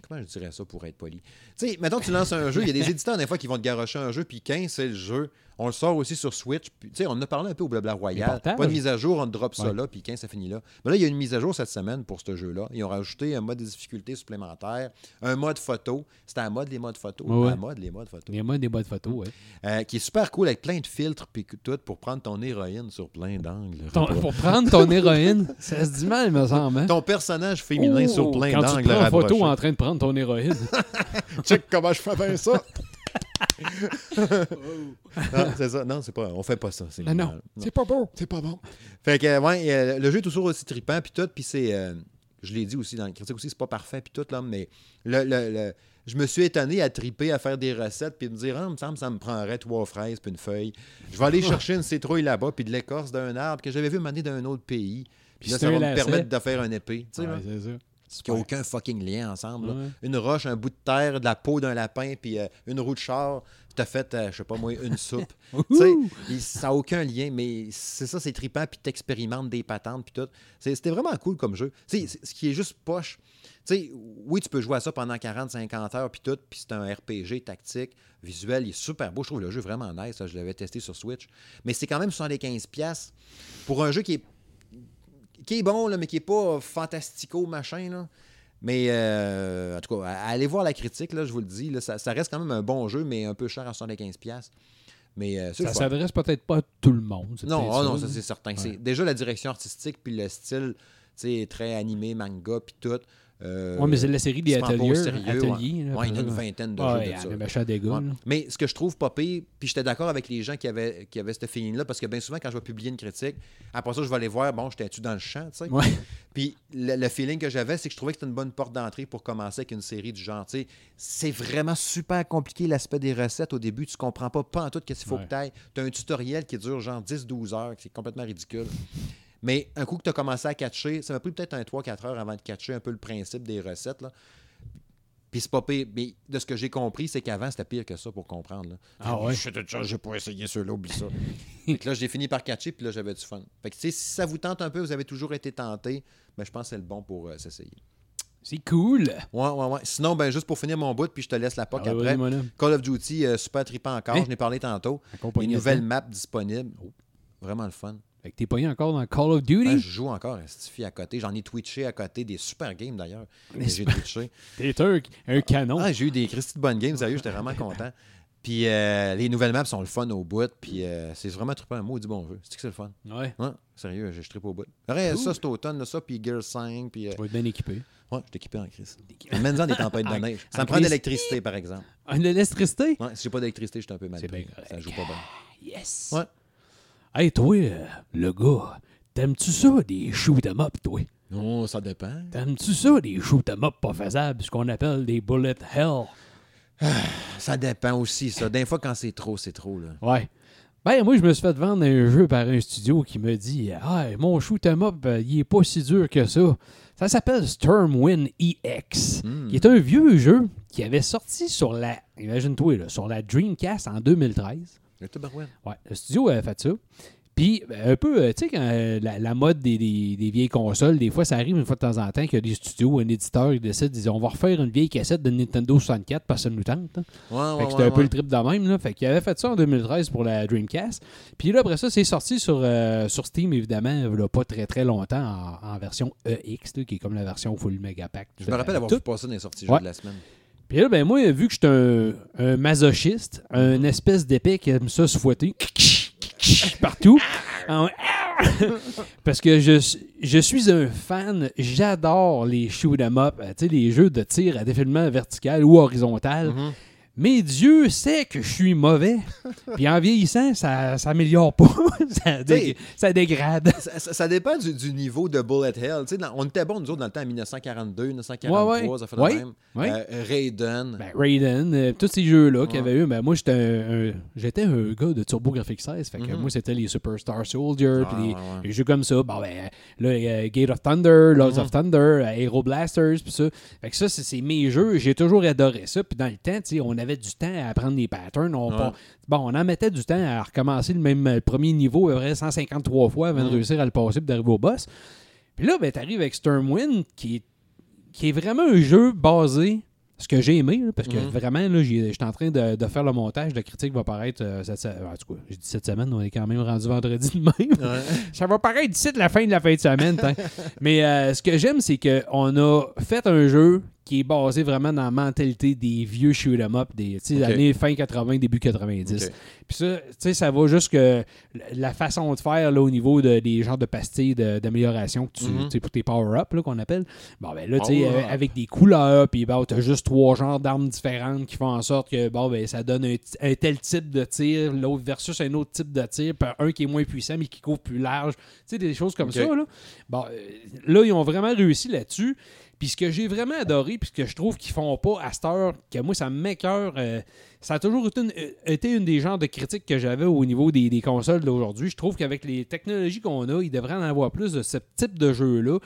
S1: comment je dirais ça pour être poli? Tu sais, mettons, tu lances un jeu, il y a des éditeurs, des fois, qui vont te garocher un jeu, puis 15, c'est le jeu. On le sort aussi sur Switch. Puis, tu sais, on en a parlé un peu au Blabla Royal. Pas de mise à jour, on drop ça
S2: Ouais.
S1: là, puis 15, ça finit là. Mais là, il y a une mise à jour cette semaine pour ce jeu-là. Ils ont rajouté un mode de difficulté supplémentaire, un mode photo. C'était à mode, les modes photo.
S2: Ouais, ouais.
S1: À mode, les modes photo.
S2: Il y a moins des boîtes photos, ouais.
S1: Euh, qui est super cool avec plein de filtres puis tout pour prendre ton héroïne sur plein d'angles.
S2: Pour prendre ton héroïne, ça se dit mal, me semble. hein?
S1: Ton personnage féminin
S2: Oh,
S1: sur plein
S2: Quand tu
S1: d'angles.
S2: prends en photo en train de prendre ton héroïne.
S1: Check comment je fais bien ça? non, c'est ça. Non, c'est pas. On fait pas ça. c'est
S2: non, c'est pas beau.
S1: C'est pas bon. Fait que, euh, ouais, euh, le jeu est toujours aussi trippant, puis tout, puis c'est. euh, je l'ai dit aussi dans la critique aussi, c'est pas parfait, puis tout, là, mais le, le- le- je me suis étonné à triper, à faire des recettes, puis me dire, ah, il me semble que ça me prendrait trois fraises, puis une feuille. Je vais aller chercher une citrouille là-bas, puis de l'écorce d'un arbre que j'avais vu maner d'un autre pays. Puis là, ça va me permettre de faire un épée. Tu sais, là,
S2: Ouais, c'est ça.
S1: Qui n'a aucun fucking lien ensemble.
S2: Ouais.
S1: Une roche, un bout de terre, de la peau d'un lapin, puis euh, une roue de char, t'as fait, euh, je sais pas moi, une soupe. Il- ça n'a aucun lien, mais c'est ça, c'est trippant, puis t'expérimentes des patentes, puis tout. C'était vraiment cool comme jeu. Ce qui est juste poche, oui, tu peux jouer à ça pendant 40-50 heures, puis tout, puis c'est un RPG tactique, visuel, il est super beau. Je trouve le jeu vraiment nice, là, je l'avais testé sur Switch. Mais c'est quand même 75$ piastres pour un jeu qui est, qui est bon, là, mais qui est pas fantastico, machin, là. Mais euh, en tout cas, allez voir la critique, là, je vous le dis. là, ça, ça reste quand même un bon jeu, mais un peu cher à 75$. Mais euh, c'est
S2: Ça s'adresse peut-être pas à tout le monde. c'est
S1: Non, oh non, ça c'est certain. C'est déjà la direction artistique puis le style, sais, très animé, manga puis tout. Euh,
S2: Ouais, mais c'est la série des ateliers.
S1: sérieux,
S2: ateliers là,
S1: ouais, il y en a une vingtaine de
S2: Ouais,
S1: jeux de ça. Mais ce que je trouve pas pire, puis j'étais d'accord avec les gens qui avaient, qui avaient ce feeling-là, parce que bien souvent, quand je vais publier une critique, après ça, je vais aller voir, bon, j'étais-tu dans le champ, tu sais? Puis le, le feeling que j'avais, c'est que je trouvais que c'était une bonne porte d'entrée pour commencer avec une série du genre. tu sais. C'est vraiment super compliqué l'aspect des recettes au début. Tu comprends pas, pas en tout qu'est-ce qu'il faut que tu ailles. Tu as un tutoriel qui dure genre 10-12 heures, qui est complètement ridicule. Mais un coup que tu as commencé à catcher, ça m'a pris peut-être un 3-4 heures avant de catcher un peu le principe des recettes. Là. Puis c'est pas pire. Mais de ce que j'ai compris, c'est qu'avant, c'était pire que ça pour comprendre. là.
S2: Ah ouais?
S1: Je sais j'ai pas essayé ceux-là, oublie ça. fait que là, j'ai fini par catcher, puis là, j'avais du fun. Fait que, si ça vous tente un peu, vous avez toujours été tenté, ben, je pense que c'est le bon pour euh, s'essayer.
S2: C'est cool.
S1: Ouais, ouais, ouais. Sinon, ben, juste pour finir mon bout, puis je te laisse la POC
S2: Ah,
S1: après. Call of Duty, euh, super trippant encore.
S2: Hein?
S1: Je n'ai parlé tantôt.
S2: Accompagné
S1: Une
S2: de
S1: nouvelle
S2: ça.
S1: map disponible. Vraiment le fun.
S2: Fait que t'es pogné encore dans Call of Duty?
S1: Ah, je joue encore, Stiffy à côté. J'en ai twitché à côté des super games d'ailleurs. J'ai twitché.
S2: T'es un, un canon.
S1: Ah, j'ai eu des Christy de bonnes games, sérieux, j'étais vraiment content. Puis euh, les nouvelles maps sont le fun au bout, puis euh, c'est vraiment trippant un mot du bon jeu. C'est que c'est le fun?
S2: Ouais.
S1: Ouais, sérieux, je trippe au bout. Ouais,
S2: Cool.
S1: ça cet automne, là, ça, puis Gear 5, puis. euh,
S2: Tu vas être bien équipé.
S1: ouais, je suis équipé en crise. Mène-en des tempêtes de neige. Ça me prend de l'électricité, par exemple.
S2: Ah, Une électricité?
S1: Ouais, si j'ai pas d'électricité, je suis un peu mal
S2: C'est
S1: pris. Ça joue pas bien.
S2: Yes.
S1: Ouais.
S2: Hey, toi, le gars, t'aimes-tu ça, des shoot 'em up, toi?
S1: Non, ça dépend.
S2: T'aimes-tu ça, des shoot 'em up pas faisables, ce qu'on appelle des bullet hell?
S1: Ça dépend aussi, ça. Des fois, quand c'est trop, c'est trop, là.
S2: Ouais. Ben, moi, je me suis fait vendre un jeu par un studio qui me dit Ah, mon shoot 'em up, euh, il est pas si dur que ça. Ça s'appelle Stormwind EX,
S1: Hmm.
S2: qui est un vieux jeu qui avait sorti sur la, imagine-toi, là, sur la Dreamcast en 2013.
S1: Le tabarouette.
S2: Ouais, le studio avait fait ça. Puis, ben, un peu, euh, tu sais, quand euh, la, la mode des, des- des vieilles consoles, des fois, ça arrive une fois de temps en temps qu'il y a des studios, un éditeur qui décide, disent, on va refaire une vieille cassette de Nintendo 64 parce que ça nous tente. hein.
S1: Ouais, ouais,
S2: Fait que
S1: ouais,
S2: c'était un peu le trip de même. Là. Fait qu'il avait fait ça en 2013 pour la Dreamcast. Puis là, après ça, c'est sorti sur, euh, sur Steam, évidemment, il pas très très longtemps, en, en version EX, là, qui est comme la version full megapack.
S1: Je me rappelle avoir vu passer dans les sorties de la semaine.
S2: Puis là, ben moi, vu que j'étais un, un masochiste, un espèce d'épée qui aime ça se fouetter partout, en- parce que je, je suis un fan, j'adore les shoot 'em up, euh, tu sais, les jeux de tir à défilement vertical ou horizontal.
S1: Mhm.
S2: Mais Dieu sait que je suis mauvais. Puis en vieillissant, ça s'améliore pas. ça, dé- ça dégrade.
S1: Ça, ça- ça dépend du, du niveau de Bullet Hell. Dans- on était bons, nous autres, dans le temps, en 1942, 1943,
S2: Ouais, ouais.
S1: ça fait le
S2: Ouais.
S1: même. Euh, Raiden.
S2: Ben, Raiden, euh, tous ces jeux-là qu'il y avait eu, ben, moi, j'étais un, un- j'étais un gars de TurboGrafx 16. Fait que
S1: Mhm.
S2: moi, c'était les Superstar Soldier,
S1: Ah,
S2: puis les, jeux comme ça. Bon, ben, là, euh, Gate of Thunder, Lords
S1: Mhm.
S2: of Thunder, euh, Aero Blasters, puis ça. Fait que ça, c'est, mes jeux. J'ai toujours adoré ça. Puis dans le temps, on avait du temps à apprendre des patterns. On,
S1: Ouais.
S2: pas- bon, on en mettait du temps à recommencer le même le premier niveau, à peu près 153 fois avant de réussir à le passer puis d'arriver au boss. Puis là, ben, t'arrives avec Stormwind, qui est, qui est vraiment un jeu basé, ce que j'ai aimé, là, parce que vraiment, là, j'étais en train de, de faire le montage. La critique va paraître euh, cette se- En tout cas, j'ai dit cette semaine, on est quand même rendu vendredi de même.
S1: Ouais.
S2: Ça va paraître d'ici la fin de la fin de semaine. tant. Mais euh, ce que j'aime, c'est qu'on a fait un jeu qui est basé vraiment dans la mentalité des vieux shoot 'em up des années fin 80, début 90.
S1: Ok.
S2: Puis ça, tu sais, ça va juste que la façon de faire là, au niveau de- des genres de pastilles d'amélioration que tu,
S1: Mhm.
S2: pour tes power-up là, qu'on appelle. Bon, ben là, tu sais,
S1: Power-up.
S2: euh, avec des couleurs, puis bon, tu as juste trois genres d'armes différentes qui font en sorte que bon, ben, ça donne un, tel type de tir, l'autre versus un autre type de tir, puis un qui est moins puissant mais qui couvre plus large. Tu sais, des choses comme ça. Là. Bon, euh, là, ils ont vraiment réussi là-dessus. Puis ce que j'ai vraiment adoré, puis ce que je trouve qu'ils font pas à cette heure, que moi, ça m'écœure, euh, ça a toujours été une, euh, été une des genres de critiques que j'avais au niveau des, des consoles d'aujourd'hui. Je trouve qu'avec les technologies qu'on a, il devrait en avoir plus de ce type de jeu-là,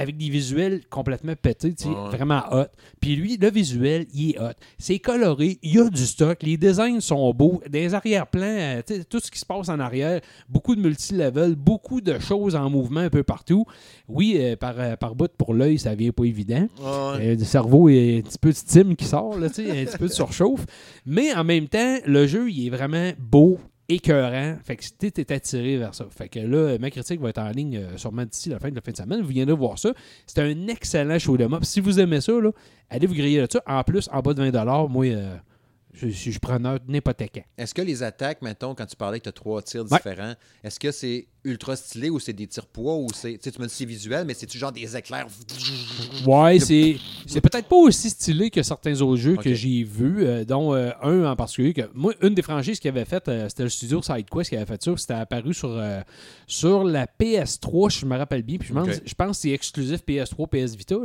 S2: avec des visuels complètement pétés, tu sais,
S1: Ouais.
S2: vraiment hot. Puis lui, le visuel, il est hot. C'est coloré, il y a du stock, les designs sont beaux, des arrière-plans, euh, tout ce qui se passe en arrière, beaucoup de multi-level, beaucoup de choses en mouvement un peu partout. Oui, euh, par, euh, par bout pour l'œil, ça vient pas évident.
S1: Ouais.
S2: Euh, le cerveau est un petit peu de steam qui sort, là, un petit peu de surchauffe. Mais en même temps, le jeu, il est vraiment beau, écœurant. Fait que tu es attiré vers ça. Fait que là, ma critique va être en ligne euh, sûrement d'ici la fin de la fin de semaine. Vous viendrez voir ça. C'est un excellent show de up. Si vous aimez ça, là, allez vous griller là-dessus. En plus, en bas de 20 moi, euh, je, je suis preneur n'importe quand.
S1: Est-ce que les attaques, mettons, quand tu parlais que tu as trois tirs
S2: Ouais.
S1: différents, est-ce que c'est ultra stylé ou c'est des tirs poids ou c'est. Tu sais, tu me dis c'est visuel, mais c'est-tu genre des éclairs?
S2: Ouais, c'est c'est peut-être pas aussi stylé que certains autres jeux que j'ai vus, euh, dont euh, un en particulier. Que, moi, une des franchises qui avait fait, euh, c'était le studio SideQuest qui avait fait ça. C'était apparu sur, sur la PS3, si je me rappelle bien. Puis je, je pense que c'est exclusif PS3, PS Vita.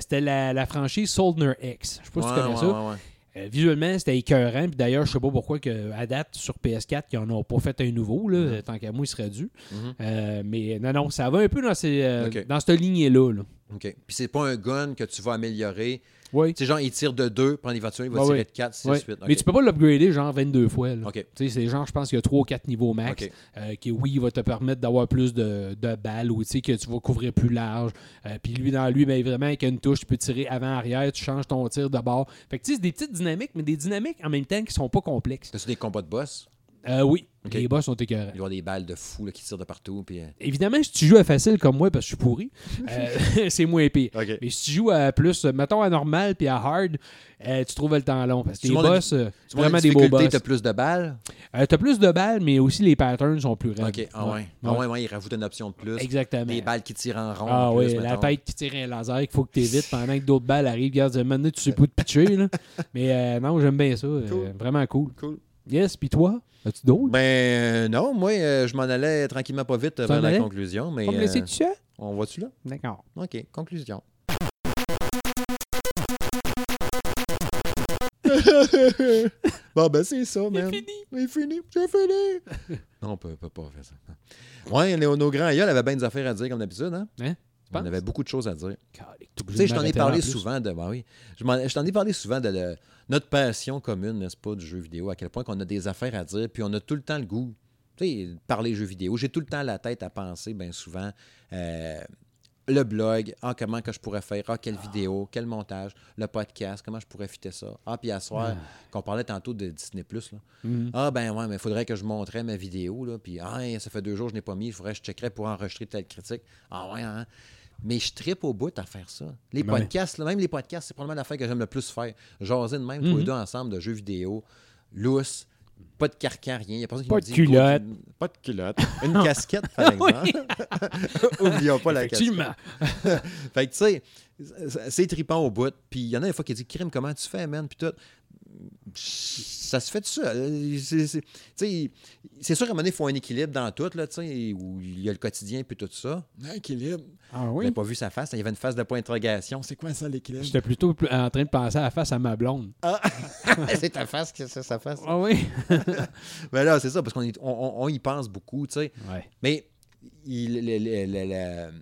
S2: c'était la, la franchise Soldner X. Je sais pas si tu connais ça. Euh, visuellement, c'était écœurant. Puis d'ailleurs, je sais pas pourquoi que, à date, sur PS4, ils n'en ont pas fait un nouveau. Là,
S1: Mhm.
S2: Tant qu'à moi, il serait dû.
S1: Mhm.
S2: Euh, mais non, non, ça va un peu dans, ces, euh, dans cette lignée-là. là.
S1: OK. Puis c'est pas un gun que tu vas améliorer.
S2: Oui.
S1: Tu sais, genre, il tire de 2, prend les voitures, il va
S2: Ah
S1: tirer
S2: oui.
S1: de 4, 6,
S2: Ouais.
S1: 8.
S2: Mais tu peux pas l'upgrader genre 22 fois. là.
S1: OK.
S2: Tu sais, c'est genre, je pense qu'il y a 3 ou 4 niveaux max. Euh, qui, oui, il va te permettre d'avoir plus de, de balles ou tu sais, que tu vas couvrir plus large. Euh, puis lui, dans lui, ben, vraiment, avec une touche, tu peux tirer avant-arrière, tu changes ton tir de bord. Fait que tu sais, c'est des petites dynamiques, mais des dynamiques en même temps qui sont pas complexes.
S1: T'as-tu des combats de boss?
S2: Euh, oui, les boss sont écœurants.
S1: Y avoir des balles de fou là, qui tirent de partout. Puis... euh,
S2: Évidemment, si tu joues à facile comme moi, parce que je suis pourri, euh, c'est moins pire. Mais si tu joues à plus, mettons à normal puis à hard, euh, tu trouves le temps long. Parce que
S1: Tu
S2: les boss,
S1: Tu
S2: vraiment des beaux boss.
S1: t'as plus de balles?
S2: Euh, t'as plus de balles, mais aussi les patterns sont plus raides.
S1: OK. Ah ouais. Ah ouais, ouais, il rajoute une option de plus.
S2: Exactement.
S1: Des balles qui tirent en rond.
S2: Ah
S1: plus,
S2: oui, la tête qui tire un laser qu'il faut que tu évites pendant que d'autres balles arrivent. Regarde, maintenant, tu sais pas de pitcher. Là. Mais non, j'aime bien ça.
S1: Cool.
S2: vraiment cool.
S1: Cool.
S2: Yes, puis toi, as-tu d'autres?
S1: Ben euh, non, moi, euh, je m'en allais tranquillement pas vite euh, vers la
S2: allais?
S1: conclusion. Mais
S2: Pas me laisser
S1: euh, on va-tu là?
S2: D'accord.
S1: OK, conclusion. bon, ben c'est ça, man.
S2: fini.
S1: C'est fini. C'est fini. non, on peut, peut pas faire ça. Ouais, nos, grands gueules avaient bien des affaires à dire comme d'habitude. Hein?
S2: Hein? Tu
S1: On avait beaucoup de choses à dire. Tu sais,
S2: de
S1: je t'en ai parlé souvent de. ben oui. Je, t'en ai parlé souvent de, notre passion commune, n'est-ce pas, du jeu vidéo, à quel point qu'on a des affaires à dire, puis on a tout le temps le goût. Tu sais, de parler jeux vidéo. J'ai tout le temps la tête à penser, bien souvent. euh, le blog, ah, comment que je pourrais faire, ah, quelle vidéo, quel montage, le podcast, comment je pourrais fitter ça. Ah, puis à soir, qu'on parlait tantôt de Disney+, là.
S2: Mhm.
S1: Ah, ben ouais, mais il faudrait que je montrais ma vidéo, là, puis ah, ça fait deux jours que je n'ai pas mis, il faudrait que je checkerais pour enregistrer telle critique. Ah ouais, hein? Mais je tripe au bout à faire ça. Les
S2: Ben
S1: podcasts, là, même les podcasts, c'est probablement l'affaire que j'aime le plus faire. Jaser de même, tous
S2: Mhm.
S1: les deux ensemble, de jeux vidéo, lousse, pas de carcan, rien. Y a personne qui
S2: Pas de
S1: dit,
S2: culotte.
S1: Une- Pas de culotte. Une casquette, par exemple. Oublions pas la casquette. Fait que, tu sais, c'est- trippant au bout. Puis il y en a des fois qui disent Crime, comment tu fais, man? Puis tout. Ça se fait tout ça. C'est sûr qu'à un moment donné, il faut un équilibre dans tout, là, tu sais, où il y a le quotidien puis tout ça. Un équilibre.
S2: Ah oui?
S1: pas vu sa face, il y avait une face de point d'interrogation. C'est quoi ça, l'équilibre?
S2: J'étais plutôt pl- en train de penser à la face à ma blonde.
S1: c'est ta face que c'est sa face.
S2: Ah oui?
S1: Mais là, c'est ça, parce qu'on y- on, on- on y pense beaucoup, tu sais.
S2: Ouais.
S1: Mais il- le- le- le- le-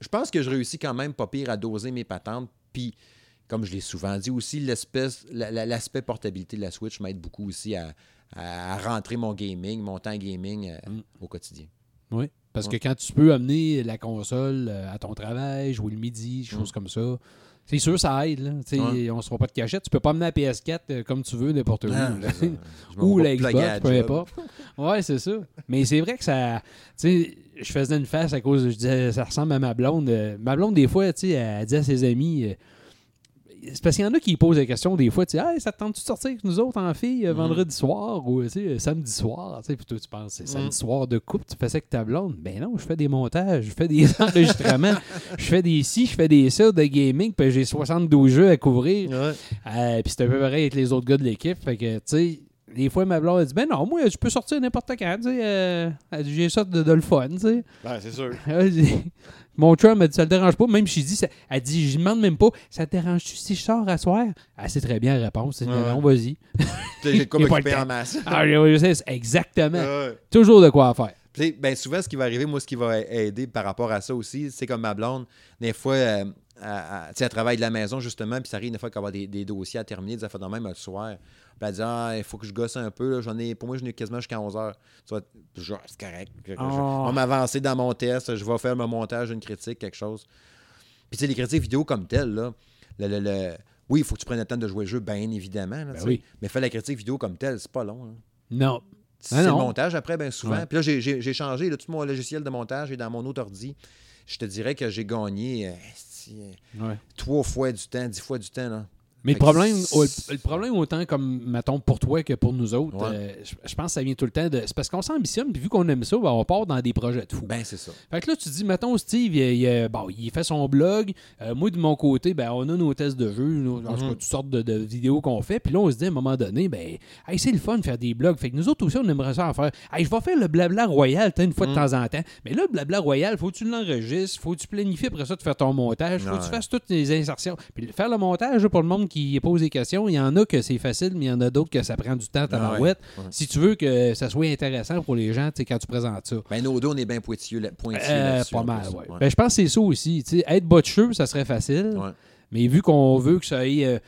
S1: je pense que je réussis quand même pas pire à doser mes patentes. Puis, comme je l'ai souvent dit aussi, l'aspect portabilité de la Switch m'aide beaucoup aussi à, à rentrer mon gaming, mon temps gaming euh,
S2: Mm.
S1: au quotidien.
S2: Oui. Parce
S1: Ouais.
S2: que quand tu peux amener la console euh, à ton travail, jouer le midi, des choses
S1: Mm.
S2: comme ça, c'est sûr, ça aide. Là.
S1: Ouais.
S2: On ne se fera pas de cachette. Tu peux pas amener la PS4 euh, comme tu veux, n'importe où.
S1: Ah,
S2: Ou la Xbox, peu importe. Ouais, c'est ça. Mais c'est vrai que ça. Tu sais, je faisais une face à cause. Je disais, ça ressemble à ma blonde. Ma blonde, des fois, elle dit à ses amis. euh, c'est parce qu'il y en a qui posent la question des fois, tu sais, hey, ça te tente-tu de sortir avec nous autres en fille euh,
S1: Mhm.
S2: vendredi soir ou euh, samedi soir? Tu sais, puis toi, tu penses, c'est samedi
S1: Mhm.
S2: soir de coupe, tu fais ça avec ta blonde? Ben non, je fais des montages, je fais des enregistrements, je fais des ci, je fais des ça de gaming, puis j'ai 72 jeux à couvrir.
S1: Ouais.
S2: Euh, puis c'était un peu pareil avec les autres gars de l'équipe. Fait que, tu sais, des fois, ma blonde a dit Ben non, moi, je peux sortir n'importe quand. Tu sais, euh, elle dit, j'ai ça de, de le fun. Tu sais.
S1: Ben, c'est sûr.
S2: Elle Mon chum a dit Ça le dérange pas. Même si je dis ça, Elle dit Je demande même pas Ça te dérange-tu si je sors à soir? Elle sait très bien la réponse. C'est
S1: Ouais,
S2: non, vas-y.
S1: J'ai quoi
S2: a
S1: m'occuper en masse.
S2: Ah, c'est exactement.
S1: Ouais.
S2: Toujours de quoi faire.
S1: Tu sais, ben souvent, ce qui va arriver, moi, ce qui va aider par rapport à ça aussi, c'est comme ma blonde, des fois, euh, elle, elle- tu sais, elle travaille de la maison, justement, puis ça arrive des fois qu'elle avoir des, des dossiers à terminer, des affaires de même le soir. Puis elle dit, ah, il faut que je gosse un peu, là, j'en ai, pour moi, j'en ai quasiment jusqu'à 11 heures. Genre, c'est correct. Je- je-. On va m'avancer dans mon test, je vais faire mon montage, une critique, quelque chose. Puis, tu sais, les critiques vidéo comme telles, là, le, le- le- oui, il faut que tu prennes le temps de jouer le jeu, bien évidemment, là,
S2: Ben oui.
S1: mais faire la critique vidéo comme telle, c'est pas long. là.
S2: Non.
S1: C'est
S2: Ah
S1: le montage après, bien souvent.
S2: Ouais.
S1: Puis là, j'ai- j'ai j'ai changé là, tout mon logiciel de montage et dans mon autre ordi. Je te dirais que j'ai gagné euh, si, euh,
S2: Ouais.
S1: trois fois du temps, dix fois du temps. Là.
S2: Mais le
S1: Fait
S2: problème, le, problème autant comme, mettons, pour toi que pour nous autres,
S1: Ouais.
S2: euh, je, je pense que ça vient tout le temps de. C'est parce qu'on s'ambitionne, puis vu qu'on aime ça, ben, on part dans des projets de fou.
S1: Ben, c'est ça.
S2: Fait que là, tu te dis, mettons, Steve, il, il, bon, il fait son blog. Euh, moi, de mon côté, ben, on a nos tests de jeu, nos- en tout cas,
S1: Mhm.
S2: toutes sortes de, de vidéos qu'on fait. Puis là, on se dit, à un moment donné, ben, hey, c'est le fun de faire des blogs. Fait que nous autres aussi, on aimerait ça en faire. Hey, je vais faire le blabla royal, une fois de
S1: Mhm.
S2: temps en temps. Mais là, le blabla royal, faut que tu l'enregistres, faut que tu planifies après ça de faire ton montage, faut que tu fasses toutes les insertions. Puis faire le montage, pour le monde qui pose des questions. Il y en a que c'est facile, mais il y en a d'autres que ça prend du temps à ta
S1: Ah ouais,
S2: barouette.
S1: ouais.
S2: Si tu veux que ça soit intéressant pour les gens, quand tu présentes ça.
S1: Ben, nos deux, on est bien pointilleux, là- pointilleux
S2: Euh, pas mal, ouais. Ben, je pense que c'est ça aussi. être botcheux, ça serait facile. Mais vu qu'on veut que ça ait, euh,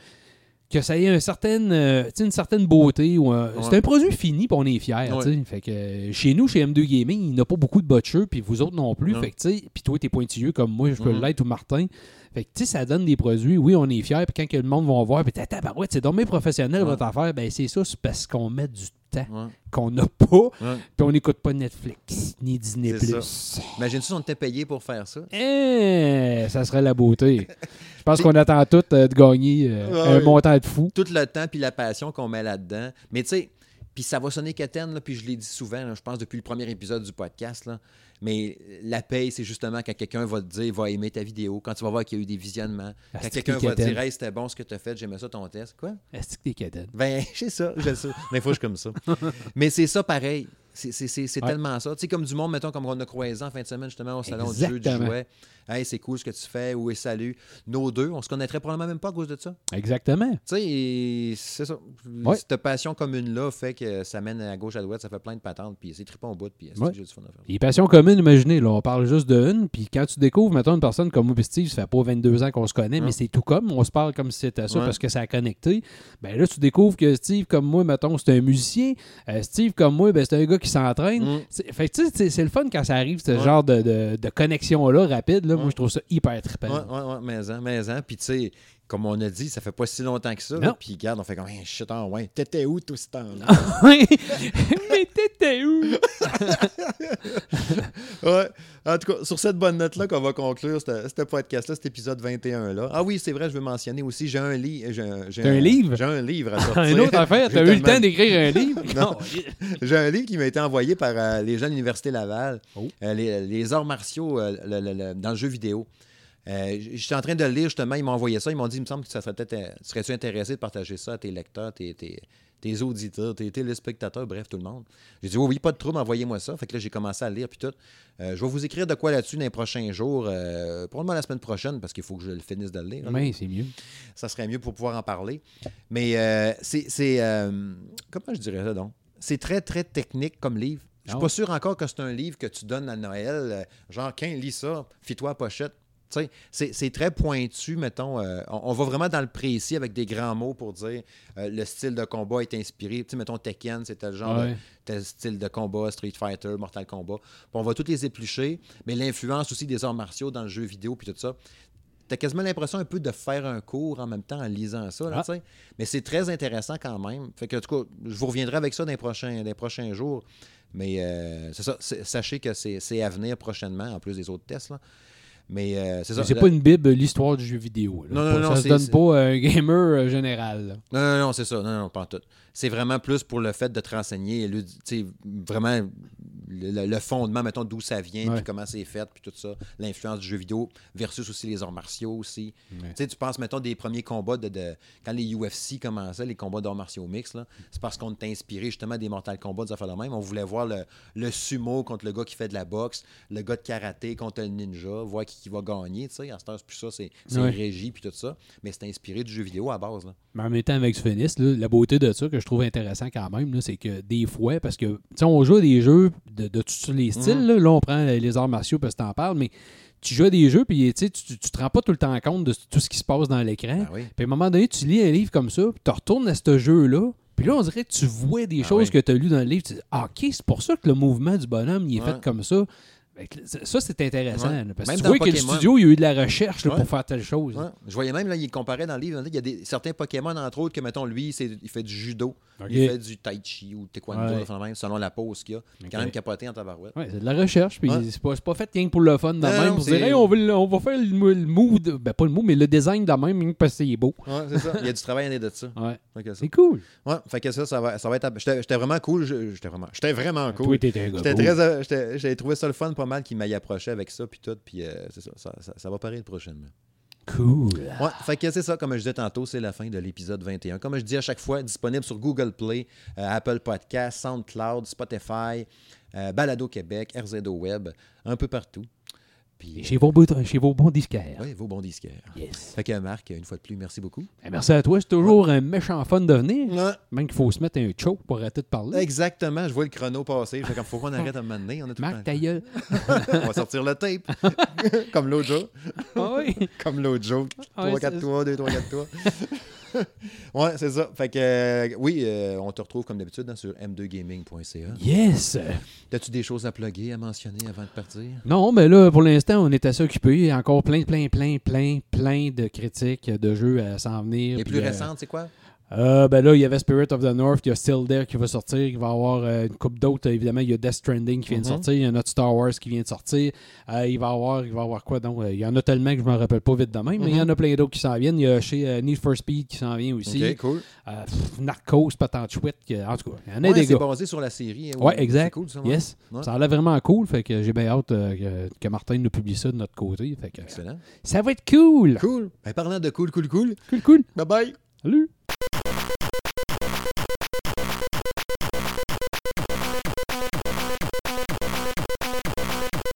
S2: que ça ait un certain, euh, une certaine beauté, ou un- c'est un produit fini, puis on est fiers.
S1: Ouais.
S2: Fait que euh, chez nous, chez M2 Gaming, il n'y a pas beaucoup de botcheux, puis vous autres non plus. Fait que, puis toi, t'es pointilleux comme moi, je peux
S1: Mhm.
S2: l'être ou Martin. Fait que, tu sais, ça donne des produits. Oui, on est fiers, puis quand que le monde va voir, puis t'as barouette, c'est dommage professionnel
S1: Ouais.
S2: votre affaire. Ben, c'est ça, c'est parce qu'on met du temps
S1: Ouais.
S2: qu'on n'a pas,
S1: Ouais.
S2: puis on n'écoute pas Netflix, ni Disney+. Plus.
S1: Imagine-tu si on était payé pour faire ça?
S2: Eh, ça serait la beauté. Je pense qu'on attend tous euh, de gagner euh,
S1: Ouais,
S2: un montant de fou.
S1: Tout le temps puis la passion qu'on met là-dedans. Mais tu sais, puis ça va sonner quétaine, là, puis je l'ai dit souvent, là, je pense depuis le premier épisode du podcast, là, mais la paye, c'est justement quand quelqu'un va te dire, va aimer ta vidéo, quand tu vas voir qu'il y a eu des visionnements,
S2: Ah,
S1: quand quelqu'un
S2: que
S1: va
S2: quétaine.
S1: dire, hey, c'était bon ce que tu as fait, j'aimais ça ton test. Quoi?
S2: Est-ce que t'es?
S1: Ben, c'est ça, je sais. Des fois, je suis comme ça. Mais c'est ça pareil. C'est
S2: Ouais.
S1: tellement ça. Tu sais, comme du monde, mettons, comme on a croisé en fin de semaine, justement, au salon du jeu du jouet. Hey, c'est cool ce que tu fais. Oui, salut? Nos deux, on se connaîtrait probablement même pas à cause de ça.
S2: Exactement.
S1: Tu sais, et c'est ça.
S2: Ouais.
S1: Cette passion commune-là fait que ça mène à gauche, à droite, ça fait plein de patentes, puis c'est trippant au bout, puis c'est
S2: Ouais.
S1: j'ai du fun à faire?
S2: Les passions communes, imaginez, là, on parle juste d'une, puis quand tu découvres, mettons, une personne comme moi et Steve, ça fait pas 22 ans qu'on se connaît, mais c'est tout comme, on se parle comme si c'était ça parce que ça a connecté. Ben là, tu découvres que Steve, comme moi, mettons, c'est un musicien. Euh, Steve, comme moi, ben, c'est un gars qui s'entraîne.
S1: Mm.
S2: C'est- Fait que, tu sais, c'est- le fun quand ça arrive, ce
S1: Ouais.
S2: genre de, de- de connexion-là, rapide. Là. Moi, je trouve ça hyper trippant.
S1: Ouais, ouais, ouais, mais-en, mais-en. Puis tu sais, comme on a dit, ça fait pas si longtemps que ça. Là, Puis regarde, on fait comme, hey, shit, ah ouais, t'étais où tout ce temps-là?
S2: mais t'étais où?
S1: Ouais. En tout cas, sur cette bonne note-là qu'on va conclure ce podcast-là, cet épisode 21-là. Ah oui, c'est vrai, je veux mentionner aussi, j'ai un, lit, j'ai un, j'ai
S2: T'as un livre?
S1: J'ai un livre à sortir.
S2: Une autre affaire,
S1: J'ai
S2: t'as eu le temps d'écrire un livre?
S1: Non. J'ai un livre qui m'a été envoyé par euh, les gens de l'Université Laval,
S2: Oh.
S1: Euh, les, les arts martiaux euh, le- le- le- dans le jeu vidéo. Euh, j- J'étais en train de le lire justement, ils m'ont envoyé ça, ils m'ont dit, il me semble que ça serait peut-être, euh, serais-tu intéressé de partager ça à tes lecteurs, tes, tes, tes auditeurs, tes téléspectateurs, bref, tout le monde? J'ai dit, oui, oui, pas de trouble, envoyez-moi ça. Fait que là, j'ai commencé à le lire, puis tout. Euh, je vais vous écrire de quoi là-dessus dans les prochains jours, euh, probablement la semaine prochaine, parce qu'il faut que je le finisse de le lire. là
S2: Oui, c'est mieux.
S1: ça serait mieux pour pouvoir en parler. Mais c'est. c'est, comment je dirais ça donc? C'est très, très technique comme livre. Je suis
S2: Ah
S1: pas sûr encore que c'est un livre que tu donnes à Noël. genre, quand lis ça, fie-toi à pochette. C'est c'est très pointu, mettons. euh, on, on va vraiment dans le précis avec des grands mots pour dire euh, le style de combat est inspiré. Tu sais, mettons Tekken, c'était le genre de- tel style de combat, Street Fighter, Mortal Kombat. Puis on va tous les éplucher, mais l'influence aussi des arts martiaux dans le jeu vidéo puis tout ça. T'as quasiment l'impression un peu de faire un cours en même temps en lisant ça, là,
S2: Ah.
S1: Mais c'est très intéressant quand même. Fait que, en tout cas, je vous reviendrai avec ça dans les prochains, dans les prochains jours. Mais euh, c'est ça. c'est- Sachez que c'est c'est à venir prochainement, en plus des autres tests. Là. Mais euh, c'est ça.
S2: C'est pas une bible, l'histoire du jeu vidéo. là.
S1: Non, non,
S2: Pas-
S1: non,
S2: ça se donne pas à un gamer euh, général.
S1: Non, non, non, c'est ça. Non, non, pas en tout. C'est vraiment plus pour le fait de te renseigner, tu sais, vraiment le, fondement, mettons, d'où ça vient,
S2: Ouais.
S1: puis comment c'est fait, puis tout ça, l'influence du jeu vidéo, versus aussi les arts martiaux aussi.
S2: Ouais.
S1: Tu sais, tu penses, mettons, des premiers combats de, de- quand les UFC commençaient, les combats d'arts martiaux mix, c'est parce qu'on était inspiré justement des Mortal Kombat, des affaires de même. On voulait voir le, le sumo contre le gars qui fait de la boxe, le gars de karaté contre le ninja, voir qui, qui va gagner, tu sais. À cette heure, plus ça, c'est c'est
S2: Ouais.
S1: régi, puis tout ça. Mais c'est inspiré du jeu vidéo à base, là.
S2: Mais en même temps, avec Sphinx, là, la beauté de ça que je trouve intéressant quand même, c'est que des fois, parce que tu sais, on joue à des jeux de, de tous les styles,
S1: Mhm.
S2: là, Là, on prend les arts martiaux parce que t'en parles, mais tu joues à des jeux, puis tu tu, tu te rends pas tout le temps compte de tout ce qui se passe dans l'écran.
S1: Ben oui.
S2: Puis à un moment donné, tu lis un livre comme ça, puis tu retournes à ce jeu-là, puis là, on dirait que tu vois des
S1: Ah
S2: choses
S1: oui.
S2: que tu as lues dans le livre. Tu dis, ah, OK, c'est pour ça que le mouvement du bonhomme, il est
S1: Ouais.
S2: fait comme ça. Que Ça, c'est intéressant.
S1: Ouais.
S2: là, parce
S1: Même
S2: que tu vois que le studio, il y a eu de la recherche là,
S1: Ouais.
S2: pour faire telle chose.
S1: Ouais. Je voyais même, là, il comparait dans le livre, il y a des, certains Pokémon, entre autres, que, mettons, lui, il fait du judo, il fait du tai chi ou taekwondo, même, selon la pose qu'il y a. Quand même capoté en tabarouette.
S2: C'est de la recherche, puis c'est pas, fait rien que pour le fun de même, pour dire, hey, on, veut on va faire le, de- ben pas le move, mais le design de même, parce que c'est beau.
S1: C'est ça. Il y a du travail en de ça.
S2: C'est cool.
S1: Ouais, fait que ça, ça va, ça va être. J'étais vraiment cool. J'étais vraiment, j'étais vraiment cool. J'étais très, euh, J'ai trouvé ça le fun pas mal qu'il m'aille approché avec ça, puis tout, puis euh, c'est ça, ça, ça, ça va paraître prochainement.
S2: Cool.
S1: Ouais, fait que c'est ça, comme je disais tantôt, c'est la fin de l'épisode 21. Comme je dis à chaque fois, disponible sur Google Play, euh, Apple Podcast, SoundCloud, Spotify, euh, Balado Québec, RZO Web, un peu partout. Puis,
S2: Et chez vos, beaux- chez vos bons disquaires.
S1: oui, vos bons disquaires.
S2: Yes.
S1: Fait que Marc, une fois de plus, merci beaucoup.
S2: Eh, merci à toi. C'est toujours un méchant fun de venir.
S1: Ouais,
S2: Même qu'il faut se mettre un choke pour arrêter de parler.
S1: Exactement, je vois le chrono passer. Fait qu'il faut qu'on arrête à un moment donné. On a tout
S2: Marc, ta gueule.
S1: On va sortir le tape. Comme l'autre jour.
S2: Ah oui.
S1: Comme l'autre jour.
S2: Ouais,
S1: 3, 4
S2: c'est-
S1: toi, 2, 3, 4 toi. ouais, c'est ça. Fait que, euh, oui, euh, on te retrouve comme d'habitude hein, sur m2gaming.ca.
S2: Yes.
S1: As-tu des choses à plugger, à mentionner avant de partir?
S2: Non, mais là, pour l'instant, on est assez occupé. Il y a encore plein, plein, plein, plein, plein de critiques de jeux à s'en venir.
S1: Les plus
S2: euh,
S1: récentes, c'est quoi?
S2: Euh, ben là, il y avait Spirit of the North, il y a Still There qui va sortir, il va y avoir euh, une coupe d'autres. Évidemment, il y a Death Stranding qui vient de
S1: Mhm.
S2: sortir, il y a notre Star Wars qui vient de sortir. Euh, il va y avoir, il va avoir quoi donc? Euh, Il y en a tellement que je ne me rappelle pas vite de même, mais il y en a plein d'autres qui s'en viennent. Il y a chez Need for Speed qui s'en vient aussi.
S1: Ok, cool.
S2: Pff, Narcos, chouette. que- En tout cas, il y en a
S1: Ouais,
S2: des
S1: c'est
S2: gars.
S1: basé sur la série. hein,
S2: Ouais,
S1: C'est
S2: exact.
S1: cool, ça. ouais.
S2: Yes.
S1: Ouais.
S2: Ça a l'air vraiment cool, fait que j'ai bien hâte que, que Martin nous publie ça de notre côté. Fait que,
S1: Excellent.
S2: ça va être cool!
S1: Cool. Ben, parlant de cool, cool, cool.
S2: Cool, cool.
S1: Bye bye.
S2: Salut!